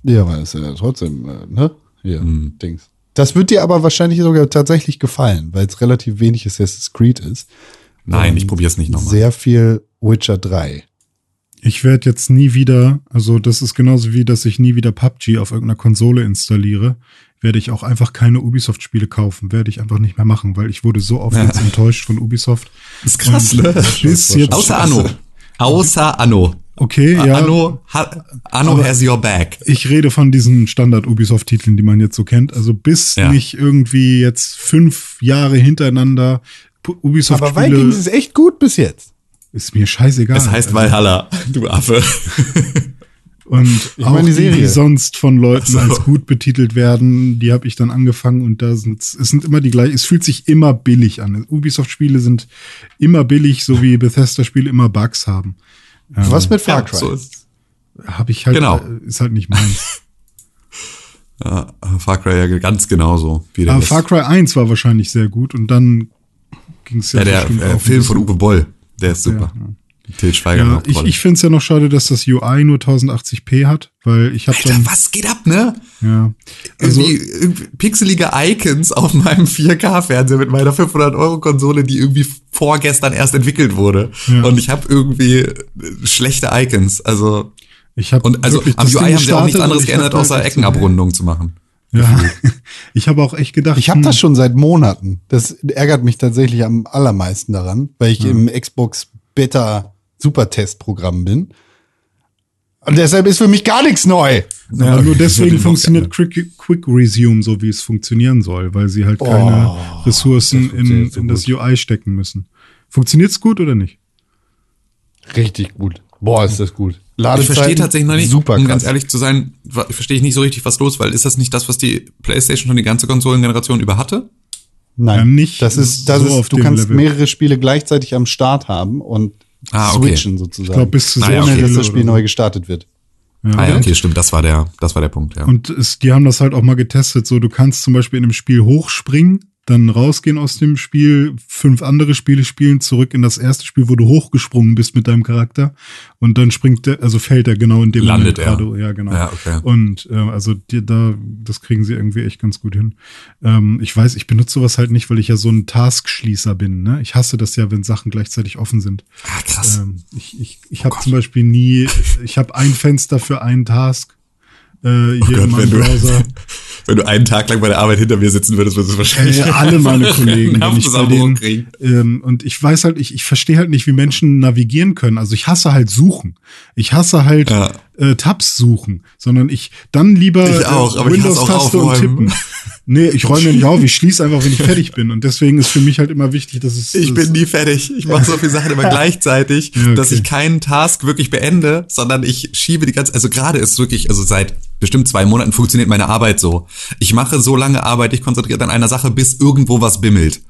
Ja, aber ist ja trotzdem, äh, ne? Hier, Mhm. Dings. Das wird dir aber wahrscheinlich sogar tatsächlich gefallen, weil es relativ wenig Assassin's Creed ist. Nein, Ähm, ich probiere es nicht nochmal. Sehr viel Witcher 3. Ich werde jetzt nie wieder, also das ist genauso wie, dass ich nie wieder PUBG auf irgendeiner Konsole installiere, werde ich auch einfach keine Ubisoft-Spiele kaufen. Werde ich einfach nicht mehr machen, weil ich wurde so oft jetzt enttäuscht von Ubisoft. Das ist krass, ne? Bis jetzt, Außer Anno. Außer Anno. Okay, ja. Anno, ha, Anno has your back. Ich rede von diesen Standard-Ubisoft-Titeln, die man jetzt so kennt. Also bis Ja. nicht irgendwie jetzt fünf Jahre hintereinander Pu- Aber Vikings Ubisoft-Spiele ist echt gut bis jetzt. Ist mir scheißegal. Es heißt Also, Valhalla, du Affe. (laughs) Und Ich auch meine die die, die Serie. sonst von Leuten so. als gut betitelt werden, die habe ich dann angefangen und da sind es sind immer die gleichen. Es fühlt sich immer billig an. Ubisoft-Spiele sind immer billig, so wie Bethesda-Spiele immer Bugs haben. Was mit Far Ja, Cry? so ist Habe ich halt, Genau. äh, ist halt nicht meins. (laughs) (laughs) ja, Far Cry ja ganz genauso. Wie der Aber Rest. Far Cry 1 war wahrscheinlich sehr gut und dann ging es ja, ja, der bestimmt äh, Film von Uwe Boll, der ist super. Ja, Til Schweiger Ja, ich, ich finde es ja noch schade, dass das UI nur 1080p hat, weil ich habe dann was geht ab, ne? ja also irgendwie, irgendwie pixelige Icons auf meinem 4K-Fernseher mit meiner 500-Euro-Konsole, die irgendwie vorgestern erst entwickelt wurde. Ja. Und ich habe irgendwie äh, schlechte Icons. Also ich habe Und also am UI haben sie auch nichts anderes geändert, außer Eckenabrundung zu machen. Ja, (laughs) ich habe auch echt gedacht, Ich habe hm, das schon seit Monaten. Das ärgert mich tatsächlich am allermeisten daran, weil ich im Xbox Beta Supertest-Programm bin. Und deshalb ist für mich gar nichts neu. aber nur deswegen funktioniert Quick, Quick Resume so, wie es funktionieren soll, weil sie halt keine Oh, Ressourcen das in, funktioniert so in das. UI stecken müssen. Funktioniert's gut oder nicht? Richtig gut. Boah, ist das gut. Ich verstehe tatsächlich noch nicht, super um ganz krass. ehrlich zu sein, verstehe ich nicht so richtig, was los, weil ist das nicht das, was die PlayStation schon die ganze Konsolengeneration über hatte? Nein, Ja, nicht das ist, das so ist, auf du kannst Level. mehrere Spiele gleichzeitig am Start haben und Ah, okay. switchen sozusagen. Ich glaube, bis zu so ja, ohne okay. dass das Spiel so. neu gestartet wird. Ja. Ah ja, okay, stimmt. Das war der, das war der Punkt, ja. Und es, die haben das halt auch mal getestet. So, du kannst zum Beispiel in einem Spiel hochspringen, dann rausgehen aus dem Spiel, fünf andere Spiele spielen, zurück in das erste Spiel, wo du hochgesprungen bist mit deinem Charakter. Und dann springt der, also fällt er genau in dem Landet er. gerade. Ja, genau. Ja, okay. Und äh, also die, da, das kriegen sie irgendwie echt ganz gut hin. Ähm, ich weiß, ich benutze sowas halt nicht, weil ich ja so ein Taskschließer bin. Ne? Ich hasse das ja, wenn Sachen gleichzeitig offen sind. Ah, krass. Ähm, ich ich, ich habe zum Beispiel nie, ich habe ein Fenster für einen Task äh, hier Oh Gott, in meinem wenn du- Browser. (laughs) Wenn du einen Tag lang bei der Arbeit hinter mir sitzen würdest, würdest du wahrscheinlich Äh, alle meine (laughs) Kollegen, wenn ich bei denen, kriegen. ähm, und ich weiß halt, ich, ich verstehe halt nicht, wie Menschen navigieren können. Also ich hasse halt suchen. Ich hasse halt Ja. Äh, Tabs suchen, sondern ich dann lieber Ich auch, äh, aber ich hasse auch Windows-Taste und tippen. (laughs) Nee, ich räume nicht auf, ich schließe einfach, wenn ich fertig bin. Und deswegen ist für mich halt immer wichtig, dass es. Ich bin nie fertig. Ich mache so viele Sachen immer (laughs) gleichzeitig, Ja, okay. dass ich keinen Task wirklich beende, sondern ich schiebe die ganze, also gerade ist wirklich, also seit bestimmt zwei Monaten funktioniert meine Arbeit so. Ich mache so lange Arbeit, ich konzentriert an einer Sache, bis irgendwo was bimmelt.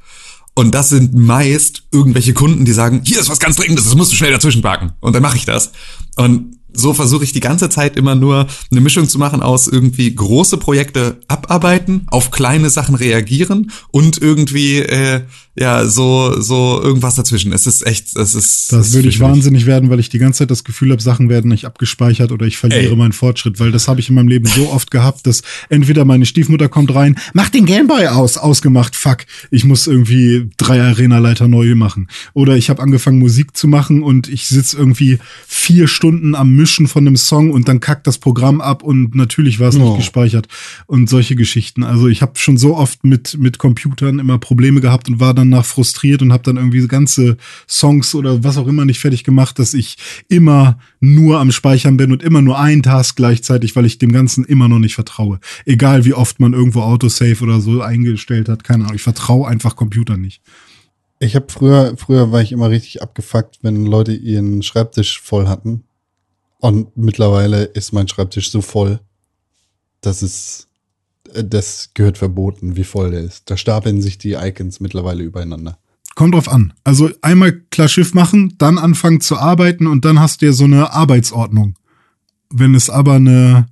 Und das sind meist irgendwelche Kunden, die sagen, hier ist was ganz Dringendes, das musst du schnell dazwischen parken. Und dann mache ich das. Und so versuche ich die ganze Zeit immer nur eine Mischung zu machen aus irgendwie große Projekte abarbeiten, auf kleine Sachen reagieren und irgendwie äh, ja so so irgendwas dazwischen. Es ist echt, es ist Das es würde ist ich wahnsinnig werden, weil ich die ganze Zeit das Gefühl habe, Sachen werden nicht abgespeichert oder ich verliere Ey. meinen Fortschritt, weil das habe ich in meinem Leben so oft gehabt, dass entweder meine Stiefmutter kommt rein, mach den Gameboy aus, ausgemacht, fuck, ich muss irgendwie drei Arena-Leiter neu machen. Oder ich habe angefangen Musik zu machen und ich sitze irgendwie vier Stunden am Mischen von einem Song und dann kackt das Programm ab und natürlich war es nicht Oh. gespeichert und solche Geschichten. Also ich habe schon so oft mit mit Computern immer Probleme gehabt und war danach frustriert und habe dann irgendwie ganze Songs oder was auch immer nicht fertig gemacht, dass ich immer nur am Speichern bin und immer nur ein Task gleichzeitig, weil ich dem Ganzen immer noch nicht vertraue. Egal wie oft man irgendwo Autosave oder so eingestellt hat, keine Ahnung. Ich vertraue einfach Computern nicht. Ich habe früher, früher war ich immer richtig abgefuckt, wenn Leute ihren Schreibtisch voll hatten. Und mittlerweile ist mein Schreibtisch so voll, dass es, äh, das gehört verboten, wie voll der ist. Da stapeln sich die Icons mittlerweile übereinander. Kommt drauf an. Also einmal klar Schiff machen, dann anfangen zu arbeiten und dann hast du ja so eine Arbeitsordnung. Wenn es aber eine,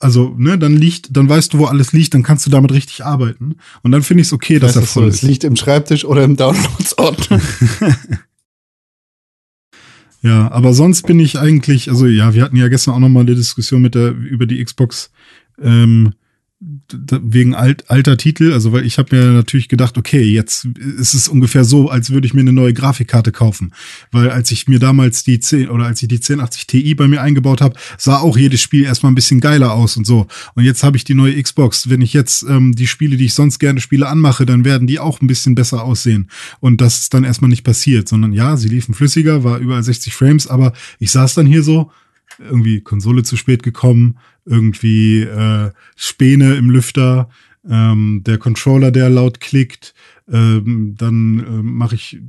also, ne, dann liegt, dann weißt du, wo alles liegt, dann kannst du damit richtig arbeiten. Und dann finde ich es okay, dass er voll es ist. liegt im Schreibtisch oder im Downloads-Ordner. (laughs) Ja, aber sonst bin ich eigentlich, also ja, wir hatten ja gestern auch noch mal eine Diskussion mit der über die Xbox ähm, wegen alt, alter Titel, also weil ich habe mir natürlich gedacht, okay, jetzt ist es ungefähr so, als würde ich mir eine neue Grafikkarte kaufen, weil als ich mir damals die 10 oder als ich die 1080 Ti bei mir eingebaut habe, sah auch jedes Spiel erstmal ein bisschen geiler aus und so. Und jetzt habe ich die neue Xbox, wenn ich jetzt ähm, die Spiele, die ich sonst gerne spiele, anmache, dann werden die auch ein bisschen besser aussehen. Und das ist dann erstmal nicht passiert, sondern ja, sie liefen flüssiger, war überall 60 Frames, aber ich saß dann hier so irgendwie Konsole zu spät gekommen, irgendwie äh, Späne im Lüfter, ähm, der Controller, der laut klickt, ähm, dann äh, mache ich äh,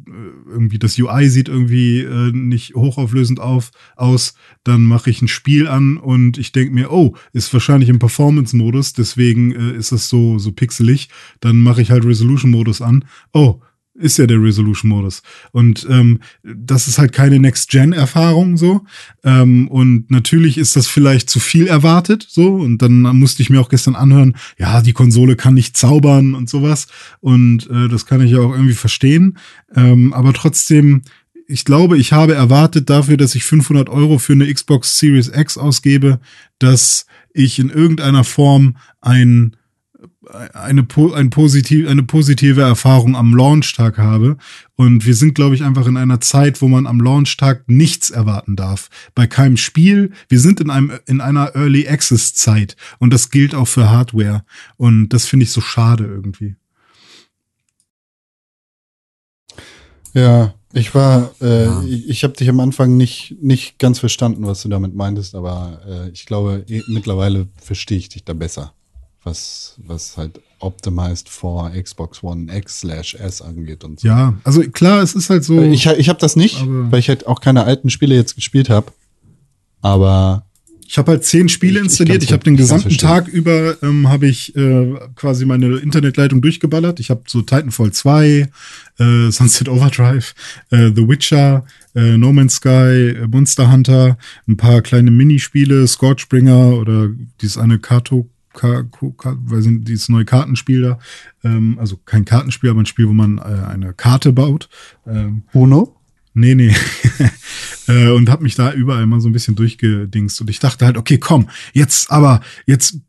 irgendwie das UI sieht irgendwie äh, nicht hochauflösend auf aus, dann mache ich ein Spiel an und ich denke mir, oh, ist wahrscheinlich im Performance-Modus, deswegen äh, ist das so so pixelig. Dann mache ich halt Resolution-Modus an. Oh, ist ja der Resolution-Modus. Und ähm, das ist halt keine Next-Gen-Erfahrung so. Ähm, und natürlich ist das vielleicht zu viel erwartet so. Und dann musste ich mir auch gestern anhören, ja, die Konsole kann nicht zaubern und sowas. Und äh, das kann ich ja auch irgendwie verstehen. Ähm, aber trotzdem, ich glaube, ich habe erwartet dafür, dass ich 500 Euro für eine Xbox Series X ausgebe, dass ich in irgendeiner Form ein eine, ein positiv, eine positive Erfahrung am Launchtag habe. Und wir sind, glaube ich, einfach in einer Zeit, wo man am Launchtag nichts erwarten darf. Bei keinem Spiel. Wir sind in einem, in einer Early Access Zeit. Und das gilt auch für Hardware. Und das finde ich so schade irgendwie. Ja, ich war, äh, Ja. ich, ich habe dich am Anfang nicht, nicht ganz verstanden, was du damit meintest, aber äh, ich glaube, eh, mittlerweile verstehe ich dich da besser, was, was halt optimized for Xbox One X slash S angeht und so. Ja, also klar, es ist halt so. Ich, ich habe das nicht, weil ich halt auch keine alten Spiele jetzt gespielt habe. Aber Ich habe halt zehn Spiele Ich- ich installiert. kann's Ich habe den ich gesamten. Tag über ähm, habe ich äh, quasi meine Internetleitung durchgeballert. Ich habe so Titanfall 2, äh, Sunset Overdrive, äh, The Witcher, äh, No Man's Sky, äh, Monster Hunter, ein paar kleine Minispiele, Scorchbringer oder dieses eine Karto, Ka, Ko- Ka, weiß nicht, dieses neue Kartenspiel da. Ähm, also kein Kartenspiel, aber ein Spiel, wo man äh, eine Karte baut. Ähm, Uno? Nee, nee. (laughs) äh, und hab mich da überall mal so ein bisschen durchgedingst. Und ich dachte halt, okay, komm, jetzt aber, jetzt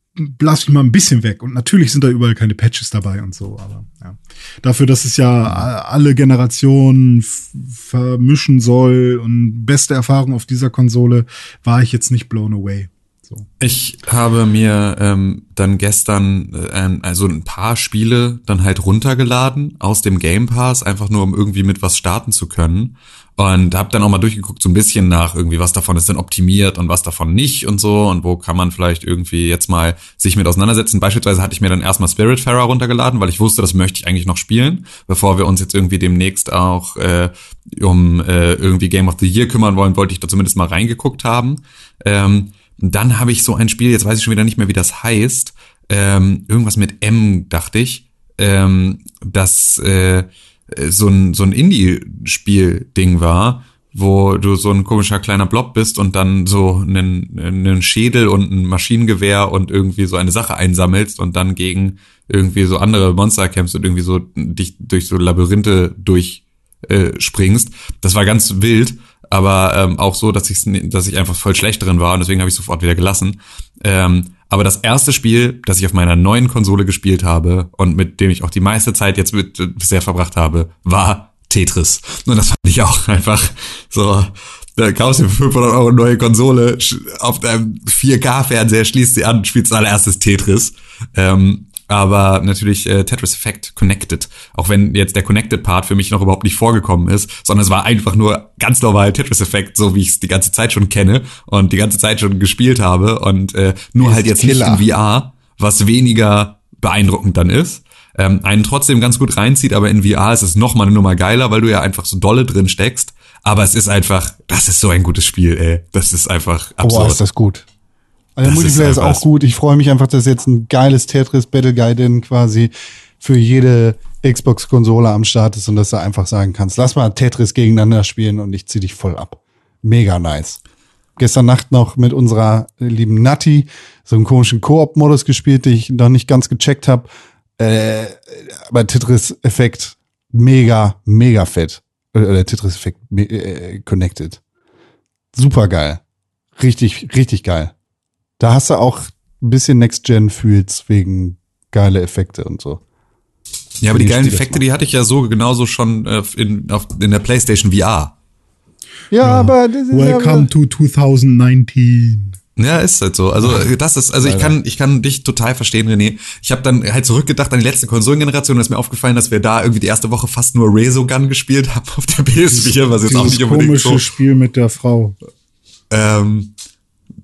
lass mich mal ein bisschen weg. Und natürlich sind da überall keine Patches dabei und so, aber ja. Dafür, dass es ja a- alle Generationen vermischen soll und beste Erfahrung auf dieser Konsole, war ich jetzt nicht blown away. So. Ich habe mir ähm, dann gestern äh, ein- also ein paar Spiele dann halt runtergeladen aus dem Game Pass, einfach nur um irgendwie mit was starten zu können. Und habe dann auch mal durchgeguckt, so ein bisschen nach irgendwie, was davon ist denn optimiert und was davon nicht und so und wo kann man vielleicht irgendwie jetzt mal sich mit auseinandersetzen. Beispielsweise hatte ich mir dann erstmal Spiritfarer runtergeladen, weil ich wusste, das möchte ich eigentlich noch spielen, bevor wir uns jetzt irgendwie demnächst auch äh, um äh, irgendwie Game of the Year kümmern wollen, wollte ich da zumindest mal reingeguckt haben. Ähm, dann habe ich so ein Spiel, jetzt weiß ich schon wieder nicht mehr, wie das heißt. Ähm, irgendwas mit M, dachte ich. Ähm, das äh, so ein, so ein Indie-Spiel-Ding war, wo du so ein komischer kleiner Blob bist und dann so einen, einen Schädel und ein Maschinengewehr und irgendwie so eine Sache einsammelst und dann gegen irgendwie so andere Monster kämpfst und irgendwie so dich durch so Labyrinthe durch äh. Das war ganz wild, aber ähm, auch so, dass ich dass ich einfach voll schlecht drin war und deswegen habe ich sofort wieder gelassen. Ähm, aber das erste Spiel, das ich auf meiner neuen Konsole gespielt habe und mit dem ich auch die meiste Zeit jetzt mit äh, bisher verbracht habe, war Tetris. Und das fand ich auch (laughs) einfach so. Da kaufst du für 500 Euro neue Konsole auf deinem 4K-Fernseher, schließt sie an, spielst allererstes Tetris. Ähm, aber natürlich äh, Tetris Effect Connected. Auch wenn jetzt der Connected Part für mich noch überhaupt nicht vorgekommen ist, sondern es war einfach nur ganz normal Tetris Effect, so wie ich es die ganze Zeit schon kenne und die ganze Zeit schon gespielt habe und äh, nur Ist halt jetzt Killer. nicht in VR, was weniger beeindruckend dann ist. Ähm, einen trotzdem ganz gut reinzieht, aber in VR ist es noch mal eine Nummer geiler, weil du ja einfach so dolle drin steckst. Aber es ist einfach, das ist so ein gutes Spiel, ey. Das ist einfach absurd. Boah, ist das gut. Also der Multiplayer ist ist, auch gut. Ich freue mich einfach, dass jetzt ein geiles Tetris Battle Guide quasi für jede Xbox-Konsole am Start ist und dass du einfach sagen kannst, lass mal Tetris gegeneinander spielen und ich zieh dich voll ab. Mega nice. Gestern Nacht noch mit unserer lieben Natti so einen komischen Koop-Modus gespielt, den ich noch nicht ganz gecheckt habe. Äh, aber Tetris-Effekt mega, mega fett. Äh, der Tetris-Effekt me- äh, connected. Super geil. Richtig, richtig geil. Da hast du auch ein bisschen Next-Gen-Fühls wegen geile Effekte und so. Ja, aber die geilen Effekte, die hatte ich ja so genauso schon äh, in, auf, in der PlayStation VR. Ja, aber das ist Welcome to 2019. Ja, ist halt so. Also das ist, also ich kann, ich kann dich total verstehen, René. Ich habe dann halt zurückgedacht an die letzte Konsolengeneration und ist mir aufgefallen, dass wir da irgendwie die erste Woche fast nur Resogun gespielt haben auf der (laughs) PS4, was jetzt auch nicht unbedingt komische so. Spiel mit der Frau. Ähm,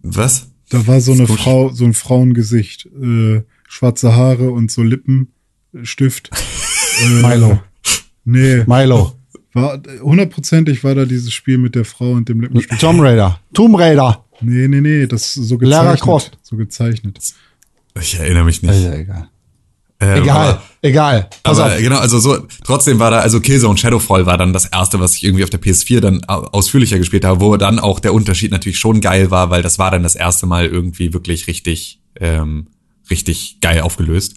was? Da war so eine Komisch. Frau, so ein Frauengesicht, äh, schwarze Haare und so Lippenstift. (laughs) äh, Milo. Nee, Milo. war hundertprozentig war da dieses Spiel mit der Frau und dem Lippenstift. Tomb Raider. Tomb Raider. Nee, nee, nee, das ist so Lara gezeichnet. Croft. So gezeichnet. Ich erinnere mich nicht. Ist ja egal. Ähm, Egal, aber- egal. Pass Aber auf. genau, also so, trotzdem war da, also Killzone Shadowfall war dann das erste, was ich irgendwie auf der PS4 dann au- ausführlicher gespielt habe, wo dann auch der Unterschied natürlich schon geil war, weil das war dann das erste Mal irgendwie wirklich richtig, ähm, richtig geil aufgelöst.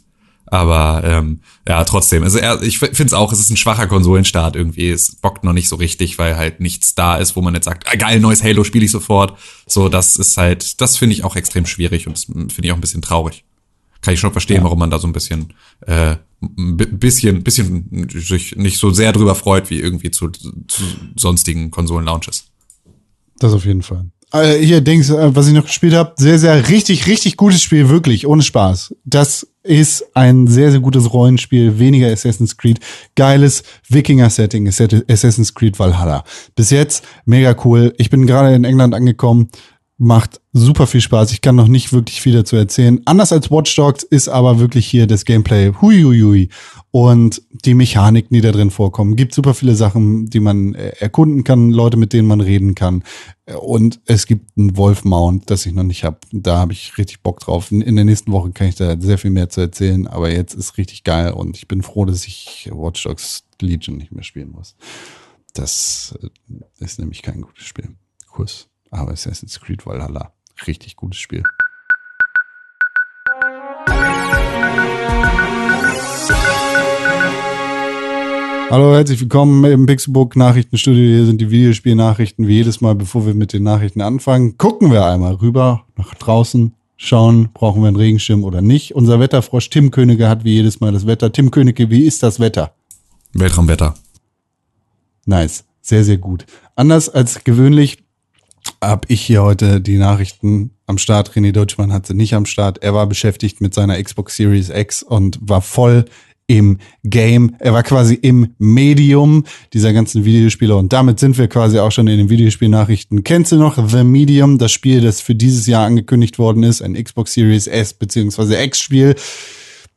Aber ähm, ja, trotzdem. Also ich finde es auch, es ist ein schwacher Konsolenstart irgendwie. Es bockt noch nicht so richtig, weil halt nichts da ist, wo man jetzt sagt, ah, geil, neues Halo spiele ich sofort. So, das ist halt, das finde ich auch extrem schwierig und das finde ich auch ein bisschen traurig kann ich schon verstehen, warum man da so ein bisschen, äh, ein bi- bisschen, bisschen sich nicht so sehr drüber freut, wie irgendwie zu, zu sonstigen Konsolen-Launches. Das auf jeden Fall. Äh, hier, Dings, äh, was ich noch gespielt habe, sehr, sehr richtig, richtig gutes Spiel, wirklich, ohne Spaß. Das ist ein sehr, sehr gutes Rollenspiel, weniger Assassin's Creed, geiles Wikinger-Setting, Assassin's Creed Valhalla. Bis jetzt mega cool. Ich bin gerade in England angekommen. Macht super viel Spaß. Ich kann noch nicht wirklich viel dazu erzählen. Anders als Watch Dogs ist aber wirklich hier das Gameplay huiuiui. Und die Mechaniken, die da drin vorkommen. Gibt super viele Sachen, die man äh, erkunden kann, Leute, mit denen man reden kann. Und es gibt einen Wolf Mount, das ich noch nicht habe. Da habe ich richtig Bock drauf. In der nächsten Woche kann ich da sehr viel mehr zu erzählen. Aber jetzt ist richtig geil und ich bin froh, dass ich Watch Dogs Legion nicht mehr spielen muss. Das äh, ist nämlich kein gutes Spiel. Kurs. Aber Assassin's Creed Valhalla, richtig gutes Spiel. Hallo, herzlich willkommen im Pixelbook Nachrichtenstudio. Hier sind die Videospielnachrichten. Wie jedes Mal, bevor wir mit den Nachrichten anfangen, gucken wir einmal rüber nach draußen, schauen, brauchen wir einen Regenschirm oder nicht. Unser Wetterfrosch Tim Könige hat wie jedes Mal das Wetter. Tim Könige, wie ist das Wetter? Weltraumwetter. Nice, sehr, sehr gut. Anders als gewöhnlich habe ich hier heute die Nachrichten am Start. René Deutschmann hat sie nicht am Start. Er war beschäftigt mit seiner Xbox Series X und war voll im Game. Er war quasi im Medium dieser ganzen Videospiele und damit sind wir quasi auch schon in den Videospielnachrichten. Kennst du noch The Medium, das Spiel, das für dieses Jahr angekündigt worden ist, ein Xbox Series S bzw. X Spiel?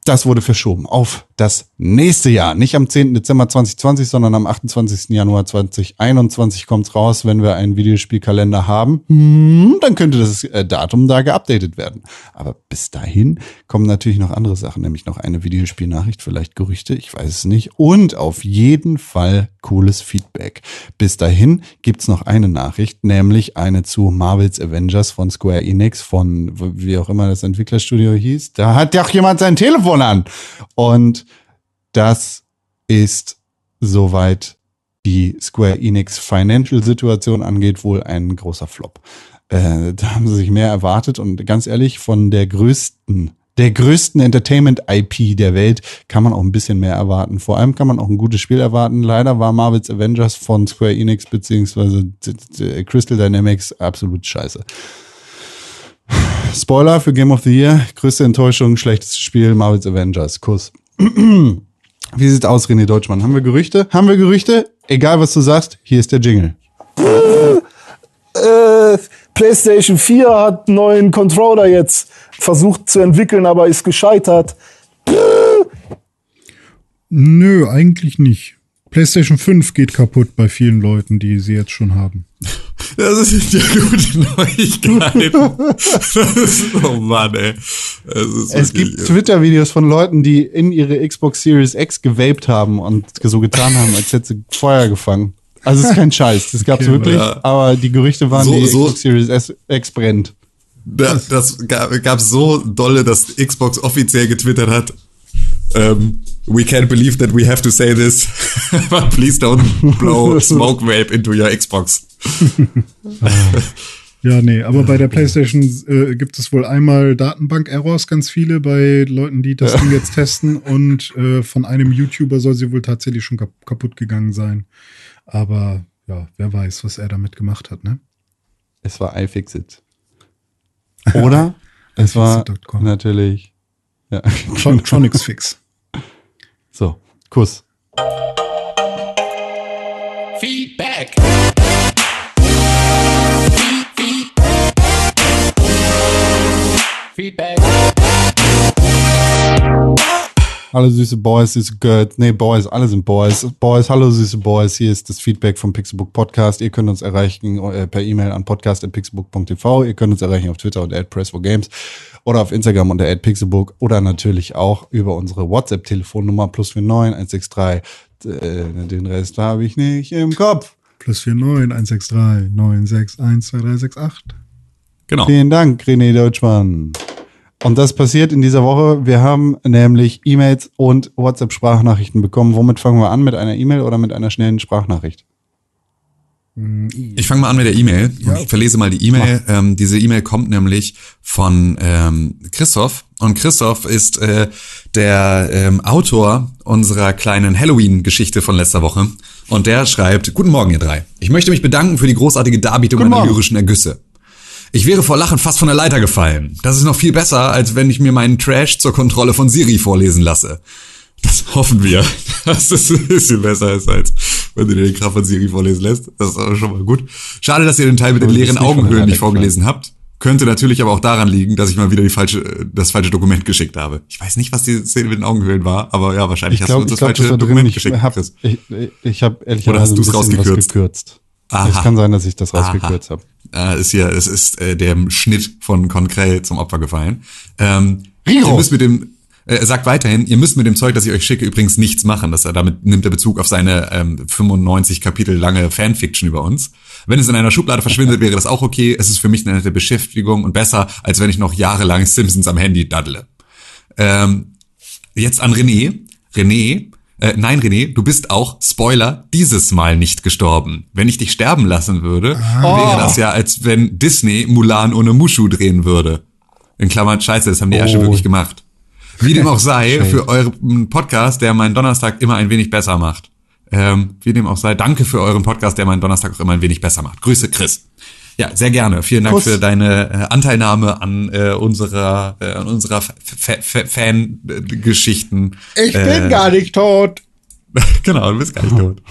Das wurde verschoben auf das nächste Jahr. Nicht am 10. Dezember 2020, sondern am 28. Januar 2021 kommt's raus. Wenn wir einen Videospielkalender haben, hm, dann könnte das äh, Datum da geupdatet werden. Aber bis dahin kommen natürlich noch andere Sachen, nämlich noch eine Videospielnachricht, vielleicht Gerüchte, ich weiß es nicht. Und auf jeden Fall cooles Feedback. Bis dahin gibt's noch eine Nachricht, nämlich eine zu Marvel's Avengers von Square Enix, von wie auch immer das Entwicklerstudio hieß. Da hat ja auch jemand sein Telefon an. Und das ist soweit die Square Enix Financial Situation angeht, wohl ein großer Flop. Äh, da haben sie sich mehr erwartet und ganz ehrlich, von der größten, der größten Entertainment-IP der Welt kann man auch ein bisschen mehr erwarten. Vor allem kann man auch ein gutes Spiel erwarten. Leider war Marvel's Avengers von Square Enix beziehungsweise Crystal Dynamics absolut scheiße. Spoiler für Game of the Year. Größte Enttäuschung, schlechtes Spiel, Marvel's Avengers. Kuss. (clears throat) Wie sieht's aus, René Deutschmann? Haben wir Gerüchte? Haben wir Gerüchte? Egal, was du sagst, hier ist der Jingle. Äh, PlayStation 4 hat einen neuen Controller jetzt versucht zu entwickeln, aber ist gescheitert. Nö, eigentlich nicht. PlayStation 5 geht kaputt bei vielen Leuten, die sie jetzt schon haben. (laughs) Das sind ja gute Neuigkeiten. Das ist, oh Mann, ey. es gibt Twitter-Videos von Leuten, die in ihre Xbox Series X gewaped haben und so getan haben, als hätte sie Feuer gefangen. Also es ist kein Scheiß, das gab's (laughs) okay, wirklich, ja. aber die Gerüchte waren, so, die so, Xbox Series X brennt. Das, das gab, gab so dolle, dass Xbox offiziell getwittert hat, um, we can't believe that we have to say this, (laughs) but please don't blow (laughs) smoke vape into your Xbox. ja, nee, aber bei der PlayStation äh, gibt es wohl einmal Datenbank-Errors, ganz viele bei Leuten, die das Ding jetzt testen und äh, von einem YouTuber soll sie wohl tatsächlich schon kap kaputt gegangen sein. Aber ja, wer weiß, was er damit gemacht hat, ne? Es war iFixit. Oder (laughs) es war natürlich ja. Tronics Fix. So, Kuss. Feedback. Feedback. Hallo süße Boys, süße Girls. Nee, Boys, alle sind Boys. Boys, hallo süße Boys. Hier ist das Feedback vom Pixelbook Podcast. Ihr könnt uns erreichen äh, per E-Mail an podcast.pixelbook.tv. Ihr könnt uns erreichen auf Twitter unter @press4games oder auf Instagram unter @pixelbook oder natürlich auch über unsere WhatsApp-Telefonnummer plus 49 163. Äh, den Rest habe ich nicht im Kopf. Plus 49 163 961 2368. Genau. Vielen Dank, René Deutschmann. Und das passiert in dieser Woche. Wir haben nämlich E-Mails und WhatsApp-Sprachnachrichten bekommen. Womit fangen wir an? Mit einer E-Mail oder mit einer schnellen Sprachnachricht? Ich fange mal an mit der E-Mail. Ja. Ich verlese mal die E-Mail. Ähm, diese E-Mail kommt nämlich von ähm, Christoph. Und Christoph ist äh, der ähm, Autor unserer kleinen Halloween-Geschichte von letzter Woche. Und der schreibt, Guten Morgen, ihr drei. Ich möchte mich bedanken für die großartige Darbietung meiner lyrischen Ergüsse. Ich wäre vor Lachen fast von der Leiter gefallen. Das ist noch viel besser, als wenn ich mir meinen Trash zur Kontrolle von Siri vorlesen lasse. Das hoffen wir, (laughs) dass es ein bisschen besser ist, als wenn du dir den Kraft von Siri vorlesen lässt. Das ist aber schon mal gut. Schade, dass ihr den Teil mit den das leeren Augenhöhlen nicht vorgelesen habt. Könnte natürlich aber auch daran liegen, dass ich mal wieder die falsche, das falsche Dokument geschickt habe. Ich weiß nicht, was die Szene mit den Augenhöhlen war, aber ja, wahrscheinlich Ich hast du uns das glaub, falsche das. Dokument Ich geschickt. habe Chris. ich, ich hab Oder ehrlicherweise hast ein bisschen was rausgekürzt? gekürzt. Aha. Es kann sein, dass ich das rausgekürzt habe. Äh, ist hier, es ist äh, dem Schnitt von Concrell zum Opfer gefallen. Ähm, Rigo. Ihr müsst mit dem, äh, er sagt weiterhin, ihr müsst mit dem Zeug, das ich euch schicke, übrigens nichts machen. Das, er- damit nimmt er Bezug auf seine ähm, 95 Kapitel lange Fanfiction über uns. Wenn es in einer Schublade verschwindet, wäre das auch okay. Es ist für mich eine nette Beschäftigung und besser, als wenn ich noch jahrelang Simpsons am Handy daddle. Ähm, jetzt an René. René, äh, nein, René, du bist auch, Spoiler, dieses Mal nicht gestorben. Wenn ich dich sterben lassen würde, wäre das ja, als wenn Disney Mulan ohne Mushu drehen würde. In Klammern, scheiße, das haben die Oh. wirklich gemacht. Wie dem auch sei, für euren Podcast, der meinen Donnerstag immer ein wenig besser macht. Ähm, wie dem auch sei, danke für euren Podcast, der meinen Donnerstag auch immer ein wenig besser macht. Grüße, Chris. Ja, sehr gerne. Vielen Dank Kuss. für deine äh, Anteilnahme an äh, unserer, äh, an unserer Fan-Geschichten. Ich Äh, bin gar nicht tot. (laughs) Genau, du bist gar nicht tot.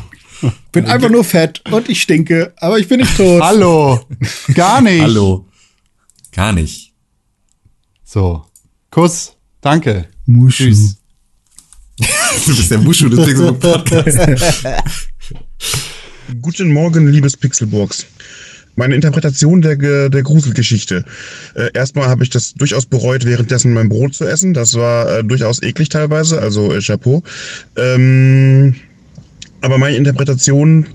Bin einfach nur fett und ich stinke, aber ich bin nicht (laughs) tot. Hallo, gar nicht. Hallo. Gar nicht. So, Kuss, danke. Muschu. Tschüss. (laughs) Du bist der Muschu des Pixelbook Podcasts. Guten Morgen, liebes Pixelburgs. Meine Interpretation der, der Gruselgeschichte. Äh, erstmal habe ich das durchaus bereut, währenddessen mein Brot zu essen. Das war äh, durchaus eklig teilweise, also äh, Chapeau. Ähm, aber meine Interpretation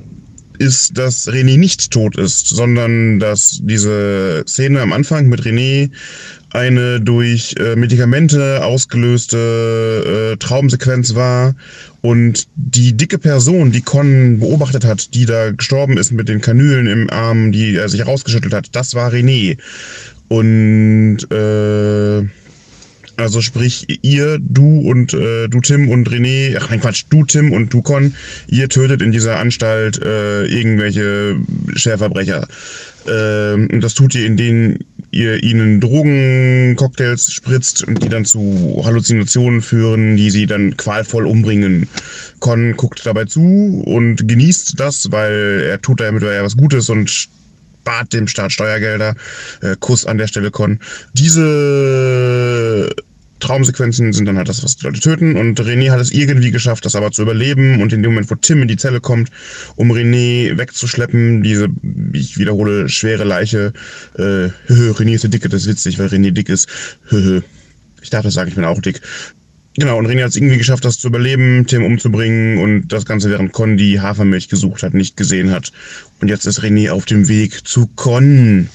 ist, dass René nicht tot ist, sondern dass diese Szene am Anfang mit René eine durch äh, Medikamente ausgelöste äh, Traumsequenz war und die dicke Person, die Con beobachtet hat, die da gestorben ist mit den Kanülen im Arm, die er sich rausgeschüttelt hat, das war René. Und äh, also sprich, ihr, du und äh, du Tim und René, ach nein Quatsch, du Tim und du Con, ihr tötet in dieser Anstalt äh, irgendwelche Schwerverbrecher. Ähm, und das tut ihr, indem ihr ihnen Drogencocktails spritzt und die dann zu Halluzinationen führen, die sie dann qualvoll umbringen. Con guckt dabei zu und genießt das, weil er tut damit ja was Gutes und spart dem Staat Steuergelder. Äh, Kuss an der Stelle, Con. Diese Traumsequenzen sind dann halt das, was die Leute töten. Und René hat es irgendwie geschafft, das aber zu überleben. Und in dem Moment, wo Tim in die Zelle kommt, um René wegzuschleppen, diese, ich wiederhole, schwere Leiche, äh, (laughs) René ist der Dicke, das ist witzig, weil René dick ist. (laughs) ich darf das sagen, ich bin auch dick. Genau, und René hat es irgendwie geschafft, das zu überleben, Tim umzubringen und das Ganze während Con die Hafermilch gesucht hat, nicht gesehen hat. Und jetzt ist René auf dem Weg zu Con.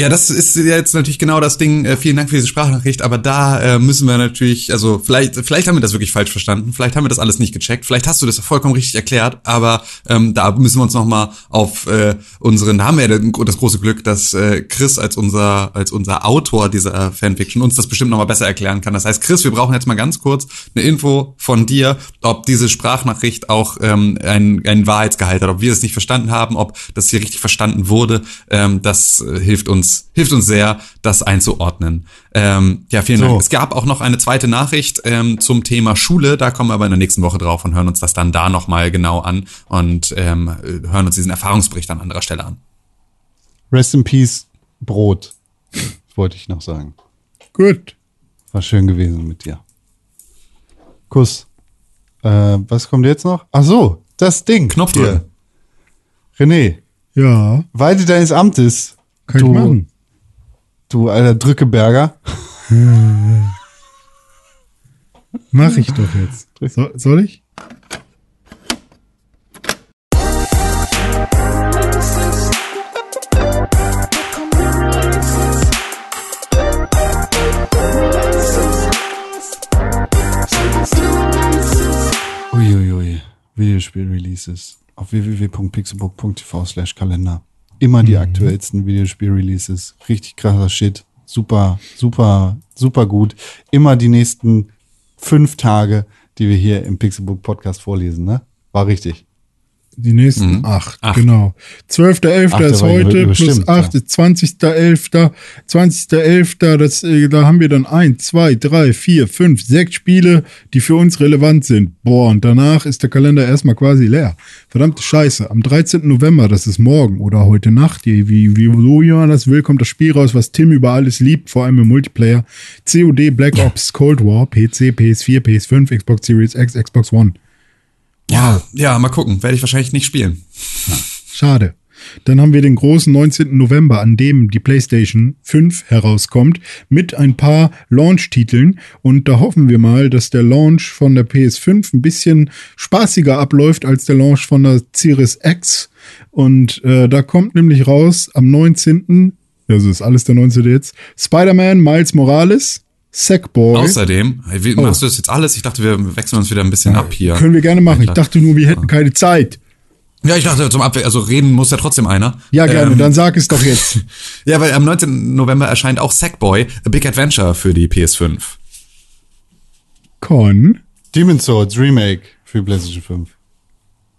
Ja, das ist jetzt natürlich genau das Ding. Äh, vielen Dank für diese Sprachnachricht, aber da äh, müssen wir natürlich, also vielleicht, vielleicht haben wir das wirklich falsch verstanden, vielleicht haben wir das alles nicht gecheckt, vielleicht hast du das vollkommen richtig erklärt, aber ähm, da müssen wir uns nochmal auf äh, unseren, da haben wir das große Glück, dass äh, Chris als unser, als unser Autor dieser Fanfiction uns das bestimmt nochmal besser erklären kann. Das heißt, Chris, wir brauchen jetzt mal ganz kurz eine Info von dir, ob diese Sprachnachricht auch ähm, einen, einen Wahrheitsgehalt hat, ob wir es nicht verstanden haben, ob das hier richtig verstanden wurde. Ähm, das äh, hilft uns hilft uns sehr, das einzuordnen. Ähm, ja, vielen So. Dank. Es gab auch noch eine zweite Nachricht ähm, zum Thema Schule. Da kommen wir aber in der nächsten Woche drauf und hören uns das dann da nochmal genau an und ähm, hören uns diesen Erfahrungsbericht an anderer Stelle an. Rest in Peace, Brot. Wollte ich noch sagen. Gut. War schön gewesen mit dir. Kuss. Äh, was kommt jetzt noch? Ach so, das Ding. Knopf drücken. René, Ja, Weite deines Amtes. Kann du, ich machen. Du alter Drückeberger. (laughs) Mach ich doch jetzt. So, soll ich? Uiuiui. Videospiel-Releases auf www.pixelbook.tv slash Kalender. Immer die aktuellsten Videospiel-Releases. Richtig krasser Shit. Super, super, super gut. Immer die nächsten fünf Tage, die wir hier im Pixelbook Podcast vorlesen, ne? War richtig. Die nächsten acht, Acht. genau. 12.11. Ach, der ist heute, plus bestimmt, 8 ist 20.11. 20.11. Das, äh, da haben wir dann 1, 2, 3, 4, 5, 6 Spiele, die für uns relevant sind. Boah, und danach ist der Kalender erstmal quasi leer. Verdammte Scheiße. Am 13. November, das ist morgen oder heute Nacht, wie, wie, wie so jemand das will, kommt das Spiel raus, was Tim über alles liebt, vor allem im Multiplayer. COD Black Ops Cold War, PC, PS4, PS5, Xbox Series X, Xbox One. Ja, ja, mal gucken. Werde ich wahrscheinlich nicht spielen. Schade. Dann haben wir den großen 19. November, an dem die PlayStation 5 herauskommt, mit ein paar Launch-Titeln. Und da hoffen wir mal, dass der Launch von der PS5 ein bisschen spaßiger abläuft als der Launch von der Series X. Und äh, da kommt nämlich raus am 19. Also ist alles der 19. jetzt. Spider-Man Miles Morales, Sackboy. Außerdem, wie, machst du das jetzt alles? Ich dachte, wir wechseln uns wieder ein bisschen ab hier. Können wir gerne machen. Ich dachte nur, wir hätten keine Zeit. Ja, ich dachte zum Abwe also reden muss ja trotzdem einer. Ja, gerne. Ähm, Dann sag es doch jetzt. (laughs) Ja, weil am 19. November erscheint auch Sackboy, A Big Adventure für die PS5. Con. Demon's Souls Remake für PlayStation 5.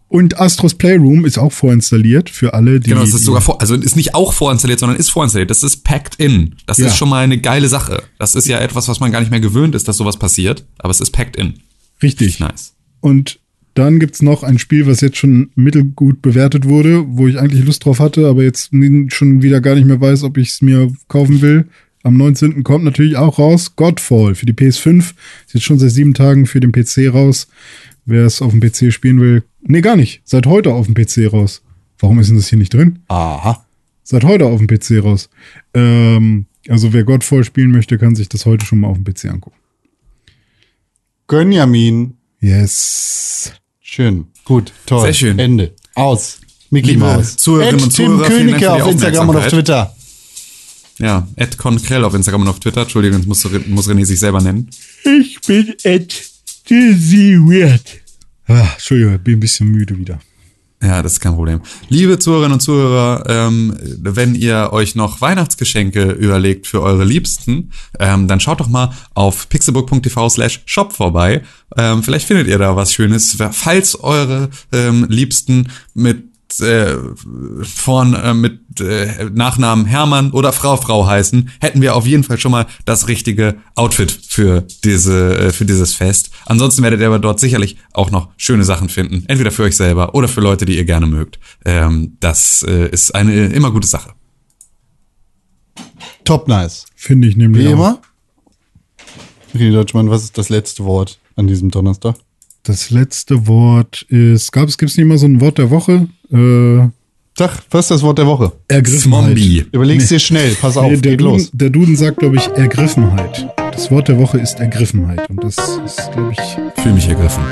Und Astros Playroom ist auch vorinstalliert für alle, die. Genau, das ist sogar vor, also ist nicht auch vorinstalliert, sondern ist vorinstalliert. Das ist packed in. Das Ja. ist schon mal eine geile Sache. Das ist ja etwas, was man gar nicht mehr gewöhnt ist, dass sowas passiert, aber es ist packed in. richtig. Nice. Und dann gibt's noch ein Spiel, was jetzt schon mittelgut bewertet wurde, wo ich eigentlich Lust drauf hatte, aber jetzt schon wieder gar nicht mehr weiß, ob ich es mir kaufen will. Am 19. kommt natürlich auch raus Godfall für die PS5. Ist jetzt schon seit sieben Tagen für den PC raus. Wer es auf dem PC spielen will. Nee, gar nicht. Seit heute auf dem PC raus. Warum ist denn das hier nicht drin? Aha. Seit heute auf dem PC raus. Ähm, also wer Godfall spielen möchte, kann sich das heute schon mal auf dem PC angucken. Gönjamin. Yes. Schön. Gut. Toll. Sehr schön. Ende. Aus. Mickey Maus. Zuhörerinnen und Tim Zuhörer, für Königke auf Instagram und auf. Twitter. Ja, Ed Conkrell auf Instagram und auf Twitter. Entschuldigung, das muss, muss René sich selber nennen. Ich bin Ed Dizzy Weird. Ah, Entschuldigung, bin ein bisschen müde wieder. Ja, das ist kein Problem. Liebe Zuhörerinnen und Zuhörer, ähm, wenn ihr euch noch Weihnachtsgeschenke überlegt für eure Liebsten, ähm, dann schaut doch mal auf pixelbook.tv slash shop vorbei. Ähm, vielleicht findet ihr da was Schönes. Falls eure ähm, Liebsten mit äh, vorn äh, mit äh, Nachnamen Hermann oder Frau Frau heißen, hätten wir auf jeden Fall schon mal das richtige Outfit für diese äh, für dieses Fest. Ansonsten werdet ihr aber dort sicherlich auch noch schöne Sachen finden, entweder für euch selber oder für Leute, die ihr gerne mögt. Ähm, das äh, ist eine immer gute Sache. Top nice. Finde ich nämlich. Wie auch. immer. René Deutschmann, was ist das letzte Wort an diesem Donnerstag? Das letzte Wort ist, gab es, gibt's nicht mal so ein Wort der Woche? Äh, Sag, was ist das Wort der Woche? Ergriffenheit. Zombie. Überleg's dir schnell. Pass auf, Nee, der, geht Duden, los. der Duden sagt, glaube ich, Ergriffenheit. Das Wort der Woche ist Ergriffenheit. Und das ist, glaube ich, Fühl mich ergriffen.